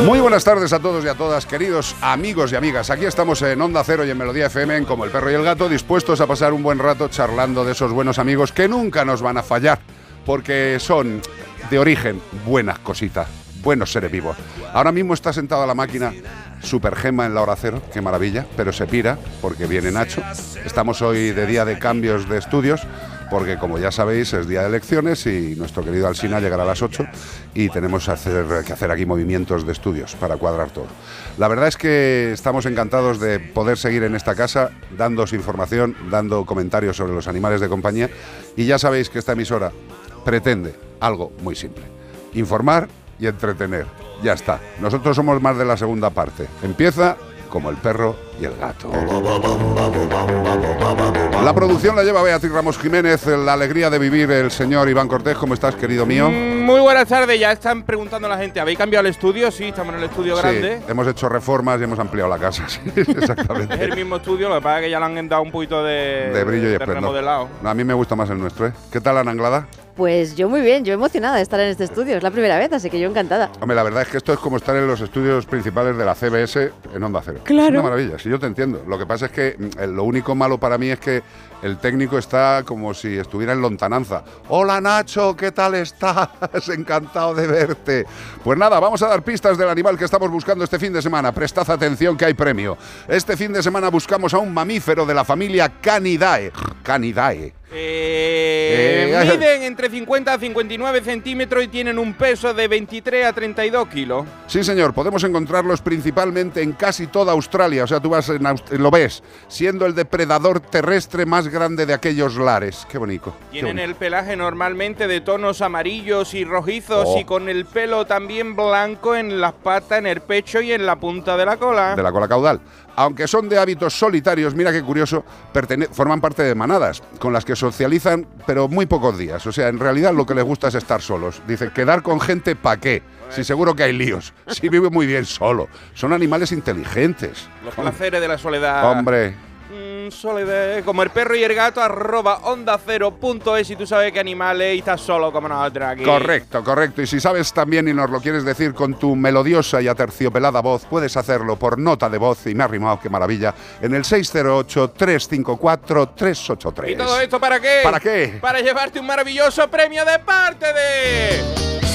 Muy buenas tardes a todos y a todas, queridos amigos y amigas. Aquí estamos en Onda Cero y en Melodía FM, como el perro y el gato, dispuestos a pasar un buen rato charlando de esos buenos amigos que nunca nos van a fallar, porque son de origen buenas cositas, buenos seres vivos. Ahora mismo está sentado a la máquina Super Gema en la hora cero, qué maravilla, pero se pira porque viene Nacho. Estamos hoy de día de cambios de estudios, porque como ya sabéis es día de elecciones y nuestro querido Alsina llegará a las 8 y tenemos que hacer, aquí movimientos de estudios para cuadrar todo. La verdad es que estamos encantados de poder seguir en esta casa dándos información, dando comentarios sobre los animales de compañía y ya sabéis que esta emisora pretende algo muy simple, informar y entretener. Ya está. Nosotros somos más de la segunda parte. Empieza como el perro y el gato. La producción la lleva Beatriz Ramos Jiménez, la alegría de vivir el señor Iván Cortés. ¿Cómo estás, querido mío? Muy buenas tardes, ya están preguntando la gente, ¿habéis cambiado el estudio? Sí, estamos en el estudio grande. Hemos hecho reformas y hemos ampliado la casa. Sí, exactamente. Es el mismo estudio, lo que pasa es que ya le han dado un poquito de, de brillo y de esplendor. remodelado. A mí me gusta más el nuestro, ¿eh? ¿Qué tal, Ana Anglada? Pues yo muy bien, yo emocionada de estar en este estudio. Es la primera vez, así que yo encantada. Hombre, la verdad es que esto es como estar en los estudios principales de la CBS en Onda Cero. Claro. Es una maravilla, sí, yo te entiendo. Lo que pasa es que mm, lo único malo para mí es que el técnico está como si estuviera en lontananza. Hola Nacho, ¿qué tal estás? Encantado de verte. Pues nada, vamos a dar pistas del animal que estamos buscando este fin de semana. Prestad atención que hay premio. Este fin de semana buscamos a un mamífero de la familia Canidae. Canidae. Eh, Eh, miden entre 50 a 59 centímetros y tienen un peso de 23 a 32 kilos. Sí, señor, podemos encontrarlos principalmente en casi toda Australia. O sea, tú vas en lo ves, siendo el depredador terrestre más grande de aquellos lares. Qué bonito. qué Tienen bonito. el pelaje normalmente de tonos amarillos y rojizos Oh. y con el pelo también blanco en las patas, en el pecho y en la punta de la cola. de la cola caudal. Aunque son de hábitos solitarios, mira qué curioso, forman parte de manadas, con las que socializan, pero muy pocos días. O sea, en realidad lo que les gusta es estar solos. Dice, quedar con gente, ¿pa' qué? Si seguro que hay líos. Si vive muy bien solo. Son animales inteligentes. Los placeres de la soledad. Hombre, soledad, como el perro y el gato, arroba onda cero punto es y tú sabes qué animales y estás solo como nosotros aquí. Correcto, correcto. Y si sabes también y nos lo quieres decir con tu melodiosa y aterciopelada voz, puedes hacerlo por nota de voz, y me ha rimado, qué maravilla, en el 608-354-383. ¿Y todo esto para qué? ¿Para qué? Para llevarte un maravilloso premio de parte de...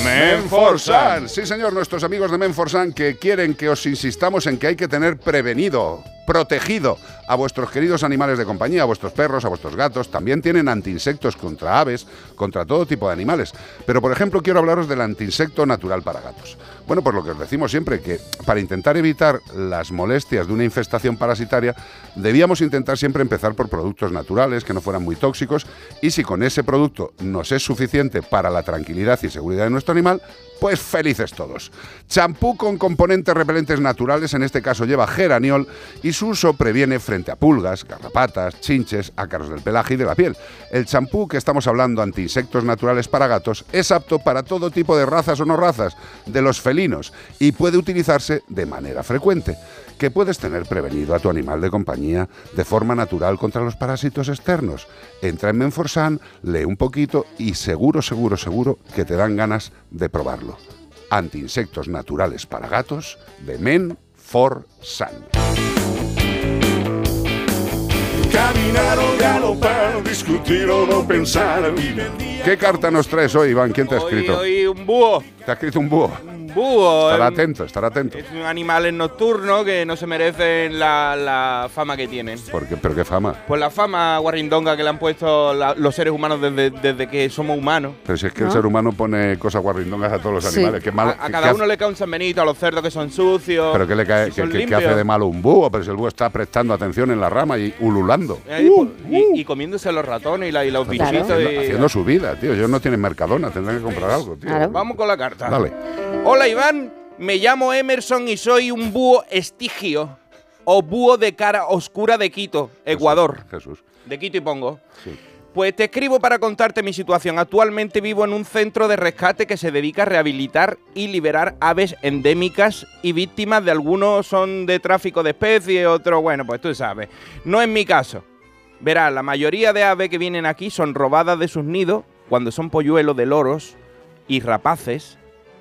Menforsan. Sí, señor, nuestros amigos de Menforsan que quieren que os insistamos en que hay que tener prevenido, protegido a vuestros queridos animales de compañía, a vuestros perros, a vuestros gatos. También tienen antiinsectos contra aves, contra todo tipo de animales. Pero, por ejemplo, quiero hablaros del antiinsecto natural para gatos. Bueno, pues lo que os decimos siempre, que para intentar evitar las molestias de una infestación parasitaria, debíamos intentar siempre empezar por productos naturales que no fueran muy tóxicos y si con ese producto nos es suficiente para la tranquilidad y seguridad de nuestro animal, pues felices todos. Champú con componentes repelentes naturales, en este caso lleva geraniol y su uso previene frente a pulgas, garrapatas, chinches, ácaros del pelaje y de la piel. El champú que estamos hablando anti-insectos naturales para gatos es apto para todo tipo de razas o no razas, de los felinos, y puede utilizarse de manera frecuente que puedes tener prevenido a tu animal de compañía de forma natural contra los parásitos externos. Entra en Menforsan, lee un poquito y seguro, seguro, seguro que te dan ganas de probarlo. Antiinsectos naturales para gatos de Menforsan. Caminar o galopar, discutir o no pensar. ¿Qué carta nos traes hoy, Iván? ¿Quién te ha Hoy, escrito? hoy un búho. ¿Te ha escrito un búho? Búho. Estar es un- atento, estar atento. Es un animal nocturno que no se merecen la, la fama que tienen. ¿Por qué? ¿Pero qué fama? Pues la fama guarrindonga que le han puesto la- los seres humanos desde, desde que somos humanos. Pero si es que el ser humano pone cosas guarrindongas a todos los Sí. animales. ¿Qué malo- a, cada qué uno hace- le cae un San Benito, a los cerdos que son sucios. ¿Pero qué le cae? si ¿Qué, son qué- qué limpios. hace de malo un búho? Pero si el búho está prestando atención en la rama y ululando. Eh, pues, y, y comiéndose los ratones y, la- y los Claro. bichitos. Haciendo, y- haciendo su vida, tío. Ellos no tienen mercadona, tendrán que comprar algo, tío. Claro. Vamos con la carta. Dale. Hola Iván, me llamo Emerson y soy un búho estigio o búho de cara oscura de Quito, Ecuador. Jesús. De Quito y Pongo. Sí. Pues te escribo para contarte mi situación. Actualmente vivo en un centro de rescate que se dedica a rehabilitar y liberar aves endémicas y víctimas de algunos son de tráfico de especies, otros, bueno, pues tú sabes. No es mi caso. Verás, la mayoría de aves que vienen aquí son robadas de sus nidos cuando son polluelos de loros y rapaces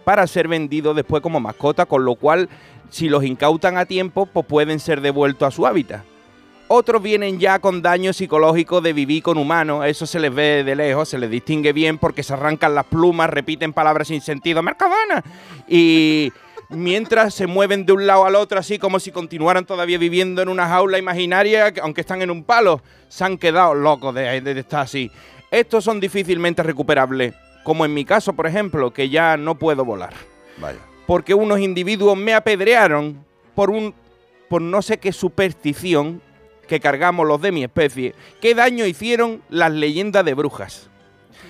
para ser vendidos después como mascota, con lo cual si los incautan a tiempo, pues pueden ser devueltos a su hábitat. Otros vienen ya con daño psicológico de vivir con humanos, eso se les ve de lejos, se les distingue bien porque se arrancan las plumas, repiten palabras sin sentido, Mercadona. Y mientras se mueven de un lado al otro así como si continuaran todavía viviendo en una jaula imaginaria, que aunque están en un palo, se han quedado locos de estar así. Estos son difícilmente recuperables, como en mi caso, por ejemplo, que ya no puedo volar Vaya. porque unos individuos me apedrearon por un por no sé qué superstición que cargamos los de mi especie. ¿Qué daño hicieron las leyendas de brujas?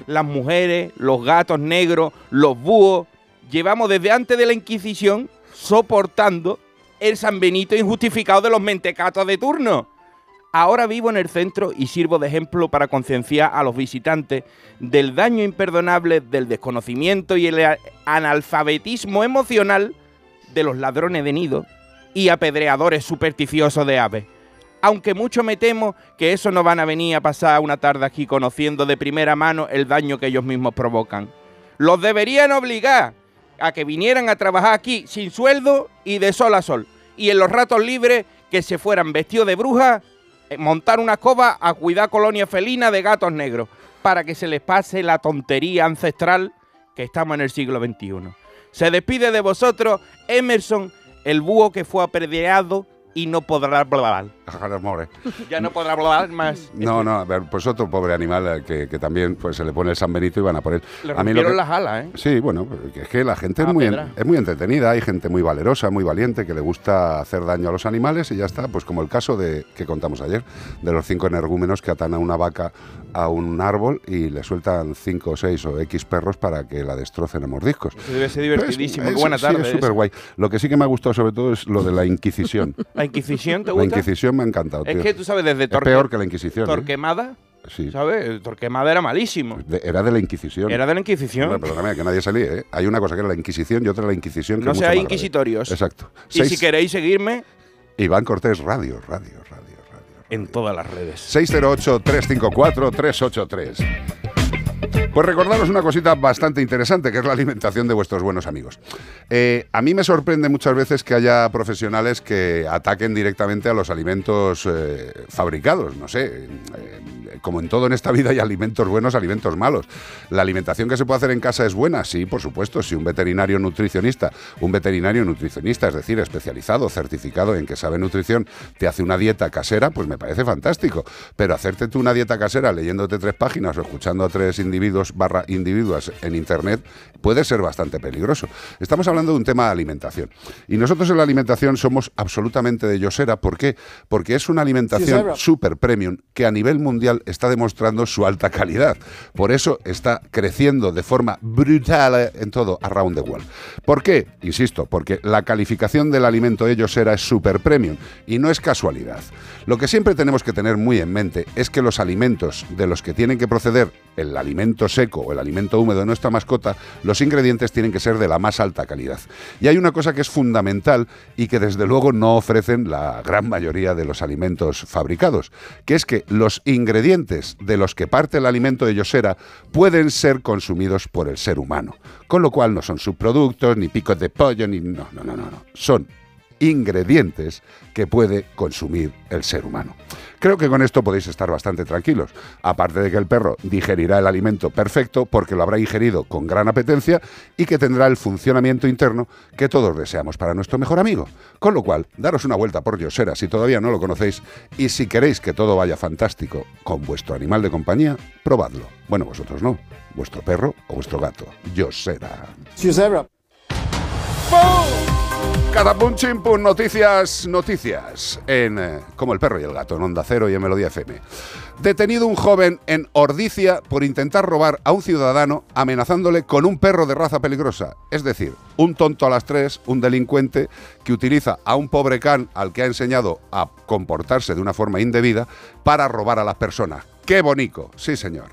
Las mujeres, los gatos negros, los búhos, llevamos desde antes de la Inquisición soportando el San Benito injustificado de los mentecatos de turno. Ahora vivo en el centro y sirvo de ejemplo para concienciar a los visitantes del daño imperdonable del desconocimiento y el analfabetismo emocional de los ladrones de nido y apedreadores supersticiosos de aves. Aunque mucho me temo que eso no van a venir a pasar una tarde aquí conociendo de primera mano el daño que ellos mismos provocan. Los deberían obligar a que vinieran a trabajar aquí sin sueldo y de sol a sol. Y en los ratos libres que se fueran vestidos de bruja, montar una escoba a cuidar colonia felina de gatos negros, para que se les pase la tontería ancestral que estamos en el siglo XXI. Se despide de vosotros Emerson, el búho que fue apedreado y no podrá hablar. More. Ya no podrá hablar más. No, no, a ver, pues otro pobre animal eh, que, que también pues, se le pone el San Benito y van a por él. Le a mí lo que- las alas, ¿eh? Sí, bueno, es que la gente es Ah, muy, en- pedra. es muy entretenida, hay gente muy valerosa, muy valiente, que le gusta hacer daño a los animales y ya está, pues como el caso de que contamos ayer, de los cinco energúmenos que atan a una vaca a un árbol y le sueltan cinco o seis o X perros para que la destrocen a mordiscos. Eso debe ser divertidísimo. Pues, Qué buena sí, tarde. es eso. súper guay. Lo que sí que me ha gustado sobre todo es lo de la Inquisición. ¿La Inquisición te la gusta? Inquisición me ha encantado. Es tío. que tú sabes, desde Torque- peor que la Inquisición. ¿eh? Torquemada, Sí. ¿sabes? Torquemada era malísimo. De- era de la Inquisición. Era de la Inquisición. Perdóname, que nadie se líe, ¿eh? Hay una cosa que era la Inquisición y otra la Inquisición. Que No es seáis más grave. inquisitorios. Exacto. Y Seis- si queréis seguirme, Iván Cortés, radio, radio. En todas las redes. 608-354-383. Pues recordaros una cosita bastante interesante, que es la alimentación de vuestros buenos amigos. Eh, a mí me sorprende muchas veces que haya profesionales que ataquen directamente a los alimentos eh, fabricados. No sé, eh, como en todo en esta vida hay alimentos buenos, alimentos malos. La alimentación que se puede hacer en casa es buena, sí, por supuesto. Si un veterinario nutricionista, un veterinario nutricionista, es decir, especializado, certificado en que sabe nutrición, te hace una dieta casera, pues me parece fantástico. Pero hacerte tú una dieta casera leyéndote tres páginas o escuchando a tres individuos barra individuas en internet puede ser bastante peligroso. Estamos hablando de un tema de alimentación. Y nosotros en la alimentación somos absolutamente de Yosera. ¿Por qué? Porque es una alimentación super premium que a nivel mundial está demostrando su alta calidad. Por eso está creciendo de forma brutal en todo around the world. ¿Por qué? Insisto, porque la calificación del alimento de Yosera es super premium y no es casualidad. Lo que siempre tenemos que tener muy en mente es que los alimentos de los que tienen que proceder el alimento seco o el alimento húmedo de nuestra mascota, los ingredientes tienen que ser de la más alta calidad. Y hay una cosa que es fundamental y que desde luego no ofrecen la gran mayoría de los alimentos fabricados, que es que los ingredientes de los que parte el alimento de Yosera pueden ser consumidos por el ser humano. Con lo cual no son subproductos, ni picos de pollo, ni... No, no, no, no. no. Son ingredientes que puede consumir el ser humano. Creo que con esto podéis estar bastante tranquilos, aparte de que el perro digerirá el alimento perfecto porque lo habrá ingerido con gran apetencia y que tendrá el funcionamiento interno que todos deseamos para nuestro mejor amigo. Con lo cual, daros una vuelta por Yosera si todavía no lo conocéis y si queréis que todo vaya fantástico con vuestro animal de compañía, probadlo. Bueno, vosotros no, vuestro perro o vuestro gato. Yosera. Catapum chimpum, noticias, noticias. En eh, Como el perro y el gato, en Onda Cero y en Melodía FM. Detenido un joven en Ordicia por intentar robar a un ciudadano amenazándole con un perro de raza peligrosa. Es decir, un tonto a las tres, un delincuente que utiliza a un pobre can al que ha enseñado a comportarse de una forma indebida para robar a las personas. ¡Qué bonito! Sí, señor.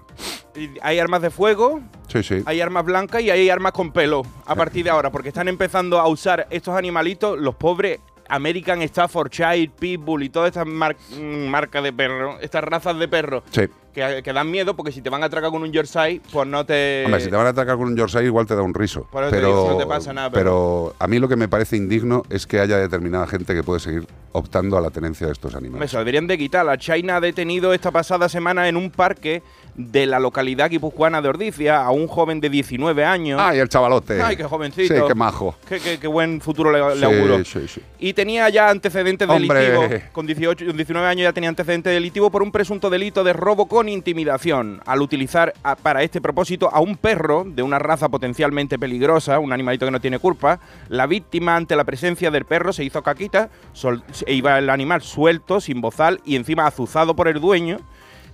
Y Hay armas de fuego, Sí, sí. hay armas blancas y hay armas con pelo a partir de ahora, porque están empezando a usar estos animalitos, los pobres American Staffordshire, Pitbull y todas estas mar- mm, marcas de perro, estas razas de perro, Sí. que, que dan miedo porque si te van a atracar con un Yorkshire, pues no te... Hombre, si te van a atacar con un Yorkshire igual te da un riso. Por eso te pero, digo, no te pasa nada, pero a mí lo que me parece indigno es que haya determinada gente que puede seguir optando a la tenencia de estos animales. se lo deberían de quitar. La China ha detenido esta pasada semana en un parque de la localidad guipuzcoana de Ordicia a un joven de 19 años. ¡Ay, el chavalote! Ay, qué jovencito. Sí, qué majo. Qué, qué- qué buen futuro le, le Sí, auguro. sí, sí. Y tenía ya antecedentes Hombre. delictivos. Con 18, con 19 años ya tenía antecedentes delictivos por un presunto delito de robo con intimidación. Al utilizar a- para este propósito a un perro de una raza potencialmente peligrosa, un animalito que no tiene culpa, la víctima ante la presencia del perro se hizo caquita, sol- e iba el animal suelto, sin bozal y encima azuzado por el dueño,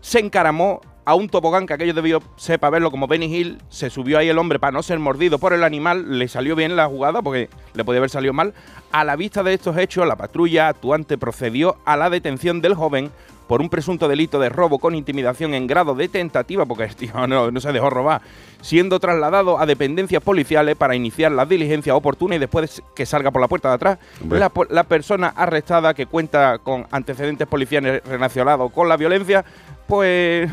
se encaramó a un tobogán que aquello debió sepa verlo como Benny Hill, se subió ahí el hombre para no ser mordido por el animal, le salió bien la jugada porque le podía haber salido mal. A la vista de estos hechos, la patrulla actuante procedió a la detención del joven por un presunto delito de robo con intimidación en grado de tentativa, porque el tío no, no se dejó robar, siendo trasladado a dependencias policiales para iniciar la diligencia oportuna y después que salga por la puerta de atrás, la persona arrestada que cuenta con antecedentes policiales relacionados con la violencia, pues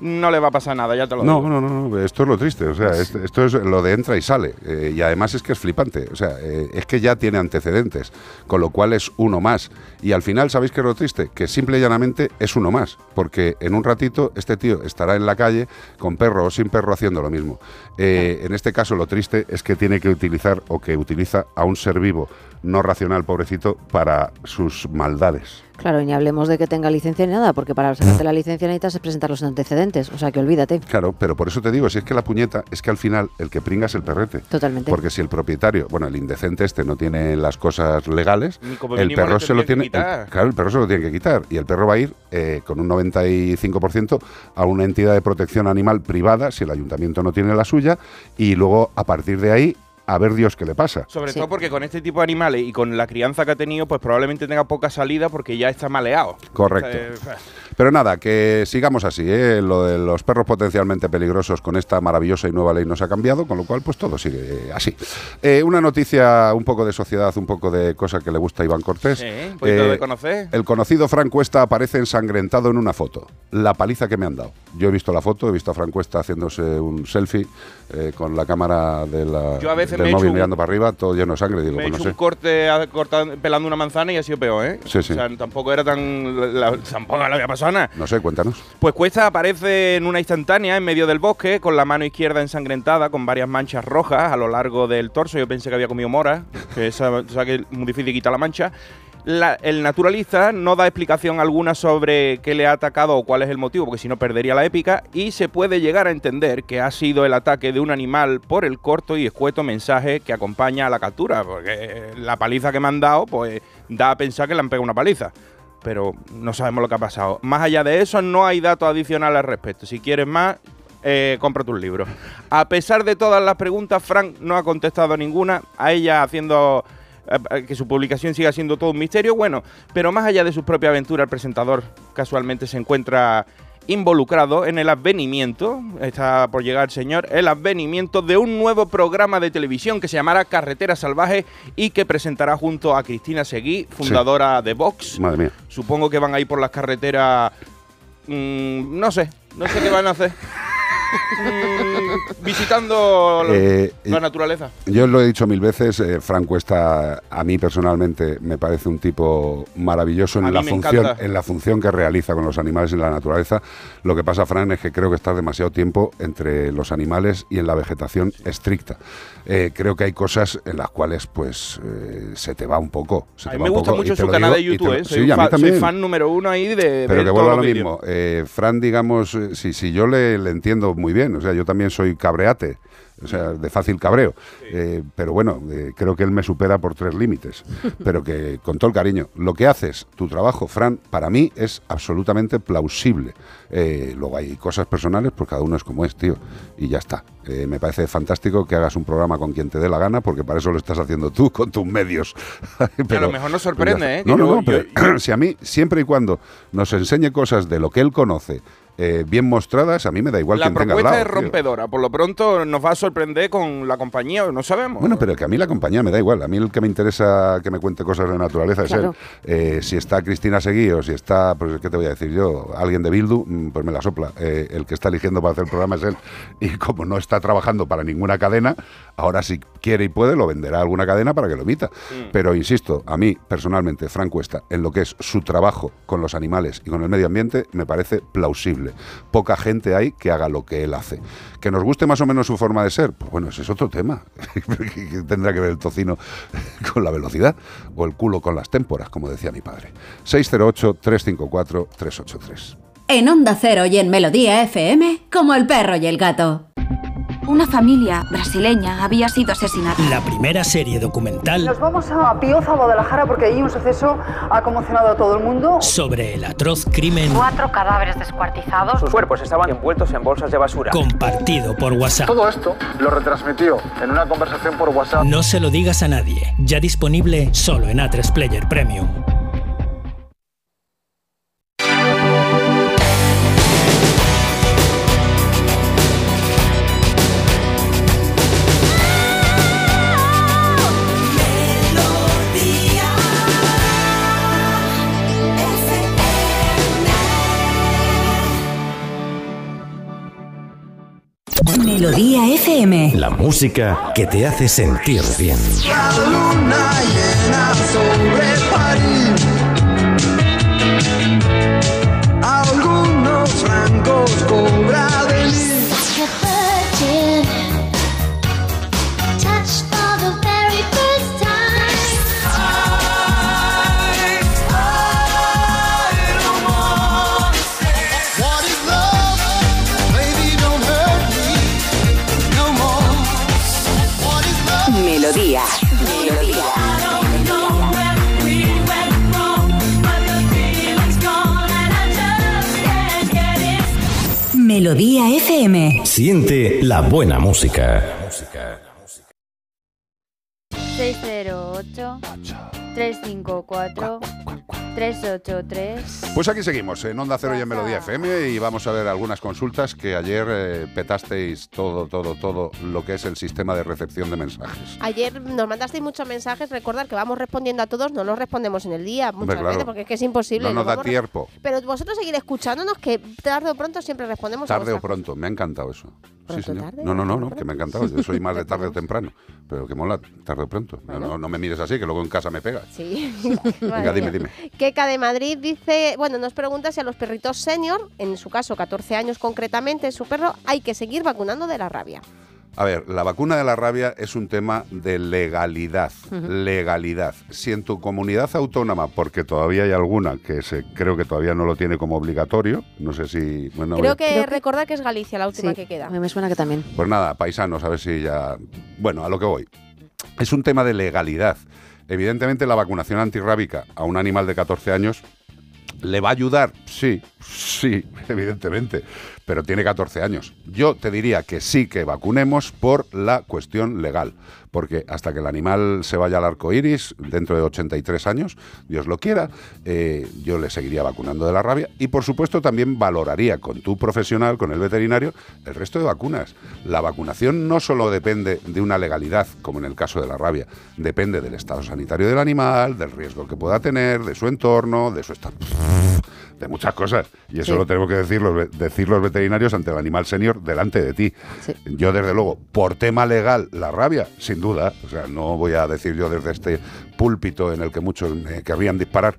no le va a pasar nada, ya te lo No, digo. no, no, no, esto es lo triste, o sea, es- esto es lo de entra y sale, eh, y además es que es flipante, o sea, eh, es que ya tiene antecedentes, con lo cual es uno más, y al final, ¿sabéis qué es lo triste? Que simple y llanamente es uno más, porque en un ratito este tío estará en la calle con perro o sin perro haciendo lo mismo. Eh, en este caso lo triste es que tiene que utilizar o que utiliza a un ser vivo no racional, pobrecito, para sus maldades. Claro, y ni hablemos de que tenga licencia ni nada, porque para sacarte la licencia necesitas presentar los antecedentes. O sea que olvídate. Claro, pero por eso te digo, si es que la puñeta es que al final el que pringa es el perrete. Totalmente. Porque si el propietario, bueno, el indecente este no tiene las cosas legales, el perro se lo tiene, que el- claro, el perro se lo tiene que quitar y el perro va a ir eh, con un 95% a una entidad de protección animal privada si el ayuntamiento no tiene la suya y luego a partir de ahí a ver Dios qué le pasa. Sobre Sí. todo porque con este tipo de animales y con la crianza que ha tenido, pues probablemente tenga poca salida porque ya está maleado. Correcto. Eh, Pero nada, que sigamos así, ¿eh? Lo de los perros potencialmente peligrosos con esta maravillosa y nueva ley nos ha cambiado, con lo cual pues todo sigue eh, así. Eh, una noticia un poco de sociedad, un poco de cosa que le gusta a Iván Cortés. Sí, un poquito Eh, de conocer. El conocido Fran Cuesta aparece ensangrentado en una foto. La paliza que me han dado. Yo he visto la foto, he visto a Fran Cuesta haciéndose un selfie eh, con la cámara de la, Yo a veces del me he móvil un- mirando para arriba, todo lleno de sangre. Digo, Me he pues hecho no un corte a- cortando- pelando una manzana y ha sido peor, ¿eh? Sí, sí. O sea, tampoco era tan. la- tampoco le había pasado No sé, cuéntanos. Pues Cuesta aparece en una instantánea en medio del bosque, con la mano izquierda ensangrentada, con varias manchas rojas a lo largo del torso. Yo pensé que había comido mora, que esa, o sea, que es muy difícil quitar la mancha. La- el naturalista no da explicación alguna sobre qué le ha atacado o cuál es el motivo, porque si no perdería la épica, y se puede llegar a entender que ha sido el ataque de un animal por el corto y escueto mensaje que acompaña a la captura, porque la paliza que me han dado, pues da a pensar que le han pegado una paliza pero no sabemos lo que ha pasado. Más allá de eso, no hay datos adicionales al respecto. Si quieres más, eh, cómprate un libro. A pesar de todas las preguntas, Frank no ha contestado ninguna. A ella haciendo eh, que su publicación siga siendo todo un misterio. Bueno, pero más allá de su propia aventura, el presentador casualmente se encuentra involucrado en el advenimiento, está por llegar el señor, el advenimiento de un nuevo programa de televisión que se llamará Carretera Salvaje y que presentará junto a Cristina Seguí, fundadora de Vox. Madre mía. Supongo que van a ir por las carreteras. mm, no sé, no sé qué van a hacer. mm, visitando Eh, la naturaleza. Yo lo he dicho mil veces, eh, Fran Cuesta a mí personalmente me parece un tipo maravilloso en la función encanta. en la función que realiza con los animales en la naturaleza. Lo que pasa, Fran, es que creo que estás demasiado tiempo entre los animales y en la vegetación estricta. Eh, creo que hay cosas en las cuales pues eh, se te va un poco. se A te mí va me gusta mucho su canal de YouTube, lo-. Soy, sí, fan, soy fan número uno ahí de, Pero que vuelva a lo mismo. Fran, digamos, sí, sí, yo le, le entiendo muy bien. O sea, yo también soy cabreate. O sea, de fácil cabreo. Eh, pero bueno, eh, creo que él me supera por tres límites. Pero que con todo el cariño. Lo que haces, tu trabajo, Fran, para mí es absolutamente plausible. Eh, luego hay cosas personales, pues cada uno es como es, tío. Y ya está. Me parece fantástico que hagas un programa con quien te dé la gana, porque para eso lo estás haciendo tú, con tus medios. Que a lo mejor nos sorprende, ya ¿eh? No, no, yo- no, pero yo- si a mí, siempre y cuando nos enseñe cosas de lo que él conoce, eh, bien mostradas, a mí me da igual la quien tenga al propuesta es tío. rompedora. Por lo pronto nos va a sorprender con la compañía, no sabemos. Bueno, pero que a mí la compañía me da igual. A mí el que me interesa que me cuente cosas de naturaleza es él. Eh, si está Cristina Seguí o si está, pues, ¿qué te voy a decir yo? Alguien de Bildu, mm, pues me la sopla. Eh, el que está eligiendo para hacer el programa es él. Y como no está trabajando para ninguna cadena, ahora si quiere y puede, lo venderá a alguna cadena para que lo emita. Pero insisto, a mí personalmente, Frank Cuesta, en lo que es su trabajo con los animales y con el medio ambiente, me parece plausible. Poca gente hay que haga lo que él hace. Que nos guste más o menos su forma de ser, pues bueno, ese es otro tema. ¿Qué tendrá que ver el tocino con la velocidad? O el culo con las témporas, como decía mi padre. 608-354-383. En Onda Cero y en Melodía FM, como el perro y el gato. Una familia brasileña había sido asesinada. La primera serie documental Nos vamos a Pioza, Guadalajara, porque ahí un suceso ha conmocionado a todo el mundo. sobre el atroz crimen Cuatro cadáveres descuartizados. Sus cuerpos estaban envueltos en bolsas de basura. compartido por WhatsApp. Todo esto lo retransmitió en una conversación por WhatsApp. No se lo digas a nadie. Ya disponible solo en A3 Player Premium. Melodía FM. La música que te hace sentir bien. Algunos Melodía FM. Siente la buena música. 608 354 383 Pues aquí seguimos, en Onda Cero y en Melodía FM, y vamos a ver algunas consultas que ayer eh, petasteis todo, todo, todo lo que es el sistema de recepción de mensajes. Ayer nos mandasteis muchos mensajes, recordar que vamos respondiendo a todos, no los respondemos en el día muchas claro. veces porque es que es imposible. No nos da vamos tiempo. Pero vosotros seguir escuchándonos que tarde o pronto siempre respondemos a Tarde o pronto, me ha encantado eso. Sí, ¿Pronto, señor. tarde? No, no, no, que me ha encantado. Yo soy más de tarde o temprano, pero que mola, tarde o pronto. No, no, no me mires así, que luego en casa me pega. Sí. Venga, dime, mía. Keka de Madrid dice, bueno, nos pregunta si a los perritos senior, en su caso 14 años concretamente, su perro, hay que seguir vacunando de la rabia. A ver, la vacuna de la rabia es un tema de legalidad. Legalidad. Si en tu comunidad autónoma, porque todavía hay alguna que se, creo que todavía no lo tiene como obligatorio, no sé si. Bueno, Creo que Creo que- recordar que es Galicia la última Sí, que queda. a mí me suena que también. Pues nada, paisanos, a ver si ya. Bueno, a lo que voy. Es un tema de legalidad. Evidentemente, la vacunación antirrábica a un animal de 14 años le va a ayudar. Sí, sí, evidentemente. Pero tiene 14 años. Yo te diría que sí que vacunemos por la cuestión legal. Porque hasta que el animal se vaya al arco iris, dentro de 83 años, Dios lo quiera, eh, yo le seguiría vacunando de la rabia. Y por supuesto, también valoraría con tu profesional, con el veterinario, el resto de vacunas. La vacunación no solo depende de una legalidad, como en el caso de la rabia, depende del estado sanitario del animal, del riesgo que pueda tener, de su entorno, de su estado de muchas cosas. Y eso Sí. lo tenemos que decir los, decir los veterinarios ante el animal senior delante de ti. Sí. Yo, desde luego, por tema legal, la rabia, sin duda. O sea, no voy a decir yo desde este púlpito en el que muchos me querrían disparar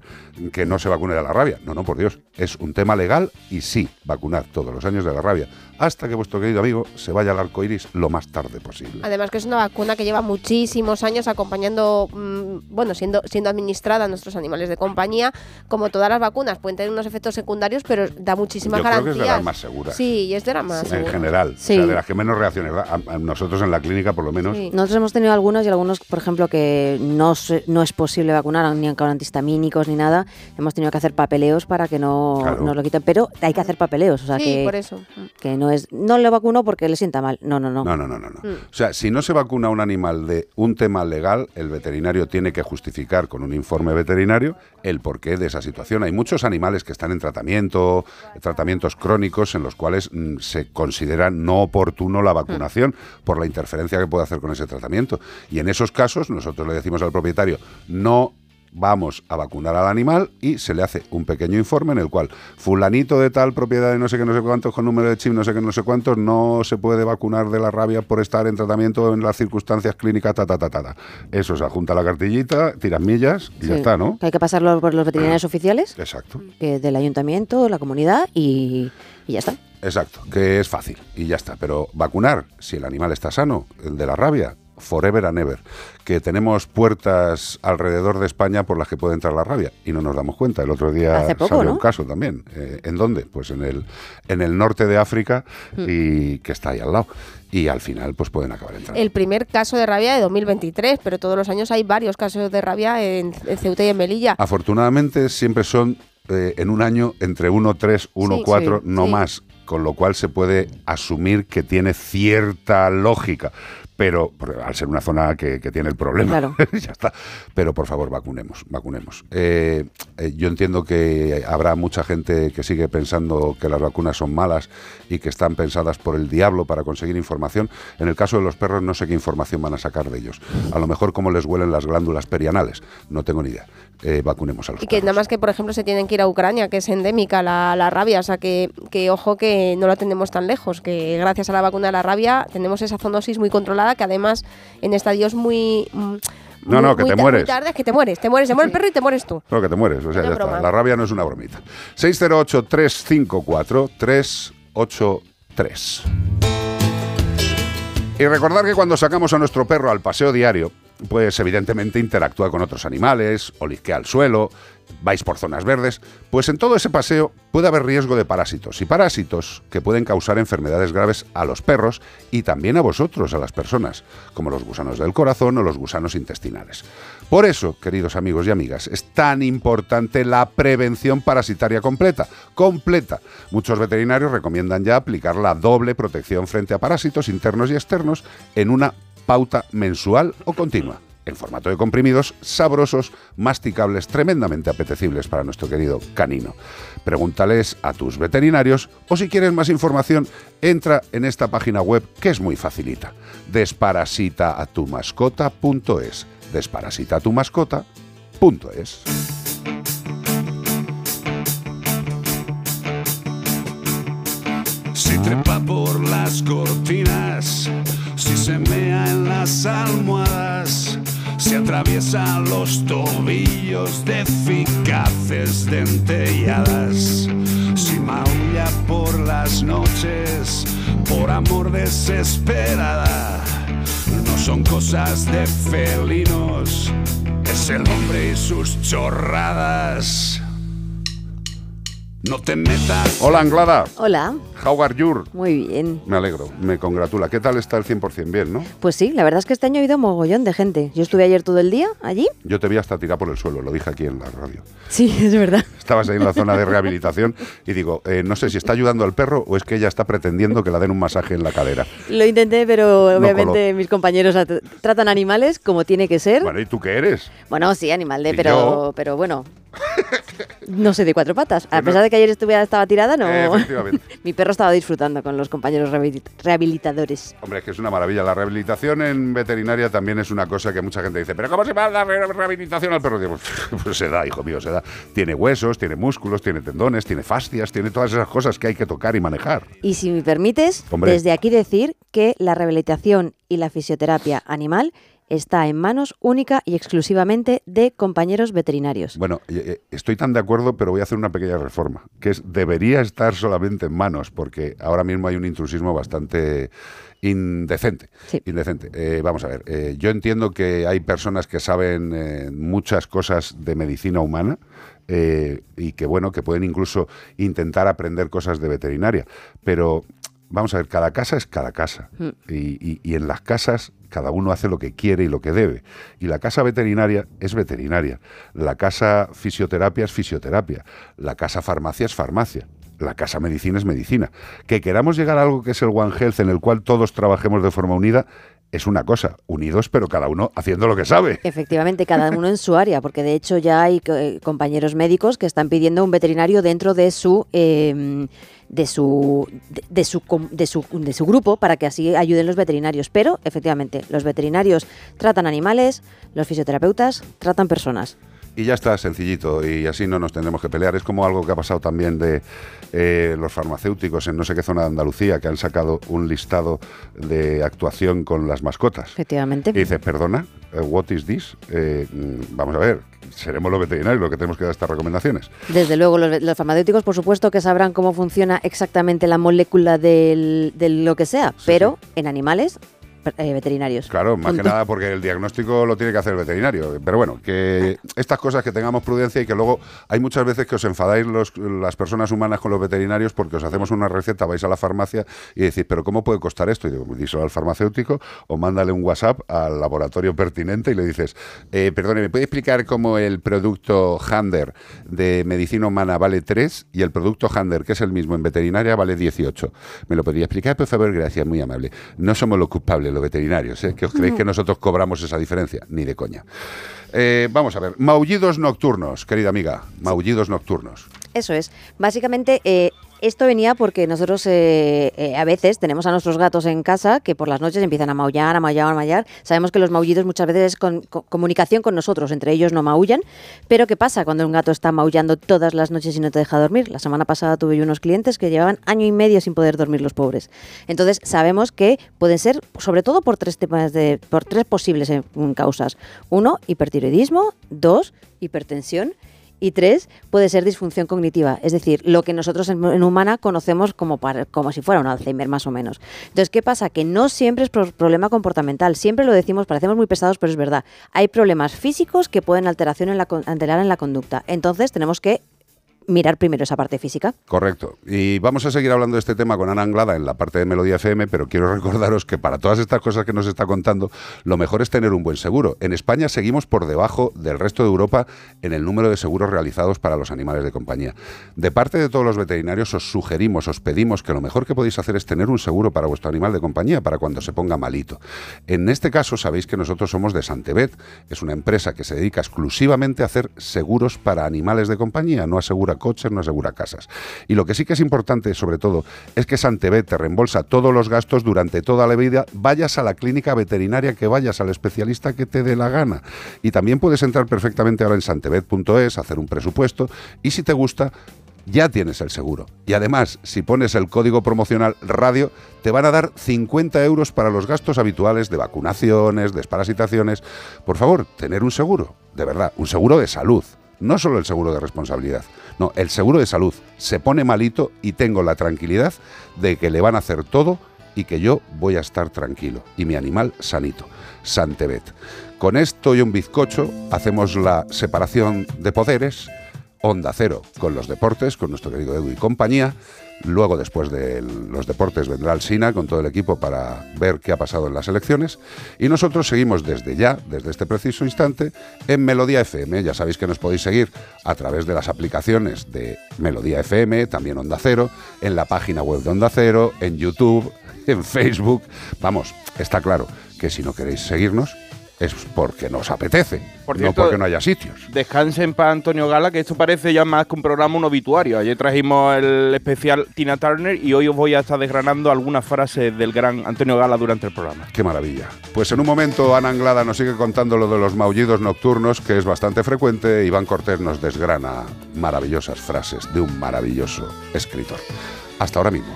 que no se vacune de la rabia. No, no, por Dios. Es un tema legal y sí, vacunad todos los años de la rabia. Hasta que vuestro querido amigo se vaya al arco iris lo más tarde posible. Además que es una vacuna que lleva muchísimos años acompañando, mm, bueno, siendo, siendo administrada a nuestros animales de compañía. Como todas las vacunas, pueden tener unos efectos secundarios, pero da muchísimas Yo creo que garantías. es de las más seguras. Sí, y es de las más en seguras. general. Sí. O sea, de las que menos reacciones. A- a nosotros en la clínica, por lo menos. Sí. Nosotros hemos tenido algunos y algunos, por ejemplo, que no, se- no es posible vacunar ni con antihistamínicos ni nada. Hemos tenido que hacer papeleos para que no Claro. nos lo quiten. Pero hay que hacer papeleos. O sea, Sí, que, por eso. que no es. No le vacuno porque le sienta mal. No, no, no. No, no, no, no. no. Mm. O sea, si no se vacuna un animal de un tema legal, el veterinario tiene que justificar con un informe veterinario el porqué de esa situación. Hay muchos animales que están en tratamiento, tratamientos crónicos en los cuales mm, se considera no oportuno la vacunación por la interferencia que puede hacer con ese tratamiento. Y en esos casos nosotros le decimos al propietario, no vamos a vacunar al animal y se le hace un pequeño informe en el cual fulanito de tal propiedad de no sé qué, no sé cuántos, con número de chip, no sé qué, no sé cuántos, no se puede vacunar de la rabia por estar en tratamiento en las circunstancias clínicas, ta, ta, ta, ta. Eso se adjunta a la cartillita, tiras millas y ya está, ¿no? Que hay que pasarlo por los veterinarios oficiales Exacto. que del ayuntamiento, la comunidad y, y ya está. Exacto, que es fácil y ya está. Pero vacunar, si el animal está sano, el de la rabia, forever and ever. Que tenemos puertas alrededor de España por las que puede entrar la rabia y no nos damos cuenta. El otro día poco, salió ¿no? un caso también. Eh, ¿En dónde? Pues en el, en el norte de África Hmm. y que está ahí al lado. Y al final, pues pueden acabar entrando. El primer caso de rabia de 2023, pero todos los años hay varios casos de rabia en, en Ceuta y en Melilla. Afortunadamente siempre son eh, en un año entre 1, 3, 1, Sí, 4, sí, no sí. más, con lo cual se puede asumir que tiene cierta lógica. Pero al ser una zona que, que tiene el problema, Claro. ya está. Pero por favor, vacunemos, vacunemos. Eh, eh, yo entiendo que habrá mucha gente que sigue pensando que las vacunas son malas y que están pensadas por el diablo para conseguir información. En el caso de los perros no sé qué información van a sacar de ellos. A lo mejor cómo les huelen las glándulas perianales. No tengo ni idea. Eh, vacunemos a los Y que nada más que, por ejemplo, se tienen que ir a Ucrania, que es endémica la, la rabia. O sea, que, que ojo que no la tenemos tan lejos, que gracias a la vacuna de la rabia tenemos esa zoonosis muy controlada, que además en estadios muy... mm, No, muy- no, que te mueres. Tarde, que te mueres, te mueres, se muere el perro y te mueres tú. No, que te mueres. O sea, ya está. La rabia no es una bromita. 608-354-383. Y recordar que cuando sacamos a nuestro perro al paseo diario, pues evidentemente interactúa con otros animales, olisquea al suelo, vais por zonas verdes, pues en todo ese paseo puede haber riesgo de parásitos y parásitos que pueden causar enfermedades graves a los perros y también a vosotros, a las personas, como los gusanos del corazón o los gusanos intestinales. Por eso, queridos amigos y amigas, es tan importante la prevención parasitaria completa, completa. Muchos veterinarios recomiendan ya aplicar la doble protección frente a parásitos internos y externos en una pauta mensual o continua, en formato de comprimidos sabrosos, masticables, tremendamente apetecibles para nuestro querido canino. Pregúntales a tus veterinarios o si quieres más información, entra en esta página web que es muy facilita. Desparasitaatumascota.es. Desparasitaatumascota.es. Si trepa por las cortinas, si se mea en las almohadas, si atraviesa los tobillos de eficaces dentelladas, si maulla por las noches, por amor desesperada, no son cosas de felinos, es el hombre y sus chorradas. No te metas. Hola, Anglada. Hola, How are you? muy bien. Me alegro, me congratula. ¿Qué tal está el 100% bien, no? Pues sí, la verdad es que este año ha ido mogollón de gente. Yo estuve ayer todo el día allí. Yo te vi hasta tirar por el suelo, lo dije aquí en la radio. Sí, es verdad. Estabas ahí en la zona de rehabilitación y digo, eh, no sé si está ayudando al perro o es que ella está pretendiendo que la den un masaje en la cadera. Lo intenté, pero No obviamente mis compañeros at- tratan animales como tiene que ser. Bueno, ¿y tú qué eres? Bueno, sí, animal de, ¿Y pero, yo? pero bueno. no sé de cuatro patas. A no- pesar de que ayer estuviera, estaba tirada, no. Efectivamente. Mi perro estaba disfrutando con los compañeros rehabilit- rehabilitadores. Hombre, es que es una maravilla. La rehabilitación en veterinaria también es una cosa que mucha gente dice, pero ¿cómo se va a dar re- rehabilitación al perro? Pues se da, hijo mío, se da. Tiene huesos, tiene músculos, tiene tendones, tiene fascias, tiene todas esas cosas que hay que tocar y manejar. Y si me permites, Hombre. desde aquí decir que la rehabilitación y la fisioterapia animal está en manos única y exclusivamente de compañeros veterinarios. Bueno, eh, eh, estoy tan de acuerdo, pero voy a hacer una pequeña reforma, que es debería estar solamente en manos, porque ahora mismo hay un intrusismo bastante indecente. Indecente. Eh, vamos a ver, eh, yo entiendo que hay personas que saben eh, muchas cosas de medicina humana. y que bueno, que pueden incluso intentar aprender cosas de veterinaria. Pero vamos a ver, cada casa es cada casa. Y, y- y en las casas cada uno hace lo que quiere y lo que debe. Y la casa veterinaria es veterinaria. La casa fisioterapia es fisioterapia. La casa farmacia es farmacia. La casa medicina es medicina. Que queramos llegar a algo que es el One Health en el cual todos trabajemos de forma unida es una cosa. Unidos, pero cada uno haciendo lo que sabe. Efectivamente, cada uno en su área, porque de hecho ya hay eh, compañeros médicos que están pidiendo un veterinario dentro de su eh, de su de, de su de su de su grupo para que así ayuden los veterinarios. Pero efectivamente, los veterinarios tratan animales, los fisioterapeutas tratan personas. Y ya está, sencillito, y así no nos tendremos que pelear. Es como algo que ha pasado también de eh, los farmacéuticos en no sé qué zona de Andalucía, que han sacado un listado de actuación con las mascotas. Efectivamente. Y dices, perdona, eh, what is this? Eh, mm, vamos a ver, seremos los veterinarios los que tenemos que dar estas recomendaciones. Desde luego, los, farmacéuticos, por supuesto, que sabrán cómo funciona exactamente la molécula del- de lo que sea, pero en animales, eh, veterinarios. Claro, más que nada porque el diagnóstico lo tiene que hacer el veterinario. Pero bueno, que estas cosas que tengamos prudencia y que luego hay muchas veces que os enfadáis los- las personas humanas con los veterinarios porque os hacemos una receta, vais a la farmacia y decís, pero ¿cómo puede costar esto? Y digo, "Pues díselo al farmacéutico o mándale un WhatsApp al laboratorio pertinente y le dices, eh, perdone, ¿me puede explicar cómo el producto Hander de medicina humana vale 3 y el producto Hander, que es el mismo en veterinaria, vale 18? ¿Me lo podría explicar, por favor? Gracias, muy amable. No somos los culpables, los veterinarios, ¿eh? que os creéis que nosotros cobramos esa diferencia. Ni de coña. Eh, vamos a ver, maullidos nocturnos, querida amiga, maullidos nocturnos. Eso es. Básicamente, eh, esto venía porque nosotros eh, eh, a veces tenemos a nuestros gatos en casa que por las noches empiezan a maullar, a maullar, a maullar. Sabemos que los maullidos muchas veces es con, con- comunicación con nosotros, entre ellos no maullan. Pero ¿qué pasa cuando un gato está maullando todas las noches y no te deja dormir? La semana pasada tuve yo unos clientes que llevaban año y medio sin poder dormir los pobres. Entonces sabemos que pueden ser, sobre todo por tres temas de, por tres posibles eh, causas. Uno, hipertiroidismo. Dos, hipertensión. Y tres, puede ser disfunción cognitiva, es decir, lo que nosotros en, en humana conocemos como, como si fuera un Alzheimer más o menos. Entonces, ¿qué pasa? Que no siempre es pro- problema comportamental, siempre lo decimos, parecemos muy pesados, pero es verdad. Hay problemas físicos que pueden alteración en la, alterar en la conducta. Entonces, tenemos que mirar primero esa parte física. Correcto. Y vamos a seguir hablando de este tema con Ana Anglada en la parte de Melodía FM, pero quiero recordaros que para todas estas cosas que nos está contando, lo mejor es tener un buen seguro. En España seguimos por debajo del resto de Europa en el número de seguros realizados para los animales de compañía. De parte de todos los veterinarios os sugerimos, os pedimos que lo mejor que podéis hacer es tener un seguro para vuestro animal de compañía para cuando se ponga malito. En este caso sabéis que nosotros somos de Santebet, es una empresa que se dedica exclusivamente a hacer seguros para animales de compañía, no asegura coches, no asegura casas. Y lo que sí que es importante, sobre todo, es que Santebet te reembolsa todos los gastos durante toda la vida, vayas a la clínica veterinaria que vayas, al especialista que te dé la gana. Y también puedes entrar perfectamente ahora en santebet.es, hacer un presupuesto y si te gusta, ya tienes el seguro. Y además, si pones el código promocional radio, te van a dar 50 euros para los gastos habituales de vacunaciones, desparasitaciones. Por favor, tener un seguro, de verdad, un seguro de salud. No solo el seguro de responsabilidad, no, el seguro de salud. Se pone malito y tengo la tranquilidad de que le van a hacer todo y que yo voy a estar tranquilo y mi animal sanito. Santebet. Con esto y un bizcocho hacemos la separación de poderes Onda Cero con los deportes, con nuestro querido Edu y compañía. Luego, después de los deportes, vendrá el SINA con todo el equipo para ver qué ha pasado en las elecciones. Y nosotros seguimos desde ya, desde este preciso instante, en Melodía FM. Ya sabéis que nos podéis seguir a través de las aplicaciones de Melodía FM, también Onda Cero, en la página web de Onda Cero, en YouTube, en Facebook. Vamos, está claro que si no queréis seguirnos, es porque nos apetece, Por no porque no haya sitios. Descansen para Antonio Gala, que esto parece ya más que un programa, un obituario. Ayer trajimos el especial Tina Turner y hoy os voy a estar desgranando algunas frases del gran Antonio Gala durante el programa. Qué maravilla. Pues en un momento Ana Anglada nos sigue contando lo de los maullidos nocturnos, que es bastante frecuente. Iván Cortés nos desgrana maravillosas frases de un maravilloso escritor. Hasta ahora mismo.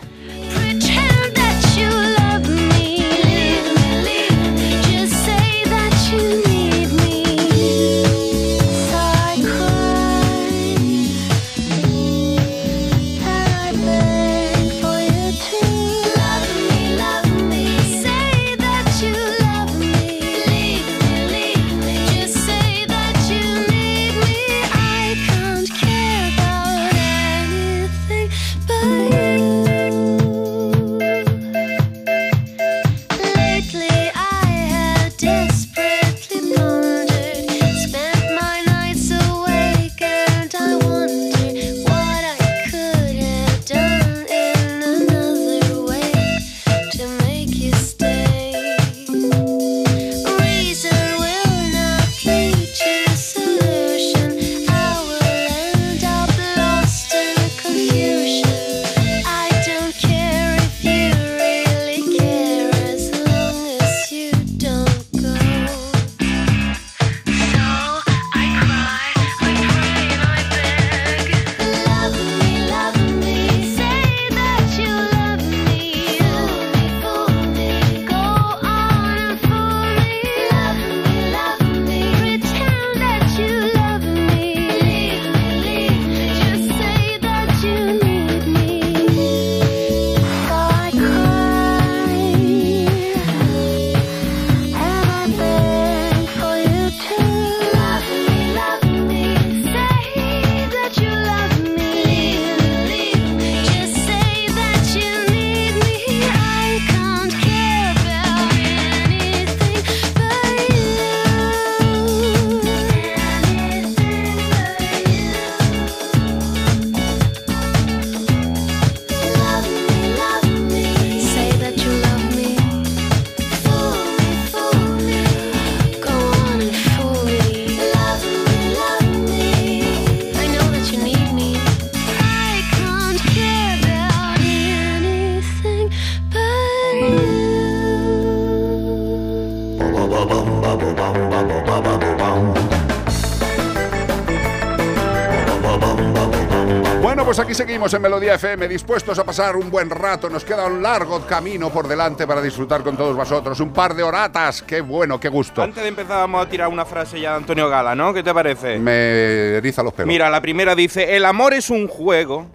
Seguimos en Melodía FM, dispuestos a pasar un buen rato. Nos queda un largo camino por delante para disfrutar con todos vosotros. Un par de horatas, qué bueno, qué gusto. Antes de empezar vamos a tirar una frase ya de Antonio Gala, ¿no? ¿Qué te parece? Me eriza los pelos. Mira, la primera dice, el amor es un juego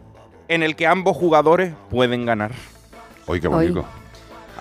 en el que ambos jugadores pueden ganar. Uy, qué bonito.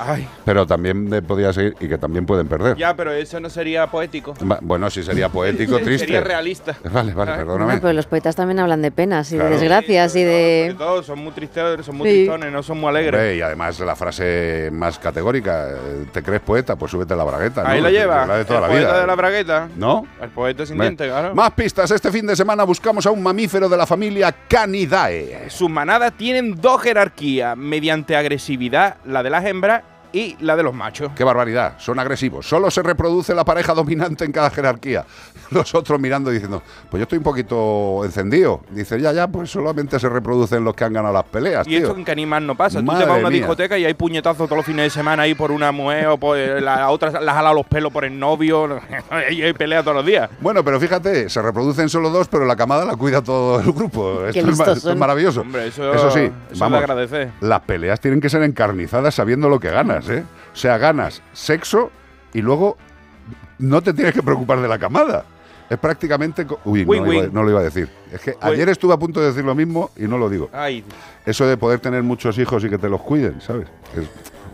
Ay, Pero también podía seguir y que también pueden perder. ya, pero eso no sería poético. Bueno, sí sería poético, triste. Sería realista. Vale, vale, perdóname. No, pero los poetas también hablan de penas y Claro. de desgracias y de... todo, son muy tristes, son muy Sí. tristones, no son muy alegres. Hombre, y además la frase más categórica, ¿te crees poeta? Pues súbete a la bragueta. Ahí ¿no? la lleva. La de toda el la poeta vida. de la bragueta. ¿No? El poeta sin diente, claro. Más pistas. Este fin de semana buscamos a un mamífero de la familia Canidae. Sus manadas tienen dos jerarquías, mediante agresividad, la de las hembras y la de los machos. Qué barbaridad, son agresivos. Solo se reproduce la pareja dominante en cada jerarquía. Los otros mirando y diciendo, pues yo estoy un poquito encendido. Dice, ya, ya, pues solamente se reproducen los que han ganado las peleas, Y esto tío. en que animal no pasa. Tú te vas a una mía. discoteca y hay puñetazos todos los fines de semana ahí por una mujer o por eh, la otra la jala los pelos por el novio. y hay pelea todos los días. Bueno, pero fíjate, se reproducen solo dos, pero la camada la cuida todo el grupo. Esto, es, esto maravilloso. Hombre, eso- sí, eso es vamos, de agradecer. las peleas tienen que ser encarnizadas sabiendo lo que ganas, ¿eh? O sea, ganas sexo y luego no te tienes que preocupar de la camada. Es prácticamente... Uy, no, Win-win. iba- no lo iba a decir. Es que Pues- ayer estuve a punto de decir lo mismo y no lo digo. Ay, Eso de poder tener muchos hijos y que te los cuiden, ¿sabes? Es-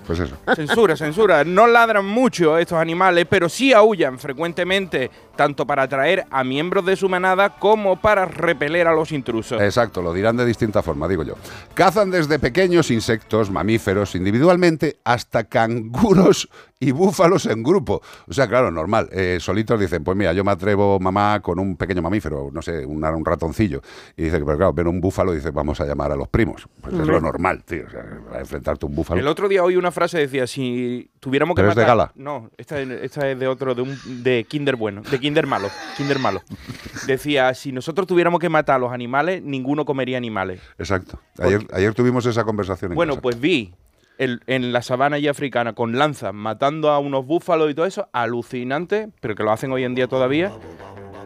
pues eso. Censura, censura. No ladran mucho estos animales, pero sí aullan frecuentemente, tanto para atraer a miembros de su manada como para repeler a los intrusos. Exacto, lo dirán de distinta forma, digo yo. Cazan desde pequeños insectos, mamíferos individualmente, hasta canguros y búfalos en grupo. O sea, claro, normal. Eh, solitos dicen, pues mira, yo me atrevo, mamá, con un pequeño mamífero, no sé, un, un ratoncillo. Y dice que, pero claro, ven un búfalo y dice, vamos a llamar a los primos. Pues es lo normal, tío. O sea, a enfrentarte a un búfalo. El otro día oí una frase decía, si tuviéramos que ¿Pero es de matar... gala? No, esta, es- esta es de otro, de un de Kinder bueno, de Kinder malo, Kinder malo. Decía, si nosotros tuviéramos que matar a los animales, ninguno comería animales. Exacto. Ayer, ayer tuvimos esa conversación en Bueno, casa. pues vi el- en la sabana y africana con lanzas matando a unos búfalos y todo eso, alucinante, pero que lo hacen hoy en día todavía.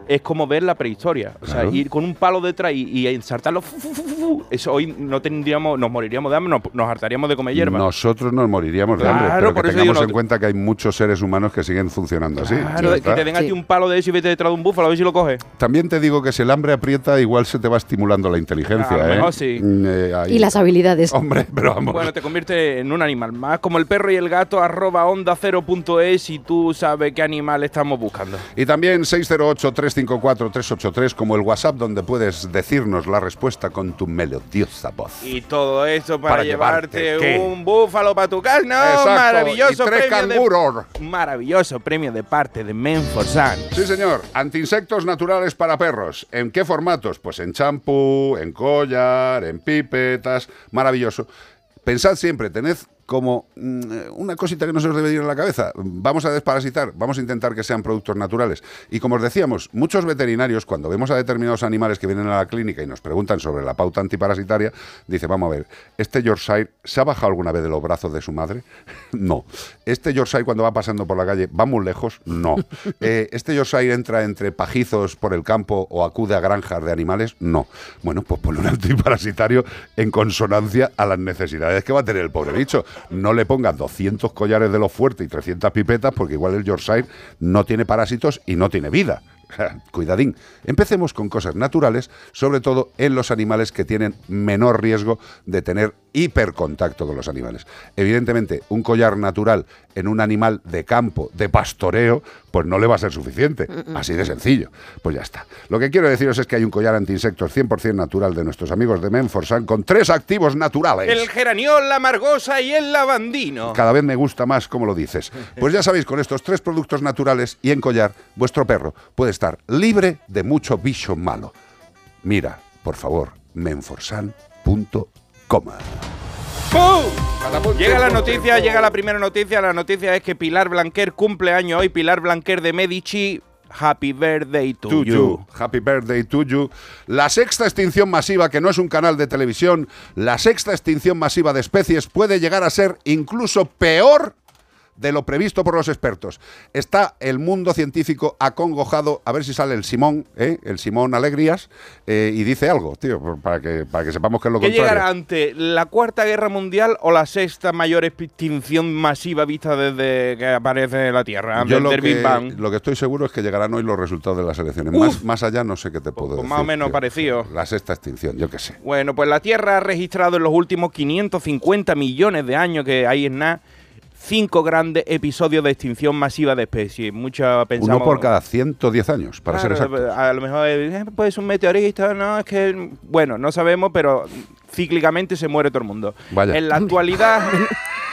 Es como ver la prehistoria. O sea, Claro. ir con un palo detrás y, y ensartarlo. fu, fu, fu, fu, Eso hoy no tendríamos, nos moriríamos de hambre, nos, nos hartaríamos de comer hierba. Nosotros nos moriríamos de hambre, Claro, pero por que eso tengamos digo, en no- cuenta que hay muchos seres humanos que siguen funcionando así. Claro, que te den a ti un palo de eso y vete detrás de un búfalo a ver si lo coges. También te digo que si el hambre aprieta, igual se te va estimulando la inteligencia. A lo ¿eh? mejor sí. Mm, eh, ahí- Y las habilidades. Hombre, pero vamos. Bueno, te convierte en un animal más, como el perro y el gato, arroba onda 0.es y tú sabes qué animal estamos buscando. Y también 608-354-383 como el WhatsApp donde puedes decirnos la respuesta con tu melodiosa voz. Y todo eso para, Para llevarte, un búfalo para tu casa. No, Exacto, maravilloso y tres premio de- maravilloso premio de parte de Menforsan. Sí, señor. Antiinsectos naturales para perros. ¿En qué formatos? Pues en champú, en collar, en pipetas. Maravilloso. Pensad siempre, tened como mm, una cosita que no se os debe ir en la cabeza. Vamos a desparasitar, vamos a intentar que sean productos naturales. Y como os decíamos, muchos veterinarios, cuando vemos a determinados animales que vienen a la clínica y nos preguntan sobre la pauta antiparasitaria, dice, vamos a ver, ¿este Yorkshire se ha bajado alguna vez de los brazos de su madre? no. ¿Este Yorkshire cuando va pasando por la calle va muy lejos? No. Eh, ¿Este Yorkshire entra entre pajizos por el campo o acude a granjas de animales? No. Bueno, pues pone un antiparasitario en consonancia a las necesidades que va a tener el pobre bicho. No le pongas 200 collares de los fuertes y 300 pipetas porque igual el Yorkshire no tiene parásitos y no tiene vida. Cuidadín. Empecemos con cosas naturales, sobre todo en los animales que tienen menor riesgo de tener hipercontacto con los animales. Evidentemente, un collar natural en un animal de campo, de pastoreo, pues no le va a ser suficiente. Así de sencillo. Pues ya está. Lo que quiero deciros es que hay un collar anti-insectos 100% natural de nuestros amigos de Menforsan con tres activos naturales. El geraniol, la margosa y el lavandino. Cada vez me gusta más cómo lo dices. Pues ya sabéis, con estos tres productos naturales y en collar, vuestro perro puede estar libre de mucho bicho malo. Mira, por favor, menforsan.com. Llega la noticia, llega la primera noticia. La noticia es que Pilar Blanquer cumple año hoy. Pilar Blanquer de Medici. Happy birthday to, To you. you. Happy birthday to you. La sexta extinción masiva, que no es un canal de televisión, la sexta extinción masiva de especies puede llegar a ser incluso peor de lo previsto por los expertos. Está el mundo científico acongojado, a ver si sale el Simón, ¿eh? el Simón Alegrías, eh, y dice algo, tío, para que, para que sepamos que es lo ¿Qué contrario. llegará antes, la Cuarta Guerra Mundial o la sexta mayor extinción masiva vista desde que aparece la Tierra? Yo lo que, Bang? lo que estoy seguro es que llegarán hoy los resultados de las elecciones. Uf. Más, más allá no sé qué te puedo Pues decir. más o menos tío. parecido. La sexta extinción, yo qué sé. Bueno, pues la Tierra ha registrado en los últimos 550 millones de años que hay en nada cinco grandes episodios de extinción masiva de especies. Mucha pensamos. Uno por cada 110 años, para ser Claro, exacto. A lo mejor ser un meteorito, no, es que, bueno, no sabemos, pero cíclicamente se muere todo el mundo. Vaya. En la actualidad,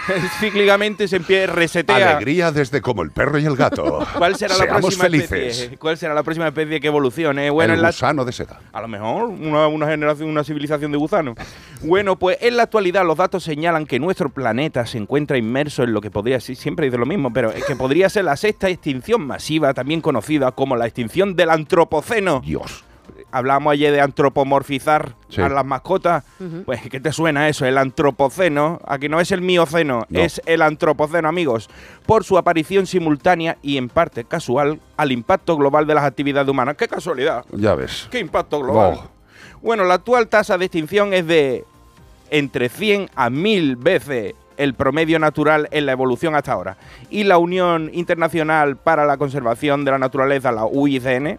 cíclicamente se empieza, resetea. Alegría desde como el perro y el gato. ¿Cuál será la próxima felices. especie? ¿Cuál será la próxima especie que evolucione? Bueno, el en la, gusano de seda. a lo mejor una, una generación, una civilización de gusanos. Bueno, pues en la actualidad los datos señalan que nuestro planeta se encuentra inmerso en lo que podría ser, siempre dice lo mismo, pero es que podría ser la sexta extinción masiva, también conocida como la extinción del antropoceno. Dios. Hablamos ayer de antropomorfizar Sí. a las mascotas. Pues, ¿qué te suena eso? El antropoceno. Aquí no es el mioceno, No. es el antropoceno, amigos. Por su aparición simultánea y en parte casual al impacto global de las actividades humanas. ¡Qué casualidad! Ya ves. ¡Qué impacto global! Oh. Bueno, la actual tasa de extinción es de entre 100 a 1000 veces el promedio natural en la evolución hasta ahora. Y la Unión Internacional para la Conservación de la Naturaleza, la UICN,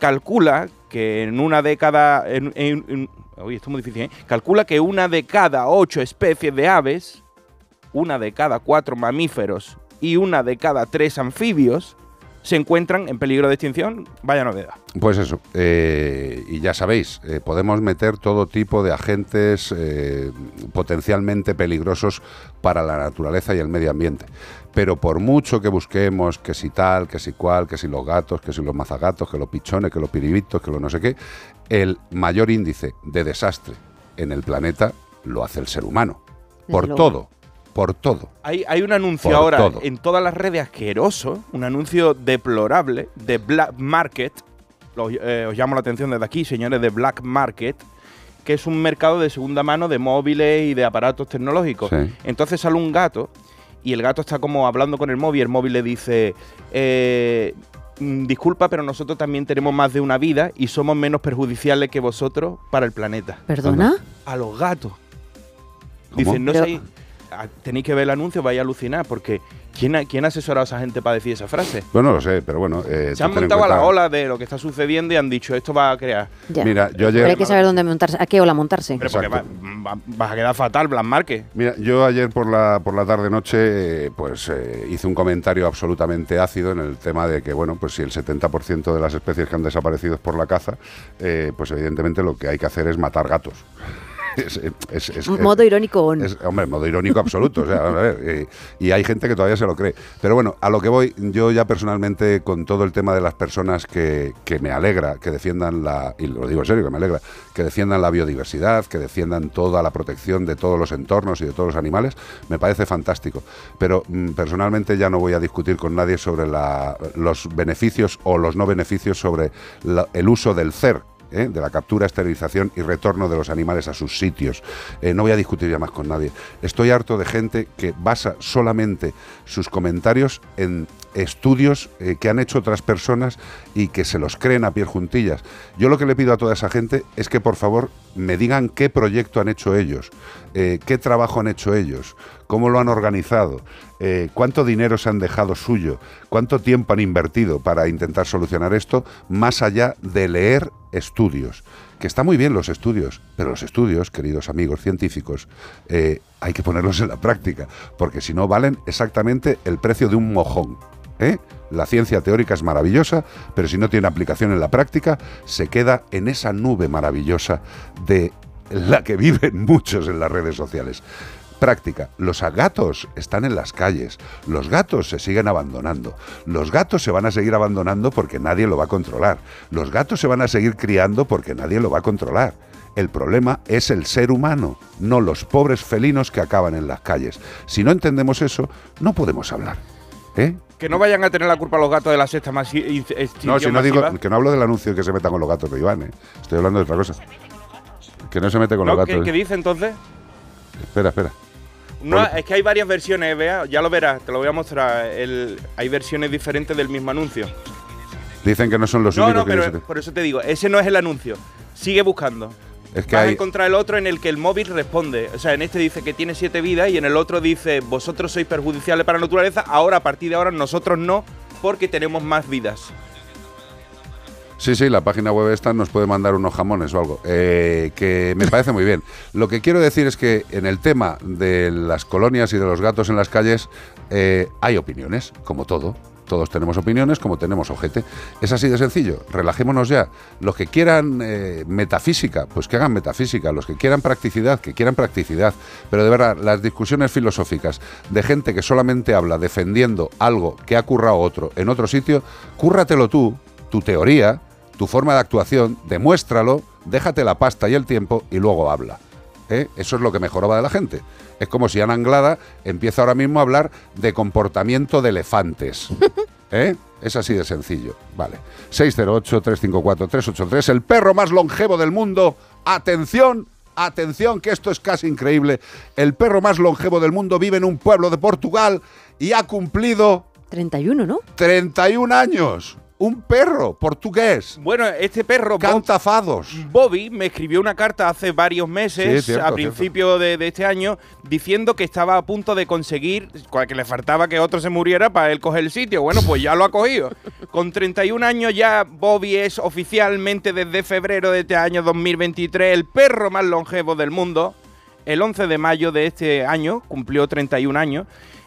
calcula que en una década... En, en- esto es muy difícil, ¿eh? Calcula que una de cada ocho especies de aves, una de cada cuatro mamíferos y una de cada tres anfibios se encuentran en peligro de extinción. Vaya novedad. Pues eso, eh, y ya sabéis, eh, podemos meter todo tipo de agentes eh, potencialmente peligrosos para la naturaleza y el medio ambiente. Pero por mucho que busquemos que si tal, que si cual, que si los gatos, que si los mazagatos, que los pichones, que los piribitos, que lo no sé qué, el mayor índice de desastre en el planeta lo hace el ser humano. Por todo, por todo. Hay, hay un anuncio Por ahora todo. en todas las redes asqueroso, un anuncio deplorable de Black Market. Lo- eh, os llamo la atención desde aquí, señores, de Black Market, que es un mercado de segunda mano de móviles y de aparatos tecnológicos. Sí. Entonces sale un gato y el gato está como hablando con el móvil. El móvil le dice: eh, mm, Disculpa, pero nosotros también tenemos más de una vida y somos menos perjudiciales que vosotros para el planeta. ¿Perdona? A los gatos. ¿Cómo? Dicen, no Pero- sé, tenéis que ver el anuncio, vais a alucinar, porque ¿quién ha, quién ha asesorado a esa gente para decir esa frase? Bueno, lo sé, pero bueno. eh, Se han montado a la ola de lo que está sucediendo y han dicho, esto va a crear. Ya. Mira, yo ayer- Pero hay que saber dónde montarse, a qué ola montarse. Porque va- va- vas a quedar fatal, Blas Márquez. Mira, yo ayer por la, por la tarde-noche, eh, pues eh, hice un comentario absolutamente ácido en el tema de que, bueno, pues si el 70% de las especies que han desaparecido es por la caza, eh, pues evidentemente lo que hay que hacer es matar gatos. Es- es- es- Modo irónico on. es- hombre, modo irónico absoluto. o sea, a ver, eh, y hay gente que todavía se lo cree. Pero bueno, a lo que voy, yo ya personalmente, con todo el tema de las personas que, que me alegra, que defiendan la, y lo digo en serio, que me alegra, que defiendan la biodiversidad, que defiendan toda la protección de todos los entornos y de todos los animales, me parece fantástico. Pero mm, personalmente ya no voy a discutir con nadie sobre la- los beneficios o los no beneficios sobre la- el uso del CER, ¿eh? de la captura, esterilización y retorno de los animales a sus sitios. Eh, no voy a discutir ya más con nadie. Estoy harto de gente que basa solamente sus comentarios en estudios eh, que han hecho otras personas y que se los creen a pie juntillas. Yo lo que le pido a toda esa gente es que por favor me digan qué proyecto han hecho ellos, eh, qué trabajo han hecho ellos, cómo lo han organizado, eh, cuánto dinero se han dejado suyo, cuánto tiempo han invertido para intentar solucionar esto, más allá de leer estudios. Que está muy bien los estudios, pero los estudios, queridos amigos científicos, hay que ponerlos en la práctica, porque si no valen exactamente el precio de un mojón. ¿Eh? La ciencia teórica es maravillosa, pero si no tiene aplicación en la práctica, se queda en esa nube maravillosa de la que viven muchos en las redes sociales. Práctica. Los gatos están en las calles. Los gatos se siguen abandonando. Los gatos se van a seguir abandonando porque nadie lo va a controlar. Los gatos se van a seguir criando porque nadie lo va a controlar. El problema es el ser humano, no los pobres felinos que acaban en las calles. Si no entendemos eso, no podemos hablar. ¿Eh? Que no vayan a tener la culpa los gatos de la sexta masi- No, si no digo que no hablo del anuncio que se metan con los gatos de Iván, ¿eh? Estoy hablando de otra cosa. Que no se mete con No, los ¿qué, gatos. qué dice entonces? Espera, espera. No, es que hay varias versiones, vea, ya lo verás, te lo voy a mostrar. El- hay versiones diferentes del mismo anuncio. Dicen que no son los no, únicos no, que pero por eso te digo, ese no es el anuncio. Sigue buscando. Es que Vas a hay, encontrar el otro en el que el móvil responde. O sea, en este dice que tiene siete vidas y en el otro dice, vosotros sois perjudiciales para la naturaleza, ahora, a partir de ahora, nosotros no, porque tenemos más vidas. Sí, sí, la página web esta nos puede mandar unos jamones o algo, eh, que me parece muy bien. Lo que quiero decir es que en el tema de las colonias y de los gatos en las calles eh, hay opiniones, como todo. Todos tenemos opiniones, como tenemos ojete. Es así de sencillo. Relajémonos ya. Los que quieran eh, metafísica, pues que hagan metafísica. Los que quieran practicidad, que quieran practicidad. Pero de verdad, las discusiones filosóficas de gente que solamente habla defendiendo algo que ha currado otro en otro sitio, cúrratelo tú, tu teoría, tu forma de actuación, demuéstralo, déjate la pasta y el tiempo y luego habla. ¿Eh? Eso es lo que mejoraba de la gente. Es como si Ana Anglada empieza ahora mismo a hablar de comportamiento de elefantes. ¿eh? Es así de sencillo. Vale. 608-354-383, el perro más longevo del mundo. Atención, atención, que esto es casi increíble. El perro más longevo del mundo vive en un pueblo de Portugal y ha cumplido 31, ¿no? 31 años. Un perro portugués. Bueno, este perro, Cantafados. Bobby, me escribió una carta hace varios meses, Sí, cierto, a principio de, de este año, diciendo que estaba a punto de conseguir, que le faltaba que otro se muriera para él coger el sitio. Bueno, pues ya lo ha cogido. Con 31 años ya Bobby es oficialmente desde febrero de este año 2023 el perro más longevo del mundo. El 11 de mayo de este año cumplió 31 años.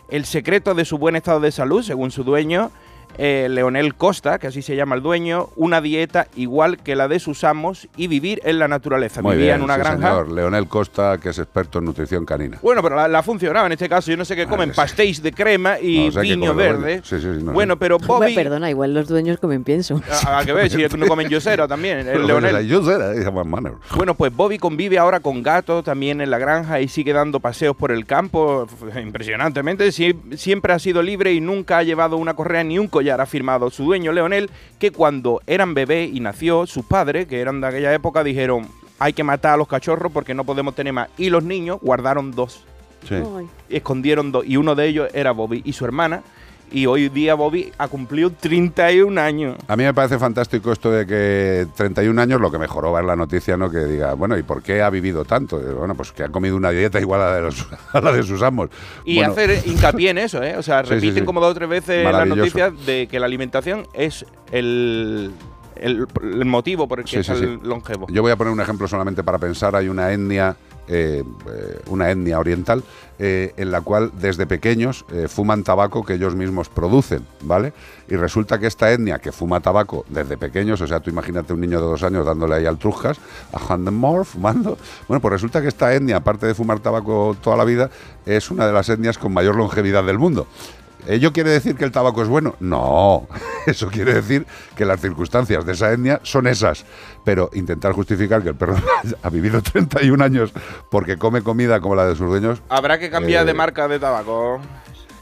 El secreto de su buen estado de salud, según su dueño, eh, Leonel Costa, que así se llama el dueño, una dieta igual que la de sus amos y vivir en la naturaleza. Muy Vivía bien, en una sí, granja. señor. Leonel Costa, que es experto en nutrición canina. Bueno, pero la, funcionado en este caso. Yo no sé qué comen, pastéis de crema y No piño verde. bueno. Sí, sí, sí, no bueno, pero Bobby... Perdona, igual los dueños comen pienso. A, a que ver, si no comen yosera también, el Leonel. Bueno, pues Bobby convive ahora con gatos también en la granja y sigue dando paseos por el campo, impresionantemente. Sie- siempre ha sido libre y nunca ha llevado una correa ni un collar, ha afirmado su dueño Leonel, que cuando eran bebé y nació, sus padres, que eran de aquella época, dijeron, hay que matar a los cachorros porque no podemos tener más. Y los niños guardaron dos. Sí. Y escondieron dos. Y uno de ellos era Bobby y su hermana. Y hoy día Bobby ha cumplido 31 años. A mí me parece fantástico esto de que 31 años, lo que mejoró va en la noticia, ¿no? Que diga, bueno, ¿y por qué ha vivido tanto? Bueno, pues que ha comido una dieta igual a la de, los- a la de sus amos. Y Bueno, hacer hincapié en eso, ¿eh? O sea, Sí, repiten sí. como dos o tres veces las noticias de que la alimentación es el, el, el motivo por el que Sí, es sí, sí. el longevo. Yo voy a poner un ejemplo solamente para pensar. Hay una etnia, eh, eh, una etnia oriental, eh, en la cual desde pequeños fuman tabaco que ellos mismos producen, ¿vale? Y resulta que esta etnia que fuma tabaco desde pequeños, o sea, tú imagínate un niño de dos años dándole ahí al trujas, a Handemore, fumando. Bueno, pues resulta que esta etnia, aparte de fumar tabaco toda la vida, es una de las etnias con mayor longevidad del mundo. ¿Ello quiere decir que el tabaco es bueno? No, eso quiere decir que las circunstancias de esa etnia son esas. Pero intentar justificar que el perro ha vivido 31 años porque come comida como la de sus dueños, Habrá que cambiar Eh, de marca de tabaco.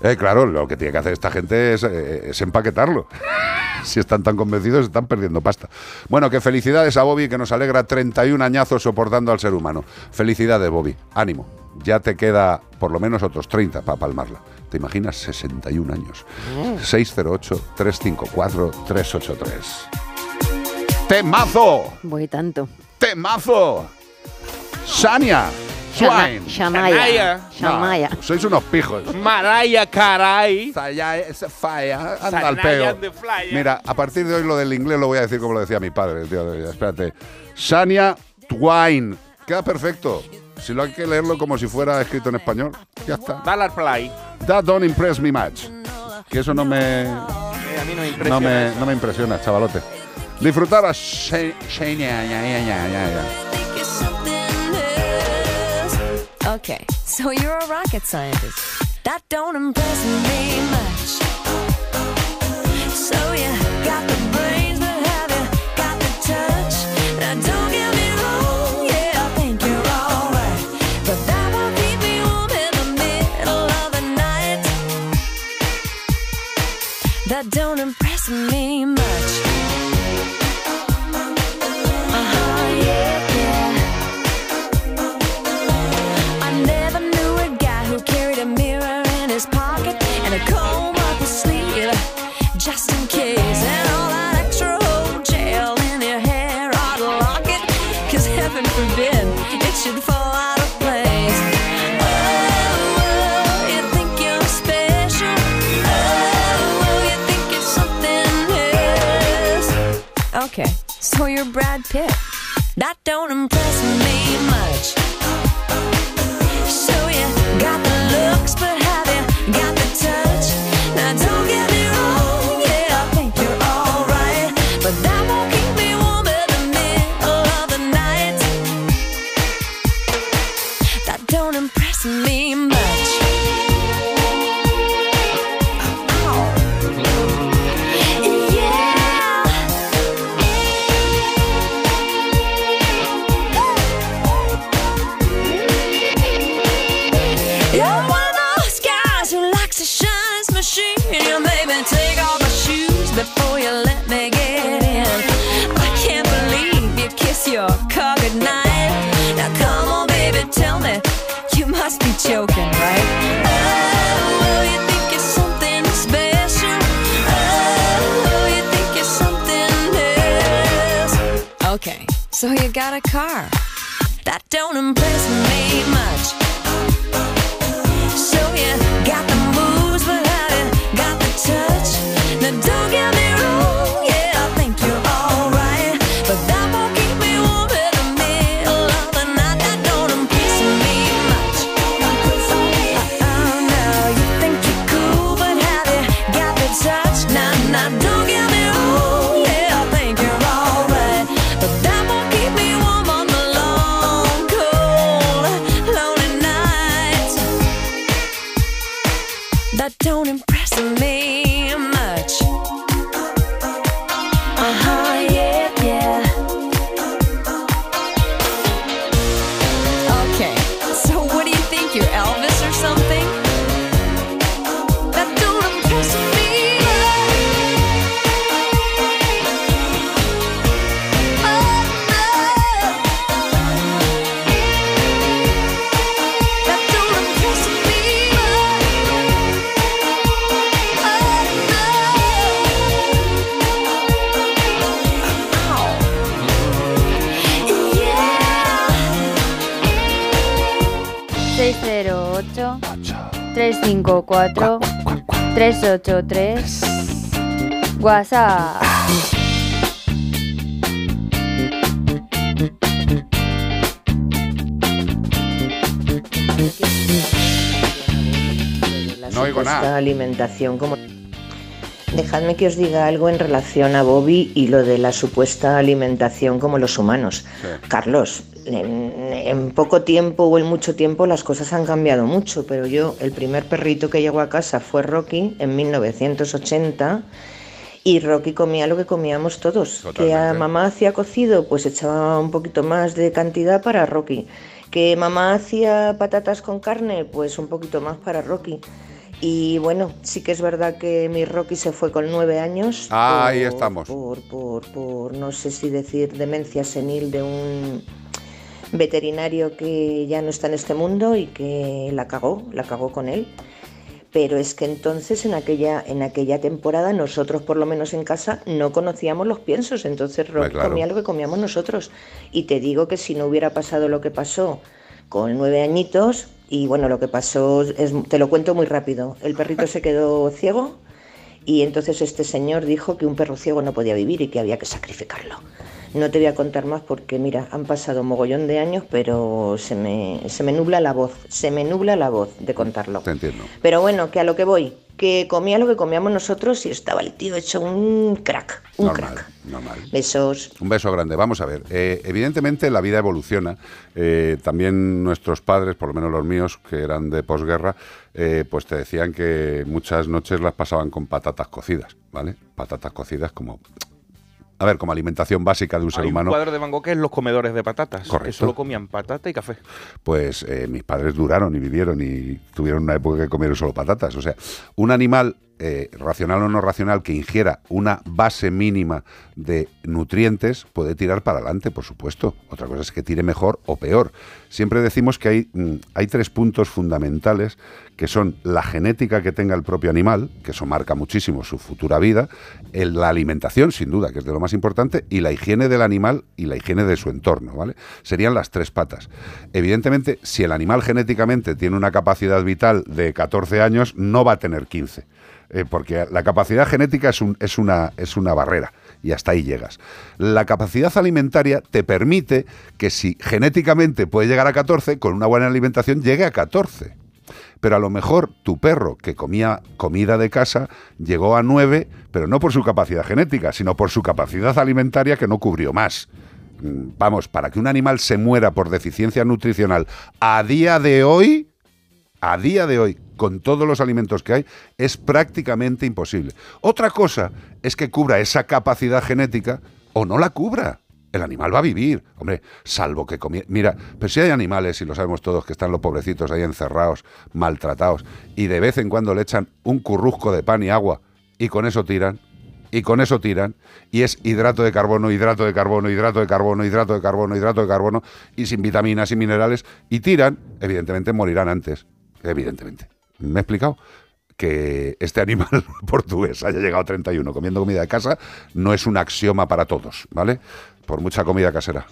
eh, claro, lo que tiene que hacer esta gente es, eh, es empaquetarlo. si están tan convencidos, están perdiendo pasta. Bueno, que felicidades a Bobby, que nos alegra 31 añazos soportando al ser humano. Felicidades, Bobby. Ánimo. Ya te queda por lo menos otros 30 para palmarla. ¿Te imaginas 61 años? 608-354-383. ¡Temazo! Voy tanto. ¡Temazo! ¡Sania! Swain. Shanaya. Shanaya. No, sois unos pijos. Maraya, caray. Falla, anda al peo. Mira, a partir de hoy lo del inglés lo voy a decir como lo decía mi padre. Tío, espérate. Sania Twain. Queda perfecto. Si lo hay que leerlo como si fuera escrito en español, ya está. Dale al play. That don't impress me much. Que eso no me, Eh, a mí no me impresiona. no me, no me impresiona, chavalote. Disfrutar a Sha- Shania, ya, ya, ya, ya, ya. Okay, so you're a rocket scientist. That don't impress me much. Don't impress me much. Uh-huh. I never knew a guy who carried a mirror in his pocket and a comb up his sleeve just in case. And all that extra gel in your hair lock it, cause heaven forbid it should fall out you're Brad Pitt. That don't impress me WhatsApp. la No oigo supuesta nada. alimentación como Dejadme que os diga algo en relación a Bobby y lo de la supuesta alimentación como los humanos. Carlos, en, en poco tiempo o en mucho tiempo las cosas han cambiado mucho, pero yo, el primer perrito que llegó a casa fue Rocky en 1980 y Rocky comía lo que comíamos todos. Que a mamá hacía cocido, pues echaba un poquito más de cantidad para Rocky. Que mamá hacía patatas con carne, pues un poquito más para Rocky. Y bueno, sí que es verdad que mi Rocky se fue con nueve años. Ah, ahí estamos. Por, por, por, no sé si decir, demencia senil de un veterinario que ya no está en este mundo y que la cagó, la cagó con él. Pero es que entonces en aquella, en aquella temporada nosotros, por lo menos en casa, no conocíamos los piensos. Entonces claro. comía lo que comíamos nosotros. Y te digo que si no hubiera pasado lo que pasó con nueve añitos, y bueno, lo que pasó, es, te lo cuento muy rápido. El perrito se quedó ciego y entonces este señor dijo que un perro ciego no podía vivir y que había que sacrificarlo. No te voy a contar más porque, mira, han pasado mogollón de años, pero se me, se me nubla la voz, se me nubla la voz de contarlo. Te entiendo. Pero bueno, que a lo que voy, que comía lo que comíamos nosotros y estaba el tío hecho un crack, un Normal, crack. normal. Besos. Un beso grande. Vamos a ver. eh, evidentemente la vida evoluciona. eh, también nuestros padres, por lo menos los míos, que eran de posguerra, eh, pues te decían que muchas noches las pasaban con patatas cocidas, ¿vale? Patatas cocidas como... A ver, como alimentación básica de un ser humano. un cuadro de Van Gogh que es los comedores de patatas. Correcto. Que solo comían patata y café. pues eh, mis padres duraron y vivieron y tuvieron una época que comieron solo patatas. O sea, un animal, eh, racional o no racional, que ingiera una base mínima de nutrientes puede tirar para adelante, por supuesto. Otra cosa es que tire mejor o peor. Siempre decimos que hay, mm, hay tres puntos fundamentales que son la genética que tenga el propio animal, que eso marca muchísimo su futura vida, la alimentación, sin duda, que es de lo más importante, y la higiene del animal y la higiene de su entorno, ¿vale? Serían las tres patas. Evidentemente, si el animal genéticamente tiene una capacidad vital de 14 años, no va a tener 15. Eh, porque la capacidad genética es, un- es una, es una barrera y hasta ahí llegas. La capacidad alimentaria te permite que si genéticamente puede llegar a 14, con una buena alimentación llegue a 14. Pero a lo mejor tu perro que comía comida de casa llegó a 9, pero no por su capacidad genética, sino por su capacidad alimentaria que no cubrió más. Mm, Vamos, para que un animal se muera por deficiencia nutricional a día de hoy, a día de hoy, con todos los alimentos que hay, es prácticamente imposible. Otra cosa es que cubra esa capacidad genética o no la cubra. El animal va a vivir, hombre, salvo que comie... Mira, pero si hay animales, y lo sabemos todos, que están los pobrecitos ahí encerrados, maltratados, y de vez en cuando le echan un currusco de pan y agua, y con eso tiran, y con eso tiran, y es hidrato de carbono, hidrato de carbono, hidrato de carbono, hidrato de carbono, hidrato de carbono, y sin vitaminas y minerales, y tiran, evidentemente morirán antes, evidentemente. ¿Me he explicado? Que este animal portugués haya llegado a 31 comiendo comida de casa no es un axioma para todos, ¿vale? Por mucha comida casera.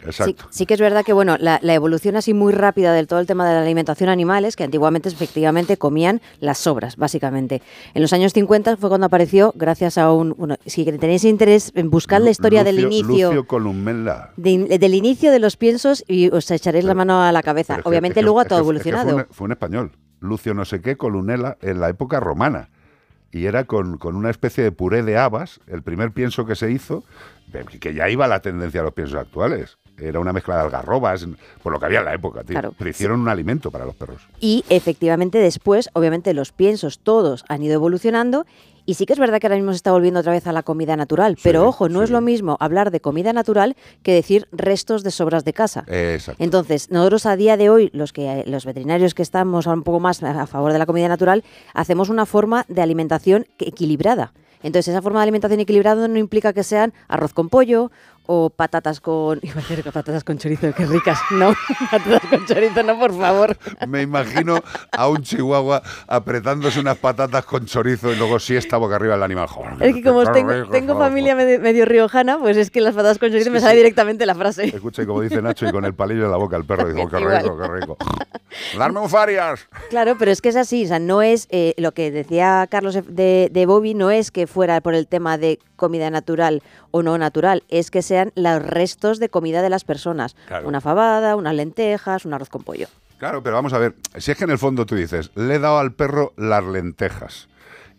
Sí, Exacto. sí que es verdad que bueno, la, la evolución así muy rápida del todo el tema de la alimentación animal es que antiguamente efectivamente comían las sobras, básicamente. En los años 50 fue cuando apareció, gracias a un... Bueno, si tenéis interés en buscar la historia del inicio... Lucio de- del inicio de los piensos y os echaréis la mano a la cabeza. Pero es que- Obviamente es que- luego ha todo que- es que evolucionado. fue, un, fue un español. Lucio no sé qué, Colunela, en la época romana. Y era con, con una especie de puré de habas, el primer pienso que se hizo, que ya iba la tendencia a los piensos actuales. Era una mezcla de algarrobas, por lo que había en la época, tío. Claro. Pero hicieron un alimento para los perros. Y efectivamente después, obviamente los piensos todos han ido evolucionando y sí que es verdad que ahora mismo se está volviendo otra vez a la comida natural, pero ojo, no es lo mismo hablar de comida natural que decir restos de sobras de casa. Exacto. Entonces, nosotros a día de hoy, los que los veterinarios que estamos un poco más a favor de la comida natural, hacemos una forma de alimentación equilibrada. Entonces, esa forma de alimentación equilibrada no implica que sean arroz con pollo o patatas con... Iba a decir que patatas con chorizo, qué ricas. No, patatas con chorizo, no, por favor. Me imagino a un chihuahua apretándose unas patatas con chorizo y luego siesta boca arriba el animal. Joder, Es que como qué tengo, rico, tengo joder. familia medio, medio riojana, pues es que las patatas con chorizo Sí, me sí. sale directamente la frase. Escucha, y como dice Nacho, y con el palillo en la boca el perro, dijo, qué Igual. rico, qué rico. ¡Darme un farias! Claro, pero es que es así, o sea, no es eh, lo que decía Carlos de, de Bobby, no es que fuera por el tema de comida natural o no natural, es que sean los restos de comida de las personas. Claro. Una fabada, unas lentejas, un arroz con pollo. Claro, pero vamos a ver, si es que en el fondo tú dices, le he dado al perro las lentejas.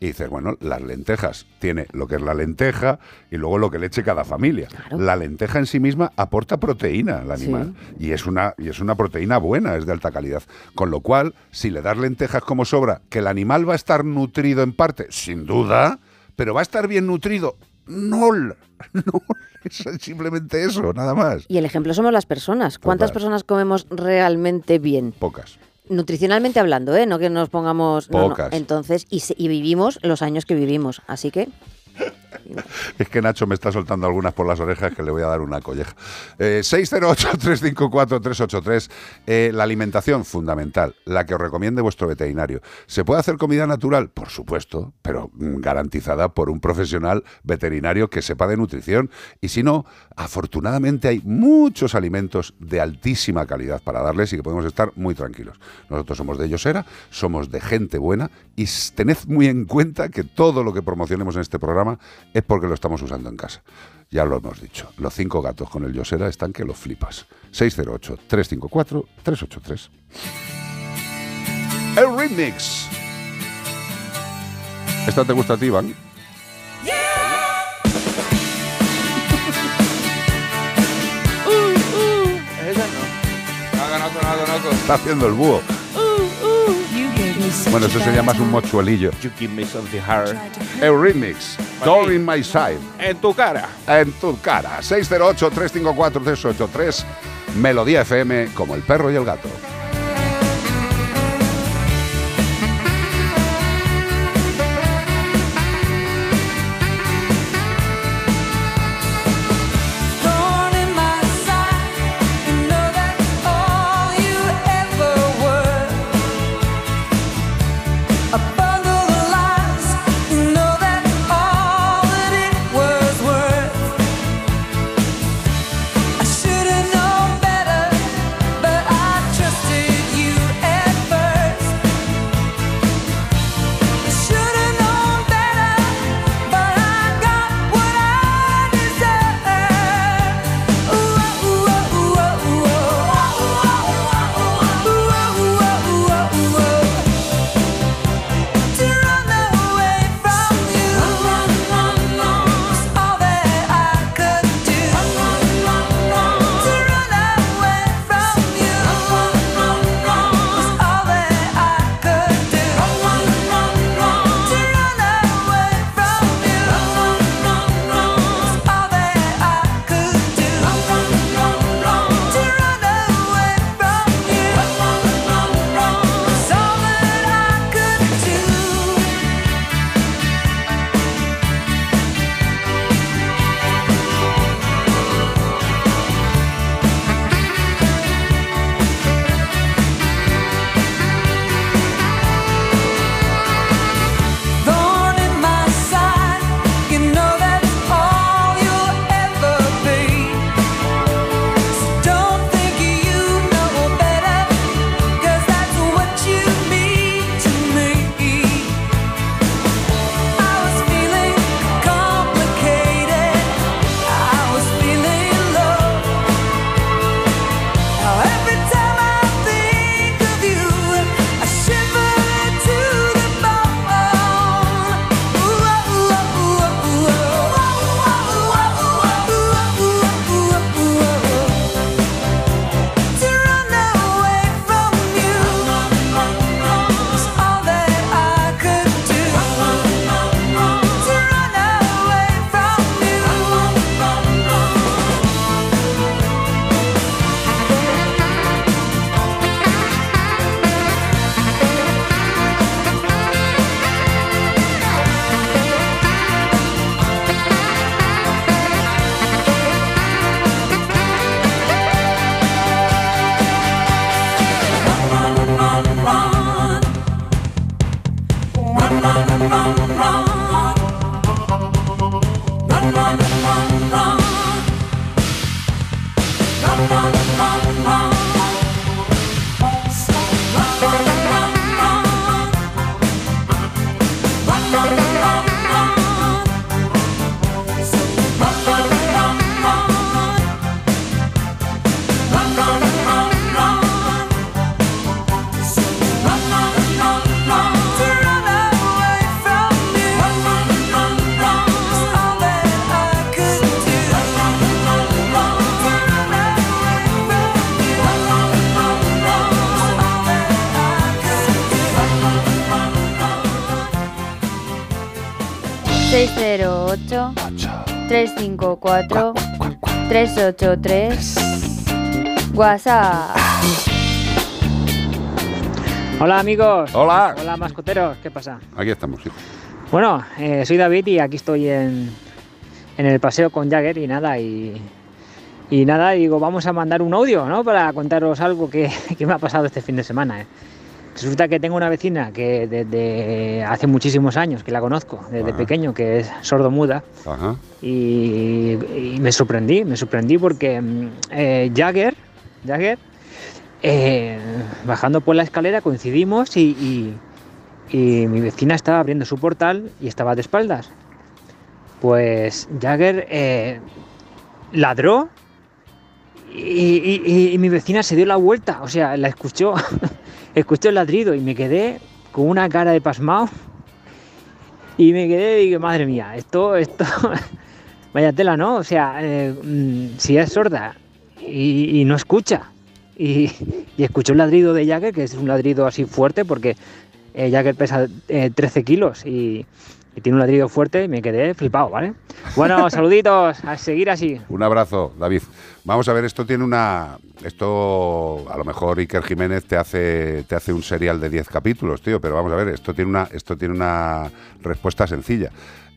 Y dices, bueno, las lentejas tiene lo que es la lenteja y luego lo que le eche cada familia. La lenteja en sí misma aporta proteína al animal y es una y es una proteína buena, es de alta calidad. Con lo cual, si le das lentejas como sobra, que el animal va a estar nutrido en parte, sin duda, pero va a estar bien nutrido. No, no, es simplemente eso, nada más. Y el ejemplo somos las personas. ¿Cuántas Total. personas comemos realmente bien? Pocas. Nutricionalmente hablando, ¿eh? No que nos pongamos... no, no. Pocas. Entonces, y, se- y vivimos los años que vivimos. Así que... Es que Nacho me está soltando algunas por las orejas que le voy a dar una colleja. Eh, 608-354-383. Eh, la alimentación, fundamental. La que os recomiende vuestro veterinario. ¿Se puede hacer comida natural? Por supuesto, pero mm, garantizada por un profesional veterinario que sepa de nutrición. Y si no, afortunadamente hay muchos alimentos de altísima calidad para darles y que podemos estar muy tranquilos. Nosotros somos de Yosera, somos de gente buena y tened muy en cuenta que todo lo que promocionemos en este programa es porque lo estamos usando en casa. Ya lo hemos dicho, los cinco gatos con el Yosera están que los flipas. 608-354-383. El remix. ¿Esta te gusta a? No. Está haciendo el búho. Bueno, eso sería más un mochuelillo. You give me something hard. El remix. In my side. En tu cara. En tu cara. 608-354-383. Melodía FM como el perro y el gato. ...354... ...383... WhatsApp... Hola amigos. Hola. Hola mascoteros, ¿qué pasa? Aquí estamos. Bueno, eh, soy David y aquí estoy en, en el paseo con Jagger y nada, y, y nada, digo, vamos a mandar un audio, ¿no? Para contaros algo que, que me ha pasado este fin de semana. ¿eh? Resulta que tengo una vecina que desde hace muchísimos años, que la conozco, desde Ajá. pequeño, que es sordomuda, Ajá. y, y me sorprendí, me sorprendí porque mm, eh, Jagger, Jagger, eh, bajando por la escalera coincidimos y, y- y mi vecina estaba abriendo su portal y estaba de espaldas. Pues Jagger eh, ladró y- y mi vecina se dio la vuelta, o sea, la escuchó, escuchó el ladrido y me quedé con una cara de pasmado y me quedé y digo, madre mía, esto, esto, vaya tela, ¿no? O sea, eh, mm, si es sorda y, no escucha y, y el ladrido de Jagger, que es un ladrido así fuerte porque eh, Jagger pesa eh, 13 kilos y, y tiene un ladrido fuerte y me quedé flipado, ¿vale? Bueno, saluditos, a seguir así. Un abrazo, David. Vamos a ver, esto tiene una. Esto, a lo mejor Iker Jiménez te hace, te hace un serial de 10 capítulos, tío, pero vamos a ver, esto tiene una, esto tiene una respuesta sencilla.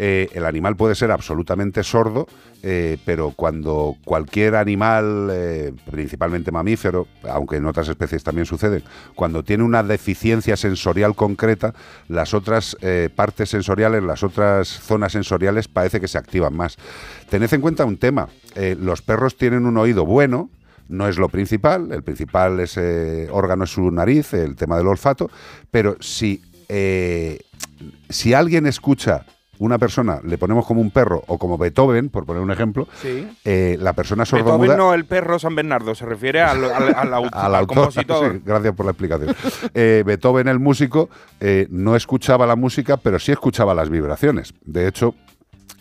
Eh, el animal puede ser absolutamente sordo, eh, pero cuando cualquier animal, eh, principalmente mamífero, aunque en otras especies también suceden, cuando tiene una deficiencia sensorial concreta, las otras partes sensoriales, las otras zonas sensoriales parece que se activan más. Tened en cuenta un tema, los perros tienen un oído bueno, no es lo principal, el principal ese órgano es su nariz, el tema del olfato, pero si, si alguien escucha una persona, le ponemos como un perro o como Beethoven, por poner un ejemplo, Sí. eh, la persona Beethoven sordomuda... no el perro San Bernardo, se refiere al, al, al, au- al al autor, compositor. sí, gracias por la explicación. Eh, Beethoven, el músico, eh, no escuchaba la música, pero sí escuchaba las vibraciones. De hecho,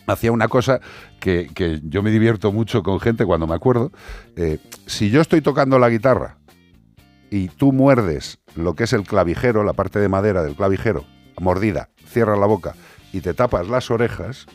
hacía una cosa que, que yo me divierto mucho con gente cuando me acuerdo. Eh, si yo estoy tocando la guitarra y tú muerdes lo que es el clavijero, la parte de madera del clavijero, mordida, cierras la boca y te tapas las orejas,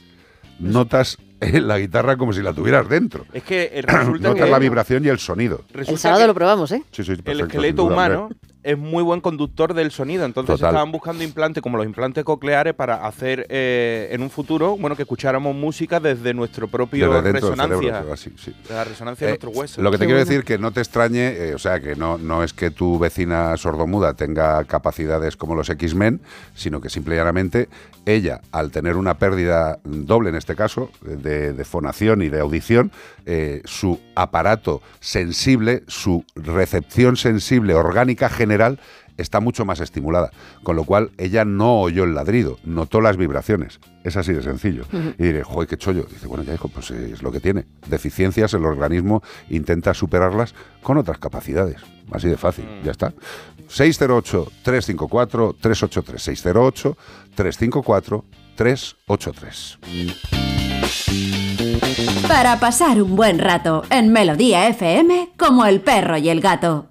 notas eh, la guitarra como si la tuvieras dentro. Es que resulta Notas que la vibración y el sonido. resulta El sábado que lo probamos, ¿eh? Sí, sí, el perfecto, sin esqueleto duda, humano hombre. Es muy buen conductor del sonido. Entonces Total. estaban buscando implantes como los implantes cocleares para hacer eh, en un futuro, bueno, que escucháramos música desde nuestro propio Desde resonancia. cerebro, así, sí. de la resonancia Eh, de nuestros huesos. Lo que te quiero decir que no te extrañe, eh, o sea, que no, no es que tu vecina sordomuda tenga capacidades como los X-Men, sino que simple y llanamente ella, al tener una pérdida doble en este caso, de, de fonación y de audición, eh, su aparato sensible, su recepción sensible orgánica general está mucho más estimulada, con lo cual ella no oyó el ladrido, notó las vibraciones. Es así de sencillo. Y diré, joder, qué chollo. Dice, bueno, ya hijo, pues eh, es lo que tiene. Deficiencias, el organismo intenta superarlas con otras capacidades. Así de fácil, ya está. 608-354-383. 608-354-383. Para pasar un buen rato en Melodía FM como el perro y el gato.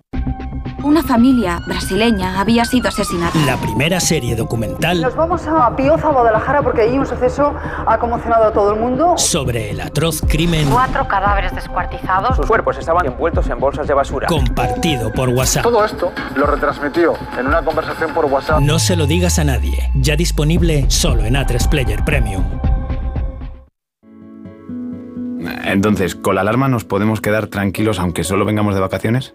Una familia brasileña había sido asesinada. La primera serie documental Nos vamos a Pioza, Guadalajara, porque ahí un suceso ha conmocionado a todo el mundo. sobre el atroz crimen Cuatro cadáveres descuartizados. Sus cuerpos estaban envueltos en bolsas de basura. compartido por WhatsApp. Todo esto lo retransmitió en una conversación por WhatsApp. No se lo digas a nadie. Ya disponible solo en A3 Player Premium. Entonces, ¿con la alarma nos podemos quedar tranquilos aunque solo vengamos de vacaciones?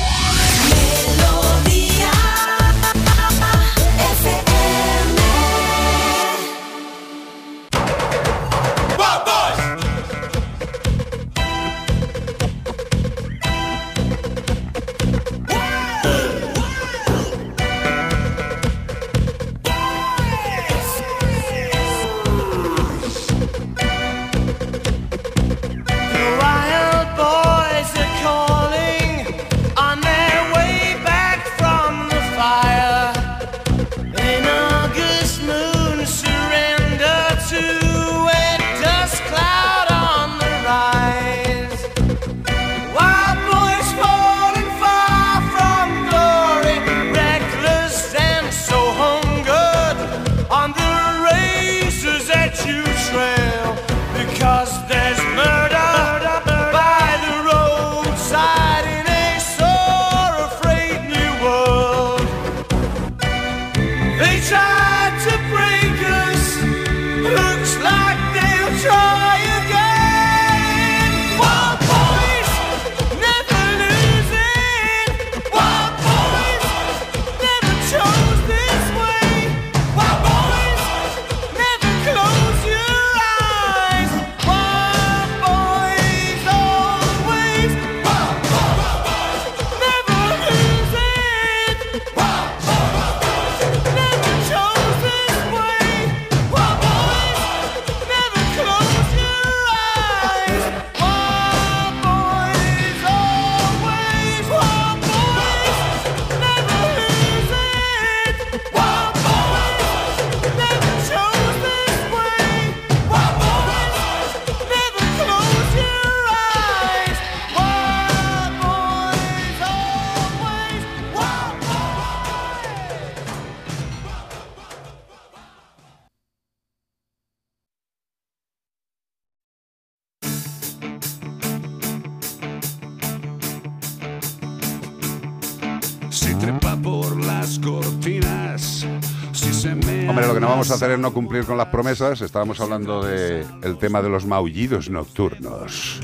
Hacer es no cumplir con las promesas. Estábamos hablando del el tema de los maullidos nocturnos.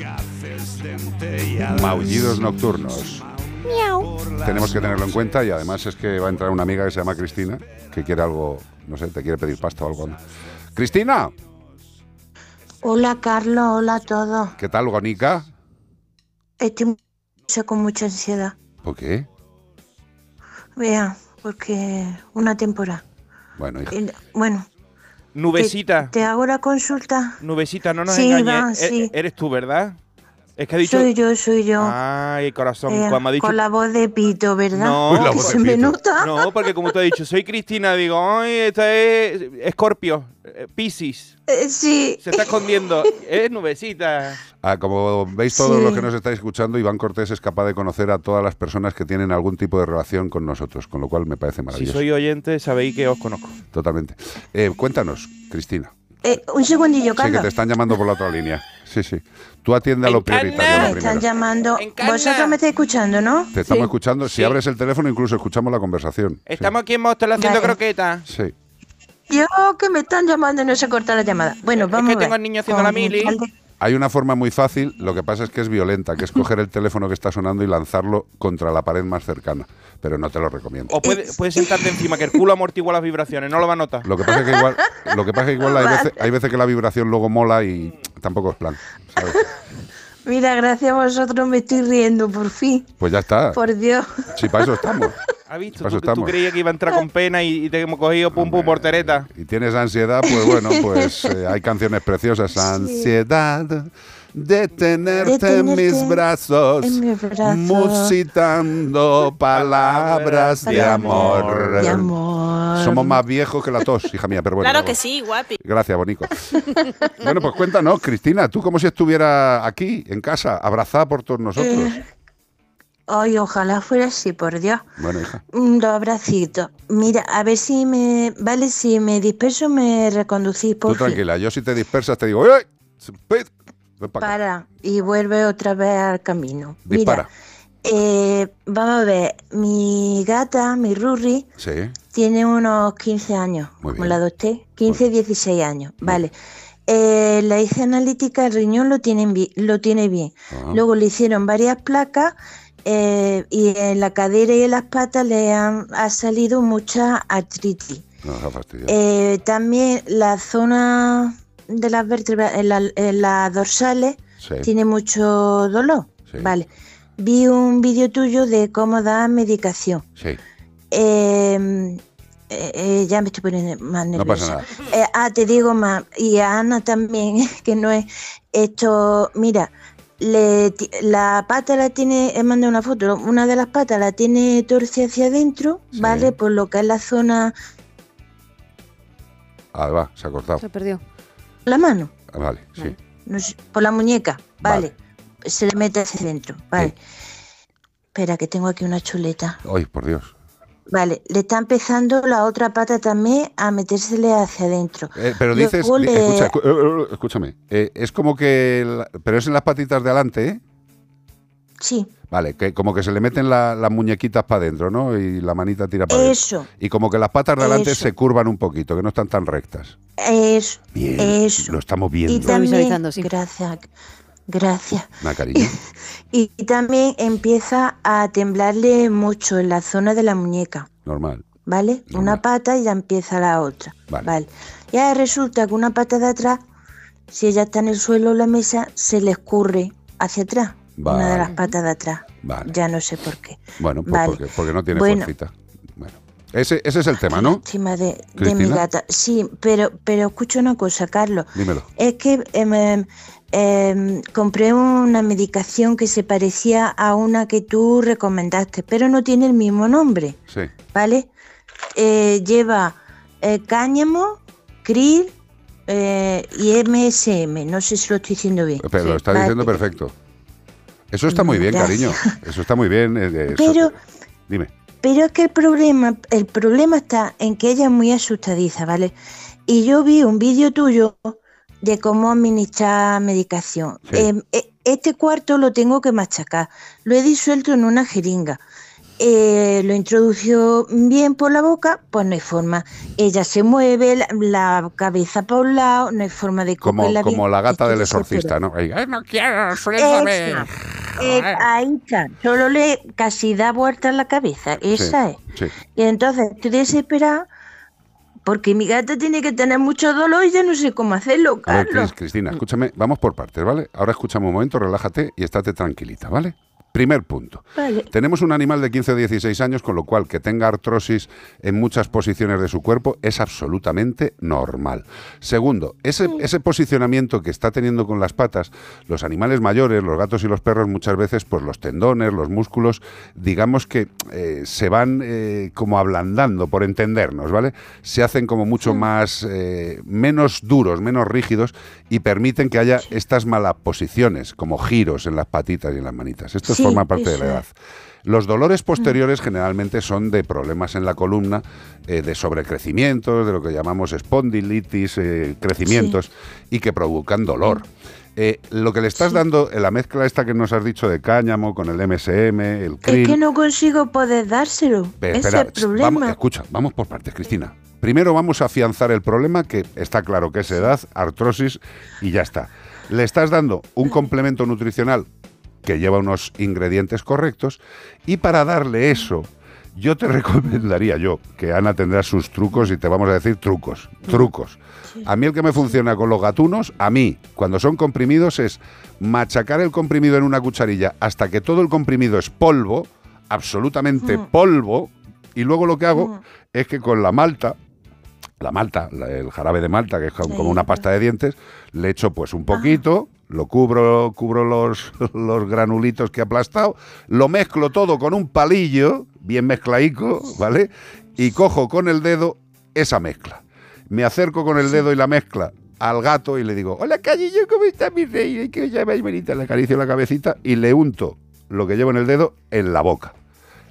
Maullidos nocturnos. Tenemos que tenerlo en cuenta y además es que va a entrar una amiga que se llama Cristina, que quiere algo, no sé, te quiere pedir pasta o algo. Cristina, Hola Carlos, hola a todos. ¿qué tal, Gonica? Estoy con mucha ansiedad. ¿Por qué? Vea, porque una temporada. Bueno, hija. Y- Bueno, Nubecita, te hago la consulta. nubecita, no nos Sí, engañes. Iván, E- sí. Eres tú, ¿verdad? Es que ha dicho... Soy yo, soy yo. Ay, corazón, Eh, cuando ha dicho... Con la voz de pito, ¿verdad? No, Que se me nota. No, porque como te he dicho, soy Cristina, digo, ay, esta es Escorpio, eh, Piscis. Eh, sí. Se está escondiendo. Es nubecita. Ah, como veis todos Sí. los que nos estáis escuchando, Iván Cortés es capaz de conocer a todas las personas que tienen algún tipo de relación con nosotros, con lo cual me parece Si maravilloso. soy oyente, sabéis que os conozco. Totalmente. Eh, cuéntanos, Cristina. Eh, un segundillo, Sí, que Carlos. te están llamando por la otra línea. Sí, sí. Tú atiende a lo prioritario. Me lo están llamando. Vosotros me estáis escuchando, ¿no? Te estamos Sí. escuchando. Si abres el teléfono, incluso escuchamos la conversación. Estamos aquí en Mostel haciendo Vale. croquetas. Sí. Yo que me están llamando y no se corta la llamada. Bueno, vamos que a ver. tengo al niño haciendo la mili. Hay una forma muy fácil, lo que pasa es que es violenta, que es coger el teléfono que está sonando y lanzarlo contra la pared más cercana. Pero no te lo recomiendo. O puedes puede sentarte encima, que el culo amortigua las vibraciones, no lo va a notar. Lo que pasa es que igual, lo que pasa es que igual hay, veces, hay veces que la vibración luego mola y tampoco es plan. ¿sabes? Mira, gracias a vosotros me estoy riendo, por fin. Pues ya está. Por Dios. Sí, para eso estamos. ¿Has visto? Para eso Tú, tú creías que iba a entrar con pena y, y te hemos cogido pum pum portereta. Y tienes ansiedad, pues bueno, pues eh, hay canciones preciosas. Ansiedad de tenerte, en mis brazos, en mis brazos. musitando palabras de amor. De amor. Somos más viejos que la tos, hija mía, pero bueno. claro que sí, guapi. Gracias, Bonico. bueno, pues cuéntanos, Cristina, tú como si estuviera aquí, en casa, abrazada por todos nosotros. Eh, Ay, ojalá fuera así, por Dios. Bueno, hija. Mm, Dos abracitos. Mira, a ver si me... Vale, si me disperso me reconducís, Tú por fin. tranquila, yo si te dispersas te digo. Para y vuelve otra vez al camino. Dispara. Mira, eh, vamos a ver, mi gata, mi Rurri, Sí. tiene unos 15 años, como la de usted, 15, 16 años, vale. Eh, la hice analítica, el riñón lo, tienen lo tiene bien. Ah. Luego le hicieron varias placas eh, y en la cadera y en las patas le han ha salido mucha artritis. No. Eh, también la zona de las vértebras, en, la- en las dorsales, Sí. tiene mucho dolor. Vale. Vi un vídeo tuyo de cómo dar medicación. Sí. Eh, eh, eh, ya me estoy poniendo más No nerviosa. pasa Eh, ah, te digo más, y a Ana también, que no es esto, mira, le, la pata la tiene, he mandado una foto, una de las patas la tiene torcida hacia adentro, ¿vale? Por lo que es la zona, Ah, va, se ha cortado. Se perdió. La mano, Ah, vale, sí. no sé, por la muñeca, ¿vale? Se le mete hacia adentro, ¿vale? Espera, que tengo aquí una chuleta. Ay, por Dios. Vale, le está empezando la otra pata también a metérsele hacia adentro. Eh, pero dices, le- escucha, escu- eh, eh, escúchame, eh, es como que, la- pero es en las patitas de adelante, ¿eh? Sí, Vale, que como que se le meten la- las muñequitas para adentro, ¿no? Y la manita tira para adentro. eso, Y como que las patas de adelante se curvan un poquito, que no están tan rectas. eso, Bien, eso. lo estamos Y viendo. también, gracias, gracias. Una cariño. Y, y también empieza a temblarle mucho en la zona de la muñeca, Normal. ¿vale? Una pata y ya empieza la otra, Vale. ¿vale? Y ahora resulta que una pata de atrás, si ella está en el suelo o la mesa, se le escurre hacia atrás, una de las patas de atrás. Vale. Ya no sé por qué. Bueno, pues Vale. porque, porque no tiene Bueno. fuercita. Bueno. Ese, ese es el tema, ¿no? Lástima de, de mi. Sí, pero, pero escucha una cosa, Carlos. Dímelo. Es que em, em, em, compré una medicación que se parecía a una que tú recomendaste, pero no tiene el mismo nombre, Sí. ¿vale? Eh, lleva eh, cáñamo, krill eh, y MSM. No sé si lo estoy diciendo bien. Pero lo está diciendo perfecto. Eso está muy bien, cariño. Eso está muy bien. eh, eso- Pero, Dime. pero es que el problema, el problema está en que ella es muy asustadiza, ¿vale? Y yo vi un vídeo tuyo de cómo administrar medicación. Eh, eh, este cuarto lo tengo que machacar. Lo he disuelto en una jeringa. Eh, lo introdució bien por la boca, pues no hay forma. Ella se mueve, la, la cabeza para un lado, no hay forma de Como, cogerla bien. como la gata del exorcista, ¿no? Ahí, "Ay, no quiero, suéltame". Eh, ahí está. Solo le casi da vueltas la cabeza. Esa es. Sí. Y entonces estoy desesperada porque mi gata tiene que tener mucho dolor y ya no sé cómo hacerlo, A ver, Carlos. Cris- Cristina, escúchame, vamos por partes, ¿vale? Ahora escúchame un momento, relájate y estate tranquilita, ¿vale? Primer punto. Vale. Tenemos un animal de 15 o 16 años, con lo cual que tenga artrosis en muchas posiciones de su cuerpo es absolutamente normal. Segundo, ese, ese posicionamiento que está teniendo con las patas, los animales mayores, los gatos y los perros, muchas veces, pues los tendones, los músculos, digamos que eh, se van eh, como ablandando, por entendernos, ¿vale? Se hacen como mucho más, eh, menos duros, menos rígidos y permiten que haya estas malas posiciones, como giros en las patitas y en las manitas. Esto Sí, forma parte de la edad. Los dolores posteriores generalmente son de problemas en la columna, eh, de sobrecrecimientos, de lo que llamamos espondilitis, eh, crecimientos, y que provocan dolor. Eh, lo que le estás dando, en la mezcla esta que nos has dicho de cáñamo con el MSM, el Es que no consigo poder dárselo. Ese espera, es el problema. vamos, escucha, vamos por partes, Cristina. Primero vamos a afianzar el problema, que está claro que es edad, artrosis y ya está. Le estás dando un complemento nutricional que lleva unos ingredientes correctos y para darle eso, yo te recomendaría yo, que Ana tendrá sus trucos y te vamos a decir trucos, trucos. A mí el que me funciona con los gatunos, a mí, cuando son comprimidos, es machacar el comprimido en una cucharilla hasta que todo el comprimido es polvo, absolutamente Mm. polvo, y luego lo que hago es que con la malta, la malta, el jarabe de malta, que es como como una pasta de dientes, le echo pues un poquito, lo cubro, cubro los, los granulitos que he aplastado, lo mezclo todo con un palillo, bien mezclaico, ¿vale? Y cojo con el dedo esa mezcla. Me acerco con el dedo y la mezcla al gato y le digo, hola cariño, ¿cómo está mi rey? ¿Qué os llamáis bonita? Le acaricio la cabecita y le unto lo que llevo en el dedo en la boca.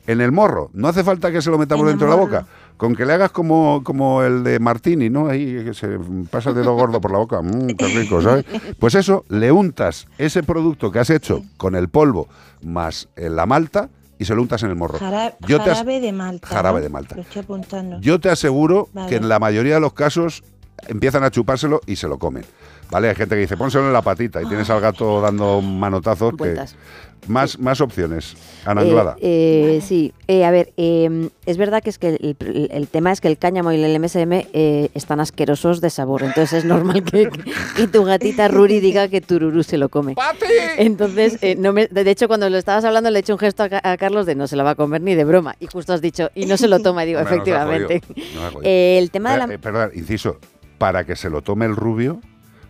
En el morro, no hace falta que se lo metamos dentro de la boca. Con que le hagas como, como el de Martini, ¿no? Ahí que se pasa el dedo gordo por la boca. Mmm, qué rico, ¿sabes? Pues eso, le untas ese producto que has hecho con el polvo más eh, la malta y se lo untas en el morro. Jara- Yo jarabe de Malta. Jarabe ¿no? de Malta. Lo estoy apuntando. Yo te aseguro Vale. que en la mayoría de los casos empiezan a chupárselo y se lo comen. ¿Vale? Hay gente que dice, pónselo en la patita y tienes al gato dando manotazos. Que... Más, más opciones. Ana Anglada. Eh, eh, sí, Eh, a ver, eh, es verdad que es que el, el- el tema es que el cáñamo y el MSM eh, están asquerosos de sabor, entonces es normal que, que tu gatita Ruri diga que Tururú se lo come. Entonces, eh, no me- de hecho, cuando lo estabas hablando le he hecho un gesto a, Ca- a Carlos de no se la va a comer ni de broma, y justo has dicho, y no se lo toma, y digo, Hombre, efectivamente. Eh, el tema de la... eh, perdón, inciso, para que se lo tome el rubio,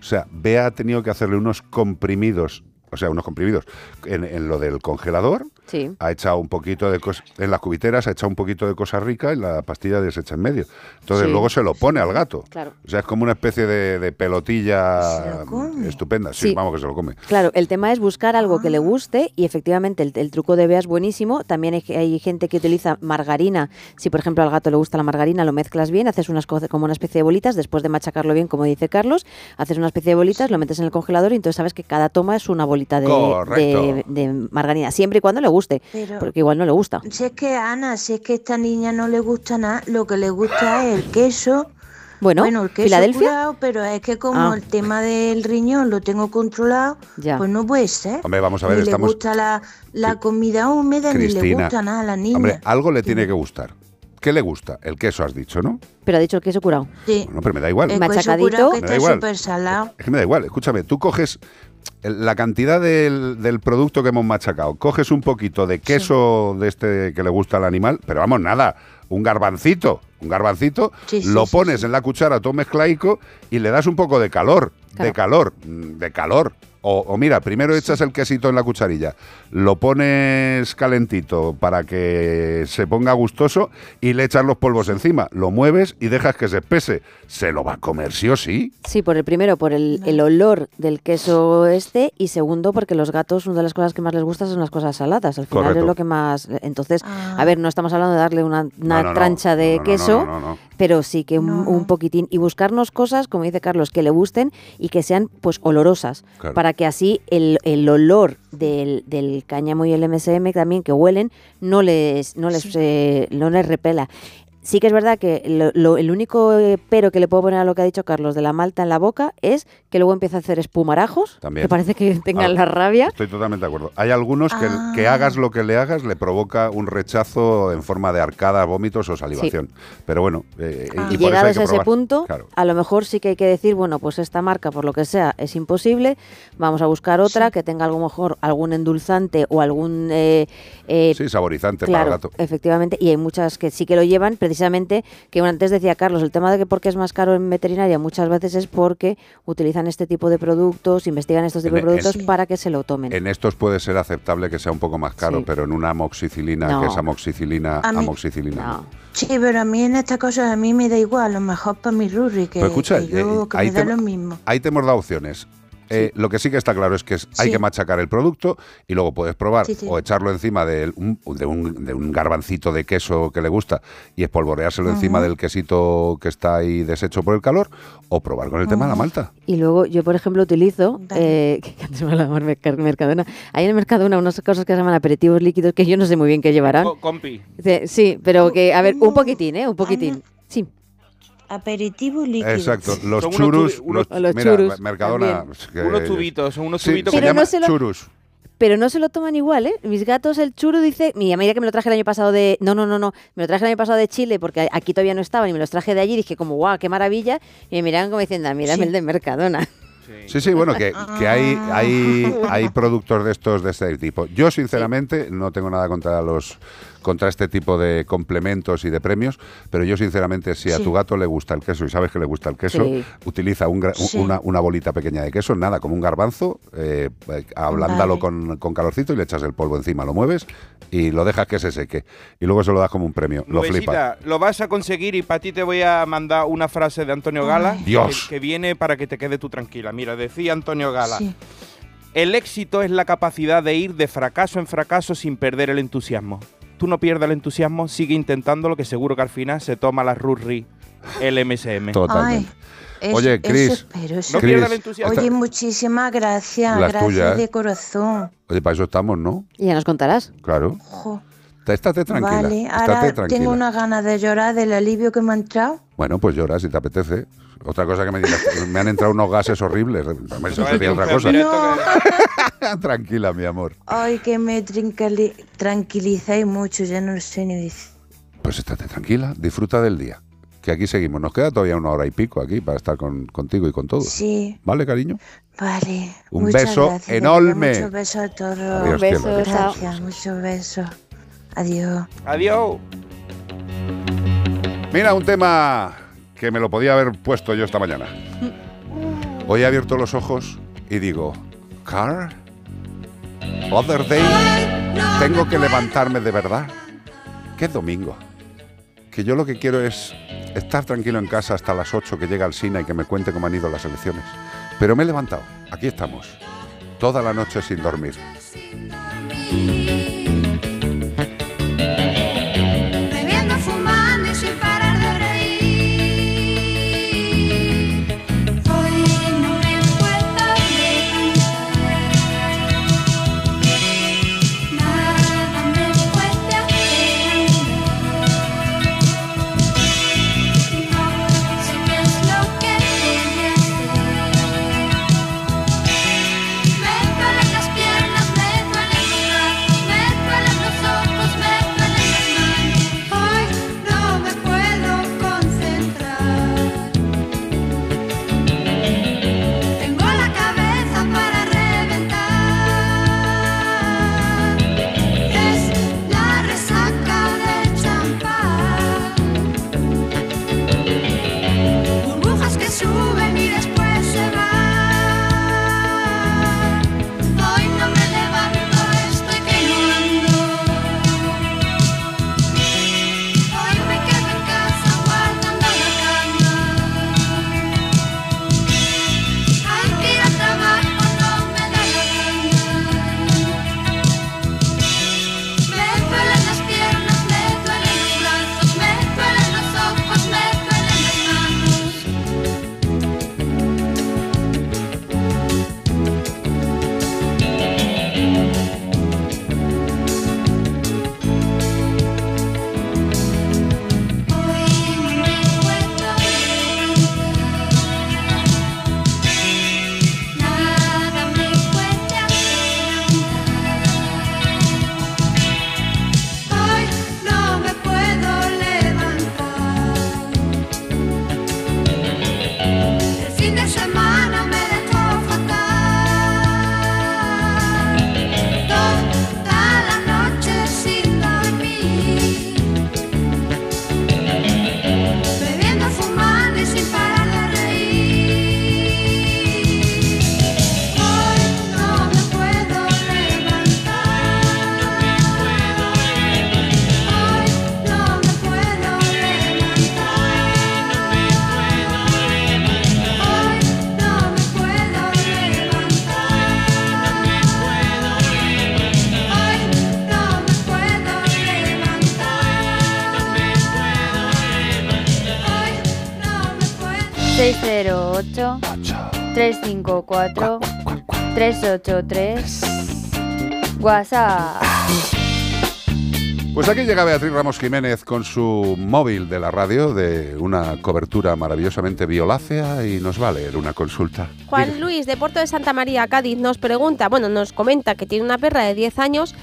o sea, Bea ha tenido que hacerle unos comprimidos, o sea, unos comprimidos en, en lo del congelador, Sí. ha echado un poquito de cosas, en las cubiteras ha echado un poquito de cosa rica y la pastilla desecha en medio. Entonces Sí. luego se lo pone al gato. Claro. O sea, es como una especie de, de pelotilla estupenda. Sí, Sí. vamos que se lo come. Claro, el tema es buscar algo que le guste y efectivamente el, el truco de Bea es buenísimo. También hay, hay gente que utiliza margarina. Si por ejemplo al gato le gusta la margarina, lo mezclas bien, haces unas co- como una especie de bolitas, después de machacarlo bien, como dice Carlos, haces una especie de bolitas, lo metes en el congelador y entonces sabes que cada toma es una bolita de, de- de margarina, siempre y cuando le guste, Pero- porque igual no le gusta. Si es que Ana, si es que a esta niña no le gusta nada, lo que le gusta es el queso. Bueno, el queso ¿Filadelfia? curado, pero es que como Ah. el tema del riñón lo tengo controlado, Ya. pues no puede ser. Hombre, vamos a ver, ni estamos- le gusta la, la comida húmeda, ni le gusta nada a la niña. Hombre, algo le tiene que gustar. ¿Qué le gusta? El queso, has dicho, ¿no? Pero ha dicho el queso curado. Sí. Bueno, pero me da igual. El queso Machacadito. curado que Me está súper salado. Es que me da igual, escúchame, tú coges la cantidad del, del producto que hemos machacado, coges un poquito de queso de este que le gusta al animal, pero vamos, nada, un garbancito, un garbancito, Sí, sí, lo pones en la cuchara todo mezclaico y le das un poco de calor, de calor, mm, de calor. O, o mira, primero echas el quesito en la cucharilla, lo pones calentito para que se ponga gustoso y le echas los polvos encima, lo mueves y dejas que se espese. Se lo va a comer sí o sí. Sí, por el primero, por el, el olor del queso este y segundo, porque los gatos, una de las cosas que más les gusta son las cosas saladas. Al final Correcto. es lo que más... Entonces, a ver, no estamos hablando de darle una, una No, no, no. trancha de No, no, no, queso, no, no, no. pero sí que un, un poquitín. Y buscarnos cosas, como dice Carlos, que le gusten y que sean pues olorosas, Claro. para que así el, el olor del, del cáñamo y el MSM también que huelen no les, no les, eh, no les repela. Sí que es verdad que lo- lo- el único eh, pero que le puedo poner a lo que ha dicho Carlos de la malta en la boca es que luego empieza a hacer espumarajos, También. que parece que tengan Ah, la rabia. Estoy totalmente de acuerdo. Hay algunos que, Ah. que hagas lo que le hagas le provoca un rechazo en forma de arcada, vómitos o salivación. Pero bueno, eh, y por Y hay llegados a ese punto, Claro. a lo mejor sí que hay que decir, bueno, pues esta marca, por lo que sea, es imposible, vamos a buscar otra que tenga a lo mejor algún endulzante o algún... eh, eh, Sí, saborizante Claro, para el gato. efectivamente, y hay muchas que sí que lo llevan, precisamente, que antes decía Carlos, el tema de que por qué es más caro en veterinaria muchas veces es porque utilizan este tipo de productos, investigan estos tipos de en- productos para que se lo tomen. En estos puede ser aceptable que sea un poco más caro, Sí. pero en una amoxicilina, No. que es amoxicilina, mí- amoxicilina. no. Sí, pero a mí en estas cosas a mí me da igual, a lo mejor para mi Ruri, que, Pero escucha, que yo, eh, que ahí me da te- lo mismo. Ahí te hemos dado opciones. Eh, lo que sí que está claro es que hay Sí. que machacar el producto y luego puedes probar Sí, sí. o echarlo encima de un, de, un, de un garbancito de queso que le gusta y espolvoreárselo encima del quesito que está ahí deshecho por el calor o probar con el tema de la Ujú. malta. Y luego yo, por ejemplo, utilizo, eh, que antes me hablaba Mercadona, hay en el Mercadona unas cosas que se llaman aperitivos líquidos que yo no sé muy bien qué llevarán. Co- compi. Sí, pero que, a ver, un poquitín, ¿eh? Un poquitín. Aperitivo líquido. Exacto, los Son churus, unos- los, Los mira, churus Mercadona, que- Unos tubitos, son unos Sí, tubitos se Pero llama no se lo- churus. Pero no se lo toman igual, ¿eh? Mis gatos, el churu dice, mi a medida que me lo traje el año pasado de... No, no, no, no, me lo traje el año pasado de Chile porque aquí todavía no estaban y me los traje de allí dije como, guau, qué maravilla. Y me miraban como diciendo, "Ah, mírame el de Mercadona. Sí, sí, bueno, que, que hay, hay, hay productos de estos de este tipo. Yo, sinceramente, no tengo nada contra los contra este tipo de complementos y de premios, pero yo, sinceramente, si a Sí. tu gato le gusta el queso y sabes que le gusta el queso, Sí. utiliza un gra- Sí. una, una bolita pequeña de queso, nada, como un garbanzo, eh, eh, ablándalo Vale. con, con calorcito y le echas el polvo encima, lo mueves y lo dejas que se seque. Y luego se lo das como un premio. Lo flipa. Lo vas a conseguir y para ti te voy a mandar una frase de Antonio Gala Dios. Que, que viene para que te quede tú tranquila. Mira, decía Antonio Gala, Sí. El éxito es la capacidad de ir de fracaso en fracaso sin perder el entusiasmo. Tú no pierdas el entusiasmo, sigue intentándolo que seguro que al final se toma la RURRI, el MSM. Totalmente. Eso- Oye, eso No. Oye, muchísimas gracias, Las gracias tuyas, de corazón. Oye, para eso estamos, ¿no? Y ya nos contarás. Claro. Jo, Está- Estate tranquila. vale, estate ahora tranquila. tengo una ganas de llorar del alivio que me ha entrado. Bueno, pues llora si te apetece. Otra cosa que me digas, me han entrado unos gases horribles. Eso sería otra cosa. Tranquila, mi amor. Ay, que me tranquilizáis mucho, ya no lo sé ni decir. Pues estate tranquila, disfruta del día. Que aquí seguimos. Nos queda todavía una hora y pico aquí para estar con, contigo y con todos. Sí, ¿Vale, cariño? vale. Un Muchas beso gracias, enorme. Muchos besos a todos. Adiós, Un beso, cielo. Gracias, muchos besos. Adiós. Adiós. Mira, un tema que me lo podía haber puesto yo esta mañana. Hoy he abierto los ojos y digo, ¿Car? ¿Other day? ¿Tengo que levantarme de verdad? ¿Qué domingo? Que yo lo que quiero es estar tranquilo en casa hasta las 8 que llega al cine y que me cuente cómo han ido las elecciones. Pero me he levantado, aquí estamos, toda la noche sin dormir. 383 WhatsApp. Pues aquí llega Beatriz Ramos Jiménez con su móvil de la radio de una cobertura maravillosamente violácea y nos va a leer una consulta. Juan Luis de Puerto de Santa María, Cádiz, nos pregunta, bueno, nos comenta que tiene una perra de 10 años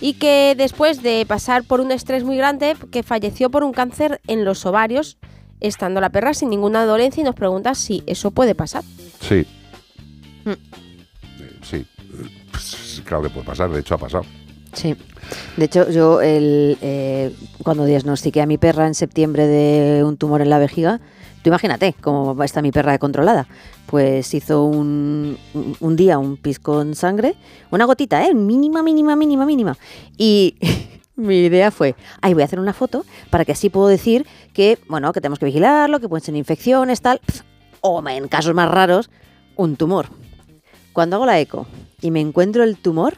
y que después de pasar por un estrés muy grande, que falleció por un cáncer en los ovarios, estando la perra sin ninguna dolencia y nos pregunta si eso puede pasar. Sí. Mm. Claro que puede pasar, de hecho ha pasado. Sí. De hecho, yo el, eh, cuando diagnostiqué a mi perra en septiembre de un tumor en la vejiga, tú imagínate cómo está mi perra controlada. Pues hizo un, un- día un pis con sangre, una gotita, ¿eh? Mínima, mínima, mínima, mínima. Y mi idea fue, ay, voy a hacer una foto para que así puedo decir que, bueno, que tenemos que vigilarlo, que pueden ser infecciones, tal. O en casos más raros, un tumor. Cuando hago la eco y me encuentro el tumor,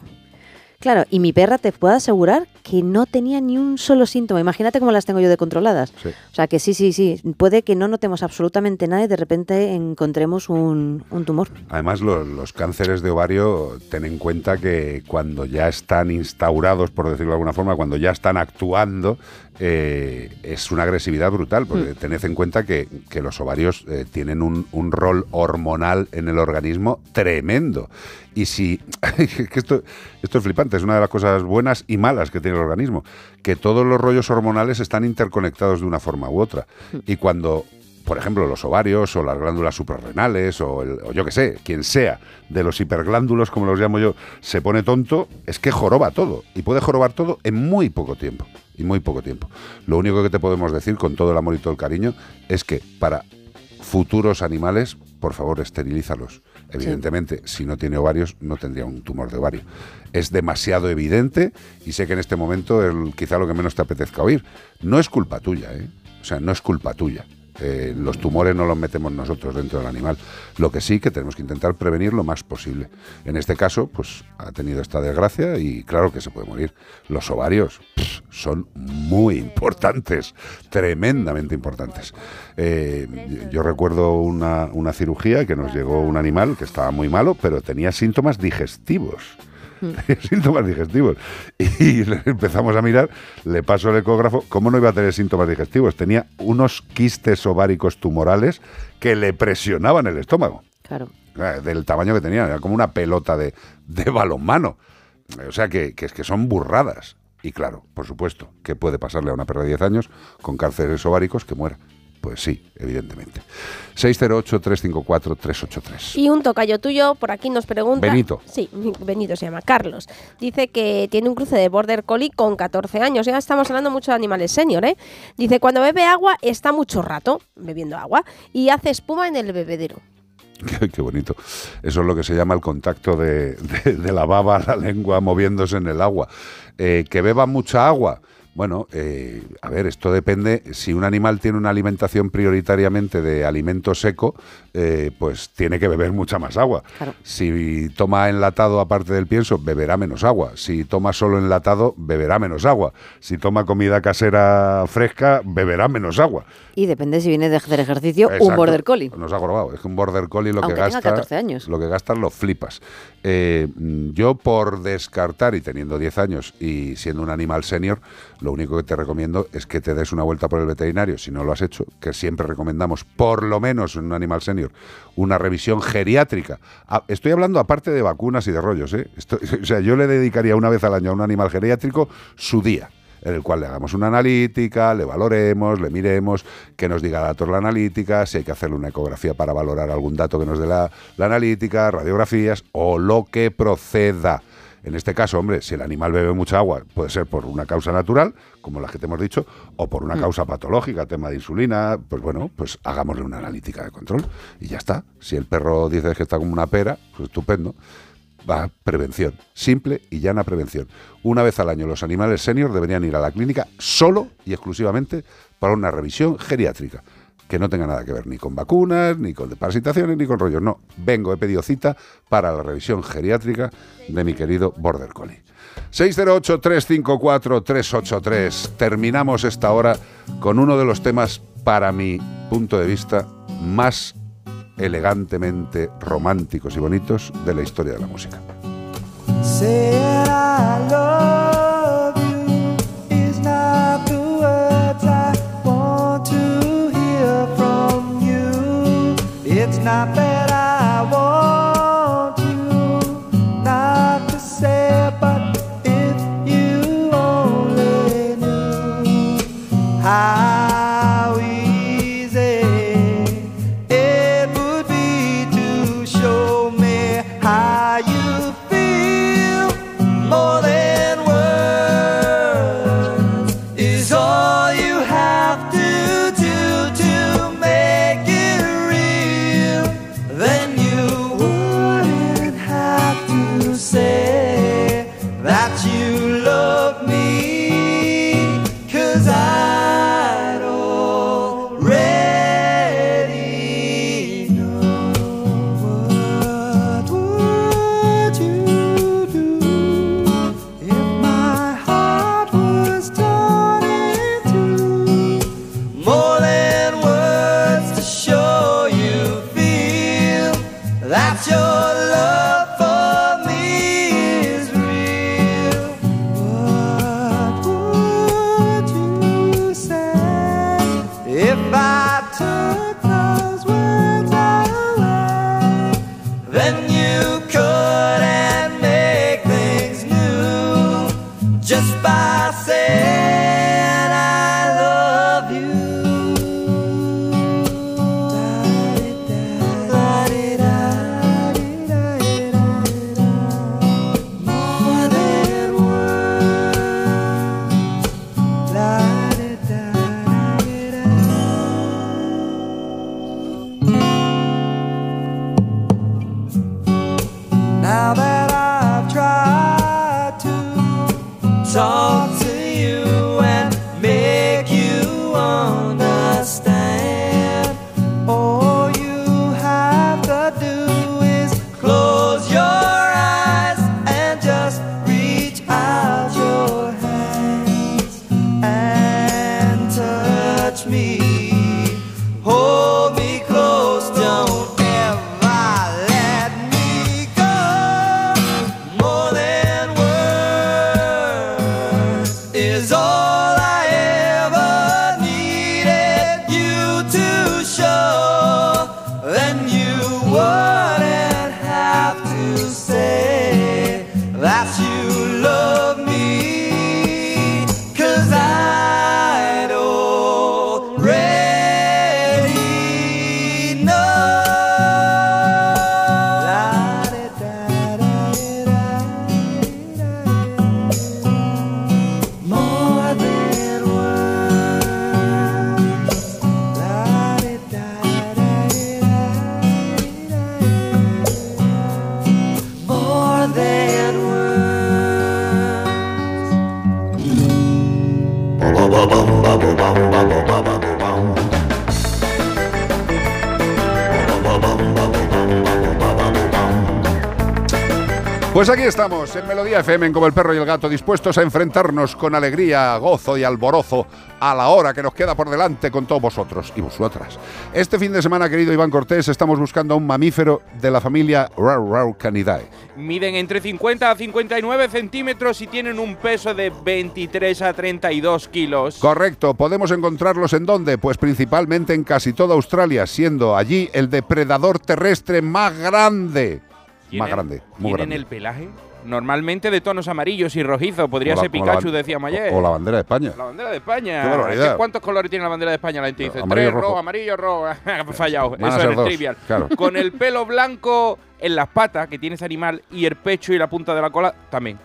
claro, y mi perra te puedo asegurar que no tenía ni un solo síntoma. Imagínate cómo las tengo yo de controladas. Sí. O sea que sí, sí, sí. Puede que no notemos absolutamente nada y de repente encontremos un, un tumor. Además, lo- los cánceres de ovario, ten en cuenta que cuando ya están instaurados, por decirlo de alguna forma, cuando ya están actuando, eh, es una agresividad brutal, porque tened en cuenta que, que los ovarios eh, tienen un, un rol hormonal en el organismo tremendo. Y si, que esto, esto es flipante, es una de las cosas buenas y malas que tiene el organismo, que todos los rollos hormonales están interconectados de una forma u otra. Y cuando por ejemplo, los ovarios o las glándulas suprarrenales o, el- o yo que sé, quien sea de los hiperglándulos, como los llamo yo, se pone tonto, es que joroba todo. Y puede jorobar todo en muy poco tiempo. Y muy poco tiempo. Lo único que te podemos decir con todo el amor y todo el cariño es que para futuros animales, por favor, esterilízalos. Evidentemente, si no tiene ovarios, no tendría un tumor de ovario. Es demasiado evidente y sé que en este momento quizá lo que menos te apetezca oír. No es culpa tuya, ¿eh? O sea, no es culpa tuya. Eh, los tumores no los metemos nosotros dentro del animal. Lo que sí que tenemos que intentar prevenir lo más posible. En este caso, pues ha tenido esta desgracia y claro que se puede morir. Los ovarios son muy importantes, tremendamente importantes. Eh, yo recuerdo una, una cirugía que nos llegó un animal que estaba muy malo, pero tenía síntomas digestivos síntomas digestivos. Y empezamos a mirar, le paso el ecógrafo, ¿cómo no iba a tener síntomas digestivos? Tenía unos quistes ováricos tumorales que le presionaban el estómago. Claro. Eh, Del tamaño que tenía, era como una pelota de, de balonmano. O sea que, que es que son burradas. Y claro, por supuesto, que puede pasarle a una perra de 10 años con cánceres ováricos que muera? Pues sí, evidentemente. 608-354-383. Y un tocayo tuyo por aquí nos pregunta. Benito. Sí, Benito se llama Carlos. Dice que tiene un cruce de Border Collie con 14 años. Ya estamos hablando mucho de animales senior, ¿eh? Dice, cuando bebe agua está mucho rato bebiendo agua y hace espuma en el bebedero. Qué, qué bonito. Eso es lo que se llama el contacto de, de- de la baba a la lengua moviéndose en el agua. Eh, que beba mucha agua. Bueno, eh, a ver, esto depende. Si un animal tiene una alimentación prioritariamente de alimento seco, eh, pues tiene que beber mucha más agua. Si toma enlatado aparte del pienso, beberá menos agua. Si toma solo enlatado, beberá menos agua. Si toma comida casera fresca, beberá menos agua. Y depende si viene de hacer ejercicio un Exacto. border collie. Nos ha grabado. Es que un border collie lo Aunque que tenga gasta. 14 años. Lo que gastas lo flipas. Eh, yo, por descartar y teniendo 10 años y siendo un animal senior, lo único que te recomiendo es que te des una vuelta por el veterinario, si no lo has hecho, que siempre recomendamos, por lo menos en un animal senior, una revisión geriátrica. Ah, estoy hablando aparte de vacunas y de rollos. ¿eh? O sea, yo le dedicaría una vez al año a un animal geriátrico su día en el cual le hagamos una analítica, le valoremos, le miremos, que nos diga datos la analítica, si hay que hacerle una ecografía para valorar algún dato que nos dé la, la analítica, radiografías o lo que proceda. En este caso, hombre, si el animal bebe mucha agua, puede ser por una causa natural, como las que te hemos dicho, o por una Mm. causa patológica, tema de insulina, pues bueno, pues hagámosle una analítica de control y ya está. Si el perro dice que está como una pera, pues estupendo. Va, prevención, simple y llana prevención. Una vez al año los animales senior deberían ir a la clínica solo y exclusivamente para una revisión geriátrica, que no tenga nada que ver ni con vacunas, ni con parasitaciones, ni con rollos. No, vengo, he pedido cita para la revisión geriátrica de mi querido Border Collie. 608-354-383. Terminamos esta hora con uno de los temas, para mi punto de vista, más elegantemente románticos y bonitos de la historia de la música. Estamos, en Melodía FM, como el perro y el gato, dispuestos a enfrentarnos con alegría, gozo y alborozo a la hora que nos queda por delante con todos vosotros y vosotras. Este fin de semana, querido Iván Cortés, estamos buscando a un mamífero de la familia Rauraucanidae. Miden entre 50 a 59 centímetros y tienen un peso de 23 a 32 kilos. Correcto, podemos encontrarlos en dónde? Pues principalmente en casi toda Australia, siendo allí el depredador terrestre más grande. Más ¿Tienen- grande, muy ¿Tienen grande. el pelaje? Normalmente de tonos amarillos y rojizos. Podría la- ser Pikachu, decíamos ayer. O la bandera de España. La bandera de España. Qué barbaridad. ¿Cuántos colores tiene la bandera de España? La gente dice Amarillo, tres, rojo, rojo. amarillo, rojo. Fallado. Eso es trivial. claro. Con el pelo blanco en las patas que tiene ese animal y el pecho y la punta de la cola también.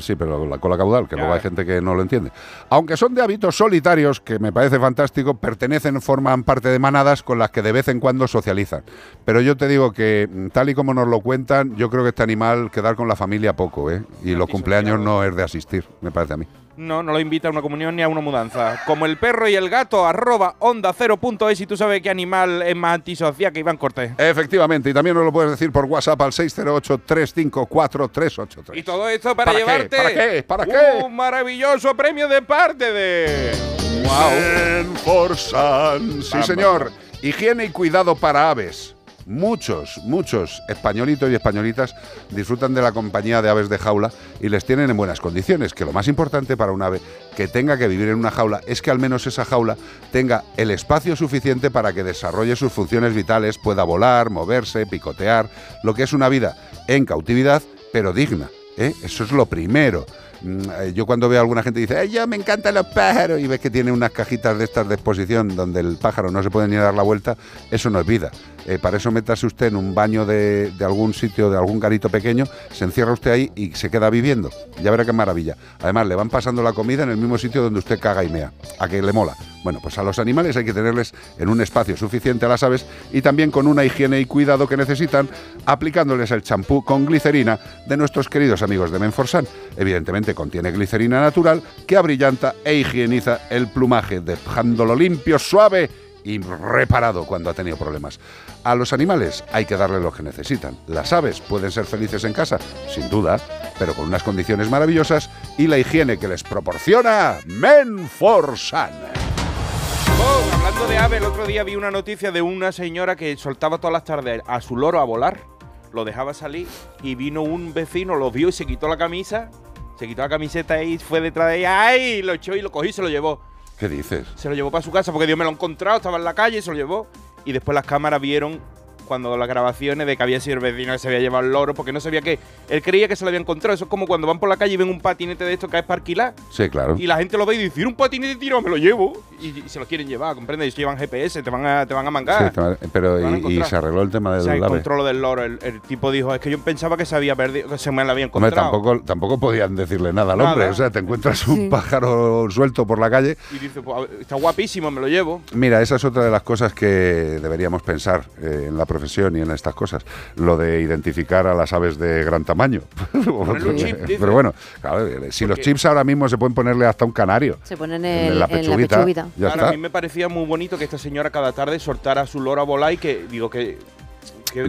Sí, pero la cola caudal, que luego hay gente que no lo entiende. Aunque son de hábitos solitarios, que me parece fantástico, pertenecen, forman parte de manadas con las que de vez en cuando socializan. Pero yo te digo que, mm, tal y como nos lo cuentan, yo creo que este animal quedar con la familia poco, ¿eh? Y los cumpleaños no es de asistir, me parece a mí. No, no lo invita a una comunión ni a una mudanza. Como el perro y el gato, arroba onda cero punto es y tú sabes qué animal es más antisocial que Iván Cortés. Efectivamente, y también nos lo puedes decir por WhatsApp al 608-354-383. Y todo esto para, ¿Para qué? llevarte ¿Para qué? ¿Para qué? un maravilloso premio de parte de... Menforsan. Sí, señor. Higiene y cuidado para aves. Muchos, muchos españolitos y españolitas disfrutan de la compañía de aves de jaula y les tienen en buenas condiciones, que lo más importante para un ave que tenga que vivir en una jaula es que al menos esa jaula tenga el espacio suficiente para que desarrolle sus funciones vitales, pueda volar, moverse, picotear, lo que es una vida en cautividad, pero digna. ¿eh? Eso es lo primero. Mm, eh, Yo cuando veo a alguna gente dice, "Ay, yo me encantan los pájaros y ves que tiene unas cajitas de estas de exposición donde el pájaro no se puede ni dar la vuelta, eso no es vida. Eh, para eso métase usted en un baño de, de algún sitio, de algún garito pequeño, se encierra usted ahí y se queda viviendo. Ya verá qué maravilla. Además, le van pasando la comida en el mismo sitio donde usted caga y mea. A que le mola. Bueno, pues a los animales hay que tenerles en un espacio suficiente a las aves y también con una higiene y cuidado que necesitan, aplicándoles el champú con glicerina de nuestros queridos amigos de Menforsan. Evidentemente contiene glicerina natural que abrillanta e higieniza el plumaje, dejándolo limpio, suave y reparado cuando ha tenido problemas. A los animales hay que darle lo que necesitan. Las aves pueden ser felices en casa, sin duda, pero con unas condiciones maravillosas y la higiene que les proporciona Menforsan. Oh, hablando de ave, el otro día vi una noticia de una señora que soltaba todas las tardes a su loro a volar, lo dejaba salir y vino un vecino, lo vio y se quitó la camisa, se quitó la camiseta y fue detrás de ella, ¡ay! Lo echó y lo cogió y se lo llevó. ¿Qué dices? Se lo llevó para su casa porque Dios me lo encontrado, estaba en la calle y se lo llevó. Y después las cámaras vieron cuando las grabaciones de que había sido el vecino que se había llevado el loro porque no sabía que él creía que se lo había encontrado. Eso es como cuando van por la calle y ven un patinete de esto que es para alquilar. Sí, claro. Y la gente lo ve y dice, "¿Tiene un patinete tirado, me lo llevo. Y, y se lo quieren llevar, ¿comprendes? Y llevan GPS, te van a, te van a mangar. Sí, pero y, se arregló el tema del ave. encontró lo del loro. El, el tipo dijo, es que yo pensaba que se había perdido, que se me la había Hombre, encontrado. tampoco, tampoco podían decirle nada al Nada. hombre. O sea, te encuentras un pájaro suelto por la calle. Y dice, pues, está guapísimo, me lo llevo. Mira, esa es otra de las cosas que deberíamos pensar eh, en la profesión y en estas cosas. Lo de identificar a las aves de gran tamaño. Chip. Pero bueno, claro, eh, si los chips ahora mismo se pueden ponerle hasta un canario. Se ponen En en, la en la pechuguita, ya está. a mí me parecía muy bonito que esta señora cada tarde soltara su loro a volar y que, digo, que,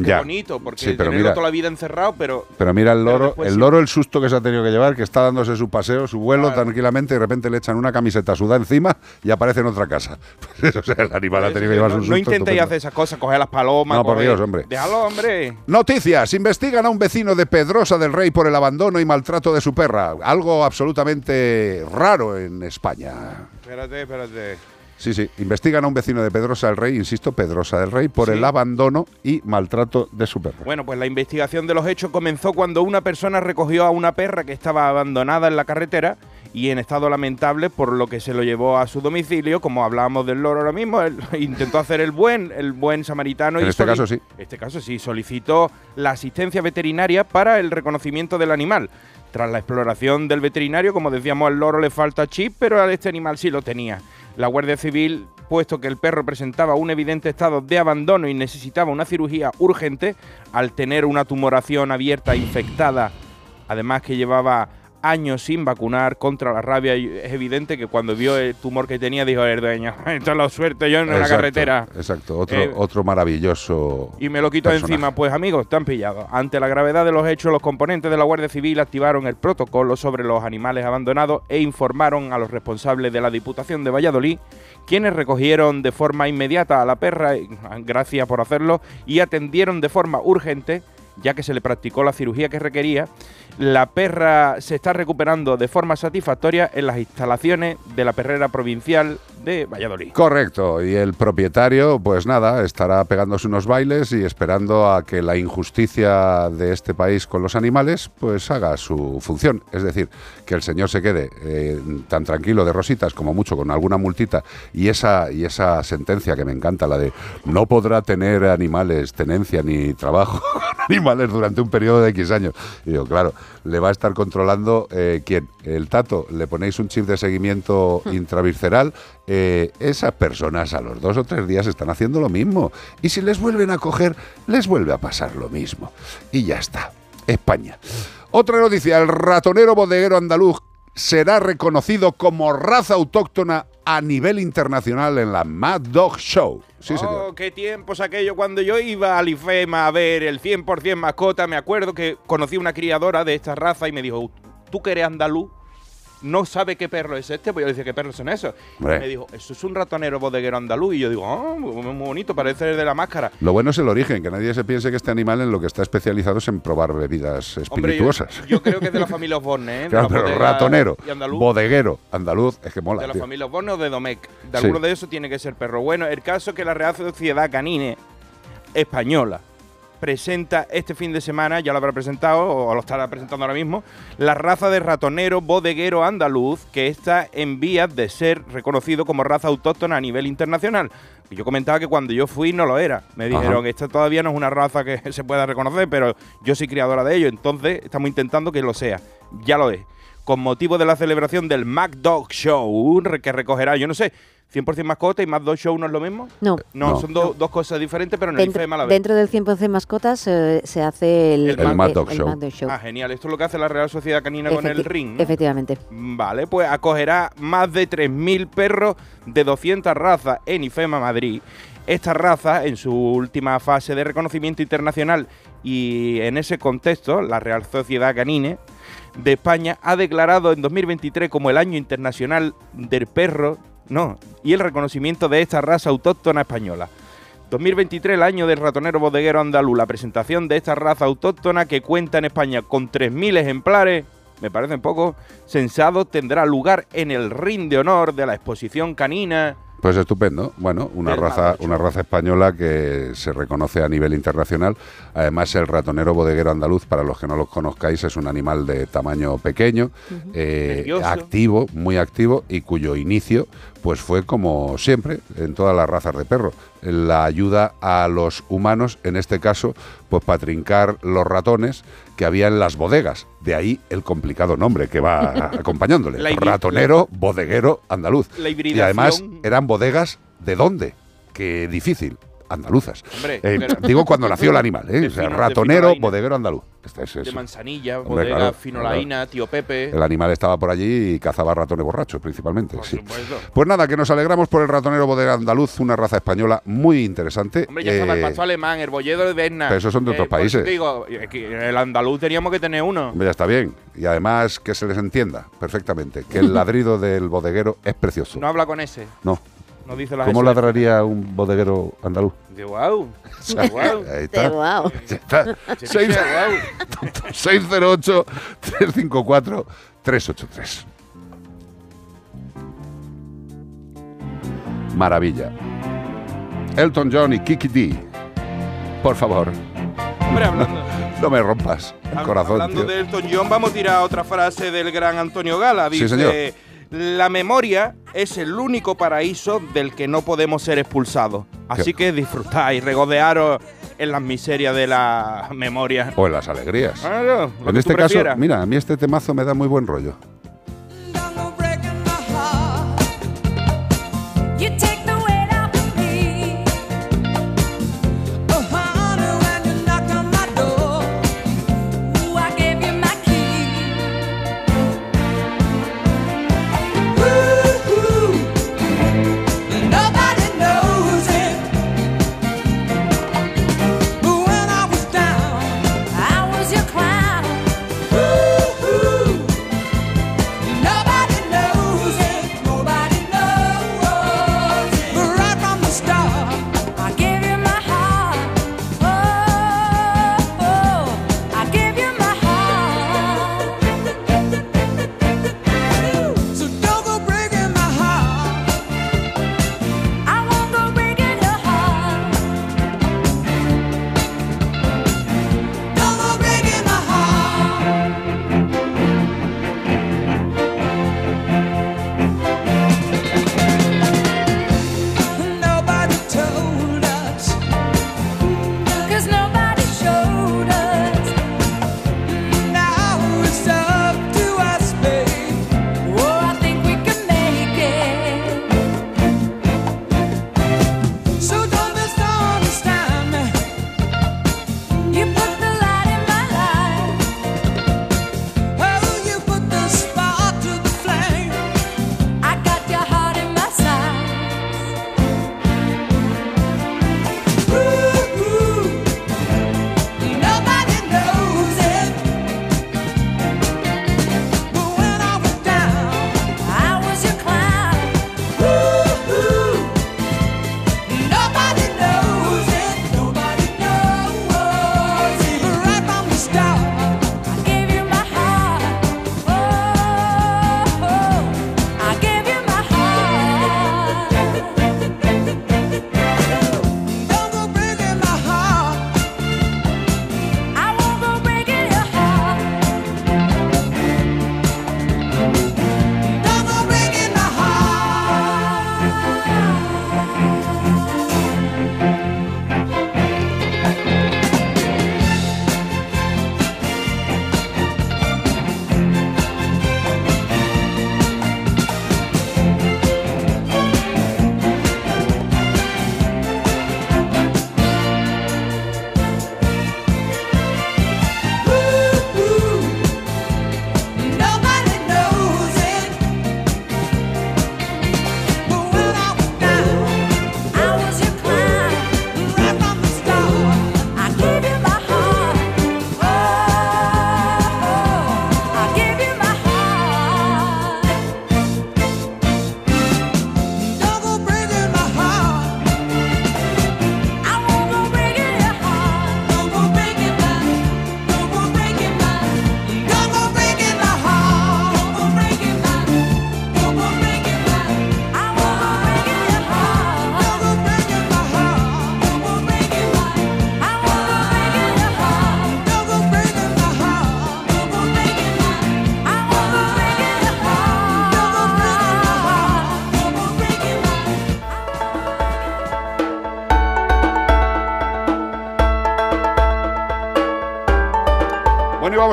Ya. bonito, porque Sí, pero mira- toda la vida encerrado, pero... Pero mira el loro, el sí. loro el susto que se ha tenido que llevar, que está dándose su paseo, su vuelo tranquilamente y de repente le echan una camiseta sudada encima y aparece en otra casa. o sea, el animal ha tenido que llevar no, su no susto. intentéis estupendo. hacer esas cosas, coger las palomas. No, por coger- Dios, hombre. Déjalo, hombre. Noticias. Investigan a un vecino de Pedrosa del Rey por el abandono y maltrato de su perra. Algo absolutamente raro en España. Espérate, espérate. Sí, sí. Investigan a un vecino de Pedrosa del Rey, insisto, Pedrosa del Rey, por el abandono y maltrato de su perro. Bueno, pues la investigación de los hechos comenzó cuando una persona recogió a una perra que estaba abandonada en la carretera y en estado lamentable, por lo que se lo llevó a su domicilio, como hablábamos del loro ahora mismo, él intentó hacer el buen, el buen samaritano. En y este caso sí. Este caso sí, solicitó la asistencia veterinaria para el reconocimiento del animal. Tras la exploración del veterinario, como decíamos, al loro le falta chip, pero a este animal sí lo tenía. La Guardia Civil, puesto que el perro presentaba un evidente estado de abandono y necesitaba una cirugía urgente, al tener una tumoración abierta infectada, además que llevaba años sin vacunar contra la rabia, y es evidente que cuando vio el tumor que tenía dijo el dueño, esto lo suerte yo en la carretera. Exacto, otro, Eh, otro maravilloso. y me lo quito personaje. encima. Pues amigos, están pillados. Ante la gravedad de los hechos, los componentes de la Guardia Civil activaron el protocolo sobre los animales abandonados e informaron a los responsables de la Diputación de Valladolid, quienes recogieron de forma inmediata a la perra, y, gracias por hacerlo, y atendieron de forma urgente, ya que se le practicó la cirugía que requería. La perra se está recuperando de forma satisfactoria en las instalaciones de la perrera provincial de Valladolid. Correcto, y el propietario, pues nada, estará pegándose unos bailes y esperando a que la injusticia de este país con los animales, pues haga su función. Es decir, que el señor se quede eh, tan tranquilo de rositas como mucho con alguna multita y esa, y esa sentencia que me encanta, la de no podrá tener animales, tenencia ni trabajo con animales durante un periodo de X años. Y digo, claro, le va a estar controlando eh, quién, el tato, le ponéis un chip de seguimiento intravisceral, eh, esas personas a los dos o tres días están haciendo lo mismo. Y si les vuelven a coger, les vuelve a pasar lo mismo. Y ya está. España. Otra noticia, el ratonero bodeguero andaluz será reconocido como raza autóctona a nivel internacional en la Mad Dog Show. Sí, señor. Oh, qué tiempos aquello cuando yo iba al IFEMA a ver el 100% mascota. Me acuerdo que conocí una criadora de esta raza y me dijo, tú que eres andaluz, no sabe qué perro es este. Pues yo le decía, ¿qué perros son esos? Y me dijo, eso es un ratonero bodeguero andaluz. Y yo digo, oh, muy, bonito, parece el de la máscara. Lo bueno es el origen, que nadie se piense que este animal en lo que está especializado es en probar bebidas Hombre, yo, espirituosas. yo creo que es de la familia Osborne, ¿eh? Claro, pero ratonero, y andaluz. bodeguero, andaluz, es que mola. de la tío. familia Osborne o de Domecq. De Sí. alguno de esos tiene que ser perro. Bueno, el caso es que la Real Sociedad Canine Española presenta este fin de semana, ya lo habrá presentado o lo estará presentando ahora mismo, la raza de ratonero bodeguero andaluz que está en vías de ser reconocido como raza autóctona a nivel internacional. Yo comentaba que cuando yo fui no lo era. Me Ajá. dijeron, esta todavía no es una raza que se pueda reconocer, pero yo soy criadora de ello, entonces estamos intentando que lo sea. Ya lo es. Con motivo de la celebración del Mac Dog Show, que recogerá, yo no sé, 100% mascota y Mac Dog Show no es lo mismo. No. No, No. son do- dos cosas diferentes, pero en el Dentro, IFEMA a la vez. dentro del 100% mascotas eh, se hace el, El Mad Dog el Show. Mad Dog Show. Ah, genial. Esto es lo que hace la Real Sociedad Canina con el ring. ¿no? Efectivamente. Vale, pues acogerá más de 3.000 perros de 200 razas en IFEMA Madrid. Esta raza, en su última fase de reconocimiento internacional y en ese contexto, la Real Sociedad Canine de España ha declarado en 2023 como el Año Internacional del Perro, no, y el reconocimiento de esta raza autóctona española. 2023, el año del ratonero bodeguero andaluz. La presentación de esta raza autóctona que cuenta en España con 3.000 ejemplares, me parecen poco, sensados, tendrá lugar en el ring de honor de la exposición canina. Pues estupendo. Bueno, una raza, una raza española que se reconoce a nivel internacional. Además, el ratonero bodeguero andaluz, para los que no los conozcáis, es un animal de tamaño pequeño, eh, activo, muy activo, y cuyo inicio, pues fue como siempre en todas las razas de perro, la ayuda a los humanos, en este caso, pues para trincar los ratones que había en las bodegas. De ahí el complicado nombre que va acompañándole. Ratonero, bodeguero, andaluz. La Y además eran bodegas de dónde? Qué difícil. Andaluzas. Hombre, Eh, pero- digo cuando nació el animal, ¿eh? De O sea, fino- de ratonero, bodeguero andaluz. Este es De manzanilla, Hombre, bodega, claro, finolaina, tío Pepe. El animal estaba por allí y cazaba ratones borrachos, principalmente. Por sí. supuesto. Pues nada, que nos alegramos por el ratonero bodega andaluz, una raza española muy interesante. Hombre, ya estaba el Eh, pastor alemán, el bolledo de Berna. pero esos son de otros por eso países. te digo, eh, el andaluz teníamos que tener uno. ya está bien. Y además que se les entienda perfectamente que el ladrido del bodeguero es precioso. No habla con ese. No. No dice ¿Cómo S ladraría un bodeguero andaluz? De guau. De guau. Ahí está. De guau. Ya está. 608-354-383. Maravilla. Elton John y Kiki D. Por favor. Hombre, hablando. No, me rompas el corazón. Hablando tío. de Elton John, vamos a tirar otra frase del gran Antonio Gala. Dice, sí, señor la memoria es el único paraíso del que no podemos ser expulsados. Así que disfrutad y regodearos en las miserias de la memoria. O en las alegrías. En este caso, mira, a mí este temazo me da muy buen rollo.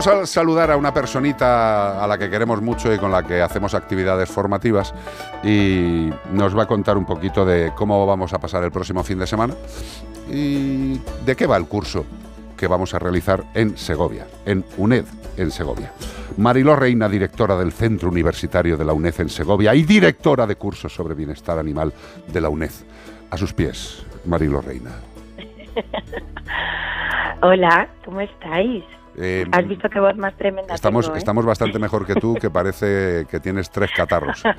Vamos a saludar a una personita a la que queremos mucho y con la que hacemos actividades formativas y nos va a contar un poquito de cómo vamos a pasar el próximo fin de semana y de qué va el curso que vamos a realizar en Segovia, en UNED, en Segovia. Mariló Reina, directora del Centro Universitario de la UNED en Segovia y directora de cursos sobre bienestar animal de la UNED. A sus pies, Mariló Reina. Hola, ¿cómo estáis? Eh, Has visto más. Estamos, ¿eh? estamos bastante mejor que tú, que parece que tienes tres catarros.